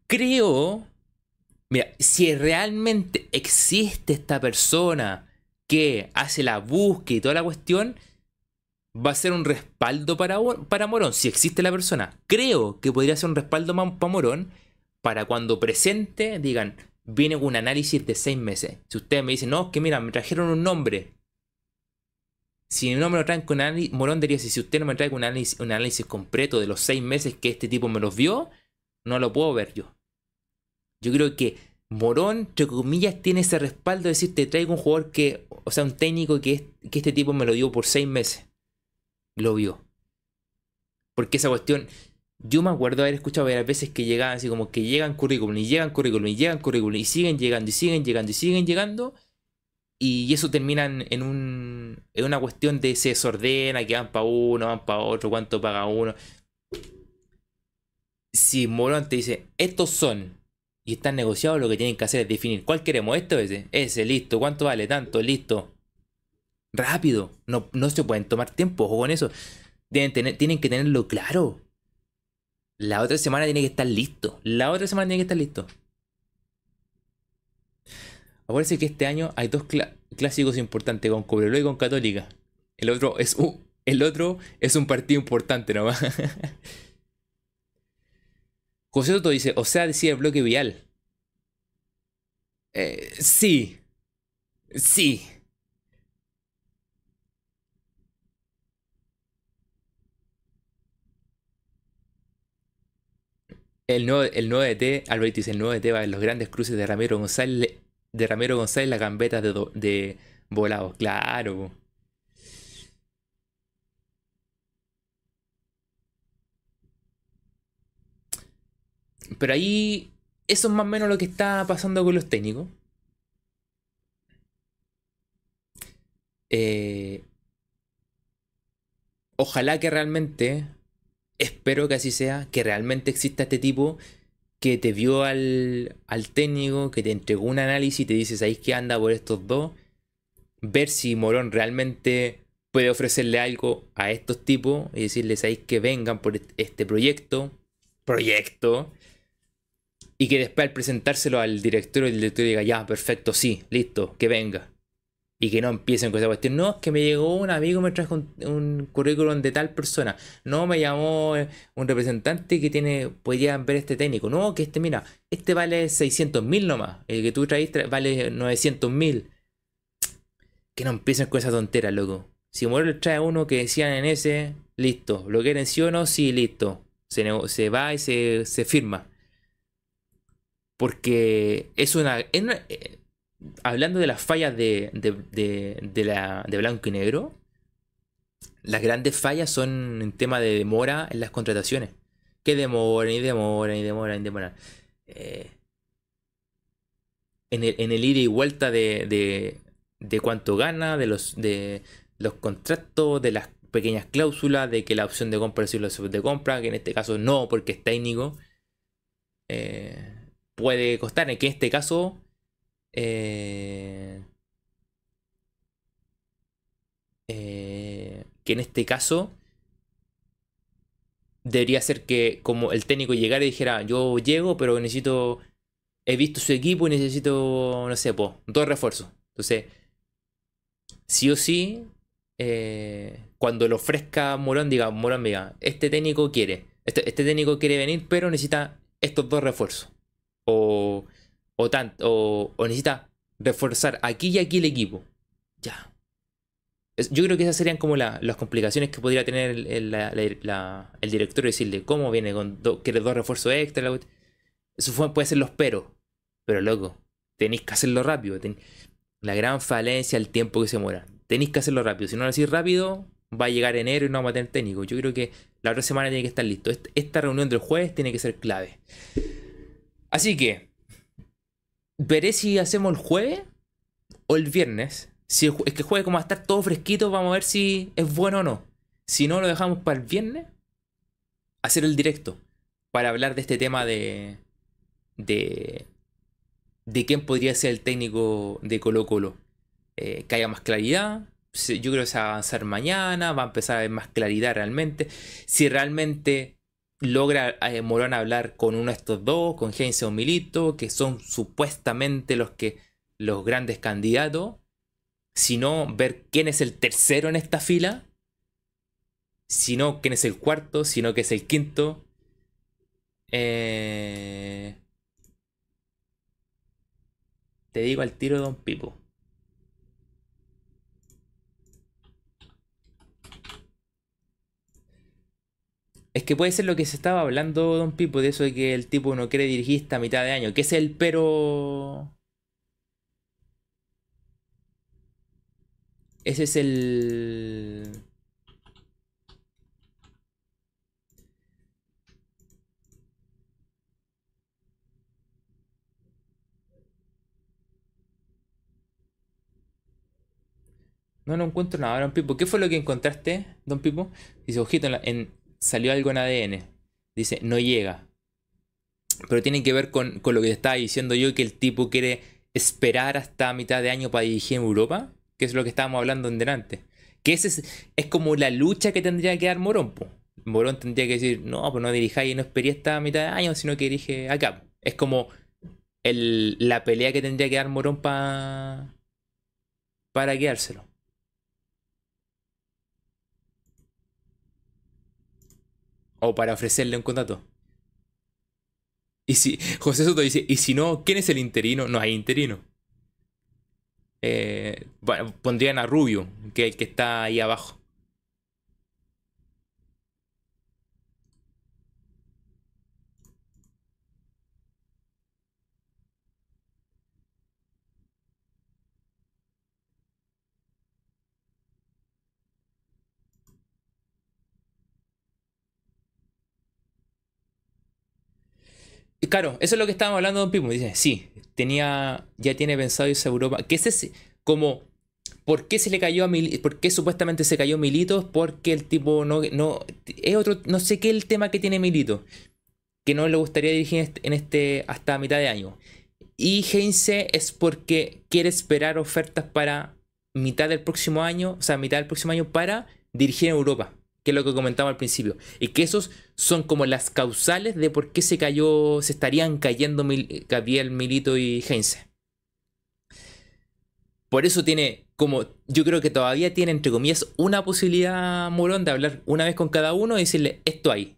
Creo. Mira, si realmente existe esta persona que hace la búsqueda y toda la cuestión, va a ser un respaldo para, para Morón, si existe la persona. Creo que podría ser un respaldo para Morón para cuando presente digan, viene un análisis de seis meses. Si ustedes me dicen, no, es que mira, me trajeron un nombre. Si no me lo traen con análisis, Morón diría, si usted no me trae un análisis, un análisis completo de los seis meses que este tipo me los vio, no lo puedo ver yo. Yo creo que Morón, entre comillas, tiene ese respaldo de decir, te traigo un jugador que, o sea, un técnico que, que este tipo me lo dio por seis meses. Lo vio. Porque esa cuestión, yo me acuerdo haber escuchado varias veces que llegaban así como que llegan currículum y llegan currículum y llegan currículum y siguen llegando y siguen llegando y siguen llegando. Y eso termina en, un, en una cuestión de se desordena, que van para uno, van para otro, cuánto paga uno. Si Morón te dice, estos son, y están negociados, lo que tienen que hacer es definir cuál queremos, esto ese, ese, listo, cuánto vale, tanto, listo. Rápido, no, no se pueden tomar tiempo, ojo con eso. tener, tienen que tenerlo claro. La otra semana tiene que estar listo. La otra semana tiene que estar listo. Acuérdense que este año hay dos clásicos importantes con Cobreloa y con Católica. El otro es un, el otro es un partido importante nomás. José Soto dice, o sea, decía el bloque vial. Eh, sí. Sí. El nuevo, el nuevo DT, Albert dice, el nuevo DT va en los grandes cruces de Ramiro González, de Ramiro González, la gambeta de, de volado. Claro. Pero ahí, eso es más o menos lo que está pasando con los técnicos. Eh, ojalá que realmente espero que así sea, que realmente exista este tipo que te vio al, al técnico, que te entregó un análisis y te dice, ¿sabéis qué anda por estos dos? Ver si Morón realmente puede ofrecerle algo a estos tipos y decirles, ¿sabéis que vengan por este proyecto? Proyecto. Y que después al presentárselo al director, el director diga, ya, perfecto, sí, listo, que venga y que no empiecen con esa cuestión. No, es que me llegó un amigo, me trajo un, currículum de tal persona. No, me llamó eh, un representante que tiene, podían ver este técnico. No, que este, mira, este vale 600 mil nomás. El que tú traíste vale 900 mil. Que no empiecen con esa tontera, loco. Si le trae uno que decían en ese, listo. ¿Lo quieren sí o no? Sí, listo. Se, se va y se, se firma. Porque es una, eh, hablando de las fallas de, de, la, de blanco y negro, las grandes fallas son en tema de demora en las contrataciones. Que demoran y demoran y demoran y demoran. Eh, en, el, en el ida y vuelta de, de, cuánto gana, de los, de los contratos, de las pequeñas cláusulas, de que la opción de compra es la opción de compra, que en este caso no, porque es técnico. Eh, puede costar, en que en este caso eh, eh, que en este caso debería ser que como el técnico llegara y dijera, yo llego, pero necesito, he visto su equipo y necesito, no sé, dos refuerzos. Entonces, sí o sí, eh, cuando lo ofrezca Morón, diga, Morón, diga, este técnico quiere, este, este técnico quiere venir, pero necesita estos dos refuerzos. O o, tanto, o, necesita reforzar aquí y aquí el equipo. Ya. yo creo que esas serían como las complicaciones que podría tener el, el, director decirle, ¿cómo viene? con ¿Quieres dos refuerzos extra? Eso puede ser los peros. Pero loco, tenéis que hacerlo rápido. la gran falencia, el tiempo que se muera. Tenéis que hacerlo rápido. Si no lo hacéis rápido, va a llegar enero y no vamos a tener técnico. Yo creo que la otra semana tiene que estar listo. Esta reunión del jueves tiene que ser clave. Así que, veré si hacemos el jueves o el viernes. Si es que jueves como va a estar todo fresquito, vamos a ver si es bueno o no. Si no, lo dejamos para el viernes. hacer el directo para hablar de este tema de, de, de quién podría ser el técnico de Colo Colo. Eh, que haya más claridad. Yo creo que se va a avanzar mañana, va a empezar a haber más claridad realmente. Si realmente logra eh, Morón hablar con uno de estos dos, con Heinz o Milito, que son supuestamente los que los grandes candidatos, sino ver quién es el tercero en esta fila, sino quién es el cuarto, sino que es el quinto. Eh, te digo al tiro, Don Pipo. Es que puede ser lo que se estaba hablando, Don Pipo, de eso de que el tipo no quiere dirigir esta mitad de año. Que es el pero. Ese es el. No, no encuentro nada, Don Pipo. ¿Qué fue lo que encontraste, Don Pipo? Dice, ojito, en, salió algo en ADN. Dice, no llega. Pero tiene que ver con, lo que estaba diciendo yo, que el tipo quiere esperar hasta mitad de año para dirigir en Europa, que es lo que estábamos hablando en delante. Que ese es, como la lucha que tendría que dar Morón. Morón tendría que decir, no, pues no dirijáis y no esperé hasta mitad de año, sino que dirige acá. Es como la pelea que tendría que dar Morón para quedárselo. O para ofrecerle un contrato. Y si José Soto dice, y si no, ¿quién es el interino? No hay interino. Eh, bueno, pondrían a Rubio, que es el que está ahí abajo. Claro, eso es lo que estábamos hablando de Don Pipo. Dice, sí, tenía, ya tiene pensado irse a Europa. Que ese como, ¿por qué se le cayó a Milito? ¿Por qué supuestamente se cayó Milito? Porque el tipo no, no, es otro, no sé qué el tema que tiene Milito. Que no le gustaría dirigir en este, hasta mitad de año. Y Heinze es porque quiere esperar ofertas para mitad del próximo año, o sea, mitad del próximo año para dirigir en Europa que es lo que comentaba al principio, y que esos son como las causales de por qué se cayó, se estarían cayendo Gabriel Milito y Heinze. Por eso tiene como, yo creo que todavía tiene entre comillas una posibilidad Morón de hablar una vez con cada uno y decirle esto hay.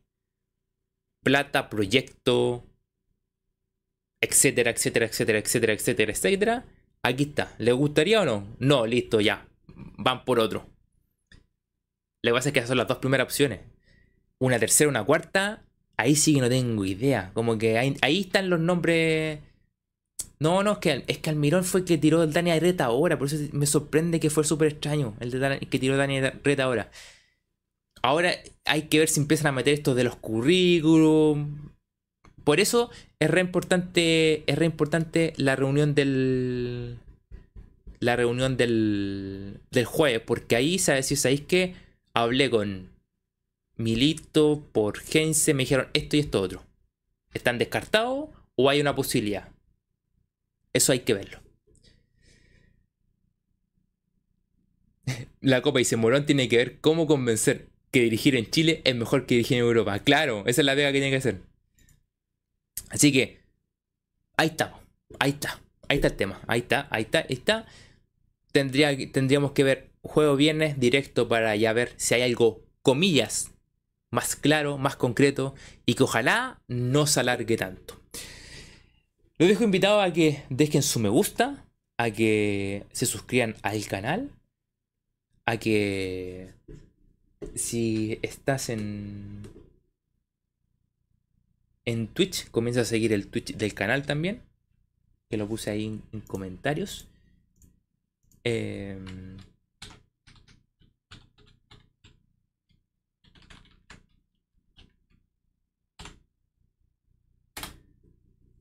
Plata, proyecto, etcétera, etcétera, etcétera, etcétera, etcétera, etcétera. Aquí está. ¿Le gustaría o no? No, listo, ya. Van por otro. Lo que pasa es que esas son las dos primeras opciones. Una tercera, una cuarta, ahí sí que no tengo idea. Como que ahí, están los nombres. No, no, es que, es que Almirón fue el que tiró el Dani Reta ahora. Por eso me sorprende que fue súper extraño el, de que tiró Dani Reta ahora. Ahora hay que ver si empiezan a meter esto de los currículum. Por eso es re importante, es re importante la reunión del. La reunión del, del jueves. Porque ahí, ¿sabes? Si sabéis que hablé con Milito por Gense, me dijeron esto y esto otro. ¿Están descartados o hay una posibilidad? Eso hay que verlo. La Copa dice, Morón tiene que ver cómo convencer que dirigir en Chile es mejor que dirigir en Europa. Claro, esa es la pega que tiene que hacer. Así que, ahí estamos. Ahí está. Ahí está el tema. Ahí está, ahí está, ahí está. Tendría, tendríamos que ver juego viernes directo para ya ver si hay algo, comillas, más claro, más concreto y que ojalá no se alargue tanto. Los dejo invitado a que dejen su me gusta, a que se suscriban al canal, a que si estás en en Twitch, comienza a seguir el Twitch del canal también, que lo puse ahí en, comentarios. Eh,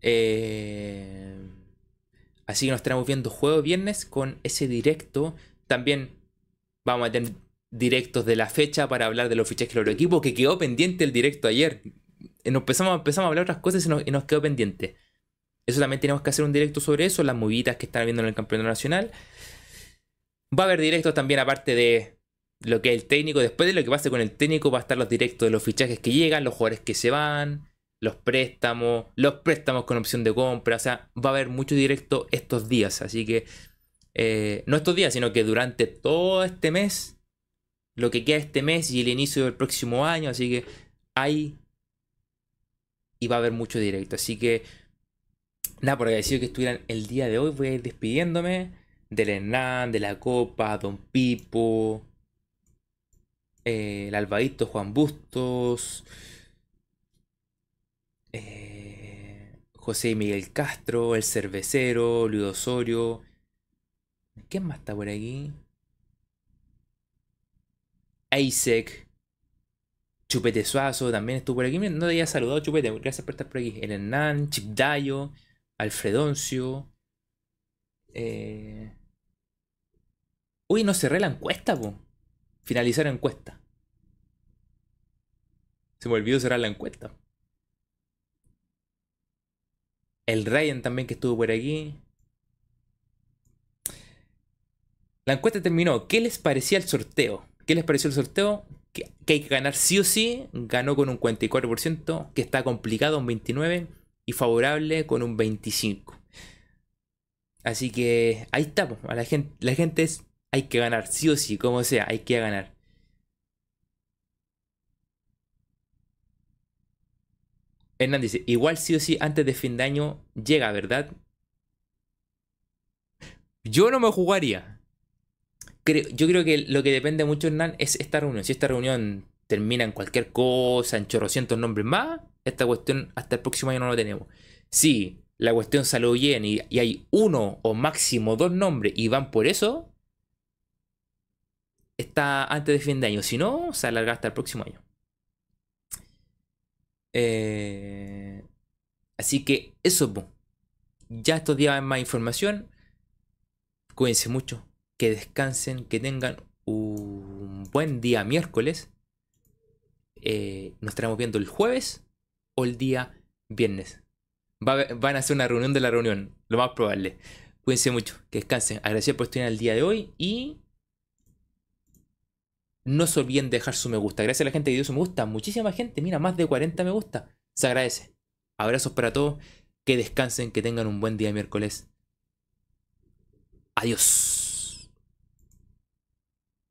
Eh, así que nos estaremos viendo jueves viernes con ese directo. También vamos a tener directos de la fecha para hablar de los fichajes de los equipos, que quedó pendiente el directo ayer. Eh, empezamos, empezamos a hablar otras cosas y nos, quedó pendiente. Eso también tenemos que hacer un directo sobre eso, las movidas que están viendo en el campeonato nacional. Va a haber directos también aparte de lo que es el técnico. Después de lo que pase con el técnico va a estar los directos de los fichajes que llegan, los jugadores que se van, los préstamos, los préstamos con opción de compra. O sea, va a haber mucho directo estos días. Así que, eh, no estos días, sino que durante todo este mes, lo que queda este mes y el inicio del próximo año. Así que hay y va a haber mucho directo. Así que, nada, por agradecido que estuvieran el día de hoy, voy a ir despidiéndome del Hernán, de la Copa, Don Pipo, eh, el Albadito Juan Bustos, eh, José Miguel Castro, el Cervecero, Luis Osorio. ¿Quién más está por aquí? Isaac. Chupete Suazo también estuvo por aquí. No te había saludado, Chupete. Gracias por estar por aquí. El Hernán, Chip Dayo, Alfredoncio. Eh... Uy, no cerré la encuesta, po. Finalizar encuesta. Se me olvidó cerrar la encuesta. El Ryan también que estuvo por aquí. La encuesta terminó. ¿Qué les parecía el sorteo? ¿Qué les pareció el sorteo? Que, hay que ganar sí o sí. Ganó con un 44%. Que está complicado un 29%. Y favorable con un 25%. Así que ahí gente, la gente es hay que ganar, sí o sí, como sea, hay que ganar. Hernán dice, igual sí o sí, antes de fin de año llega, ¿verdad? Yo no me jugaría. yo creo que lo que depende mucho, Hernán, es esta reunión. Si esta reunión termina en cualquier cosa, en chorrocientos nombres más, esta cuestión hasta el próximo año no lo tenemos. Si la cuestión salió bien y, y hay uno o máximo dos nombres y van por eso, está antes de fin de año. Si no, se alarga hasta el próximo año. Eh, así que eso, ya estos días hay más información. Cuídense mucho, que descansen, que tengan un buen día miércoles. Eh, nos estaremos viendo el jueves o el día viernes. van a hacer una reunión de la reunión, lo más probable. Cuídense mucho, que descansen. Agradecido por estar en el día de hoy y no se olviden dejar su me gusta. Gracias a la gente que dio su me gusta. Muchísima gente, mira, más de 40 me gusta. Se agradece. Abrazos para todos. Que descansen, que tengan un buen día miércoles. Adiós.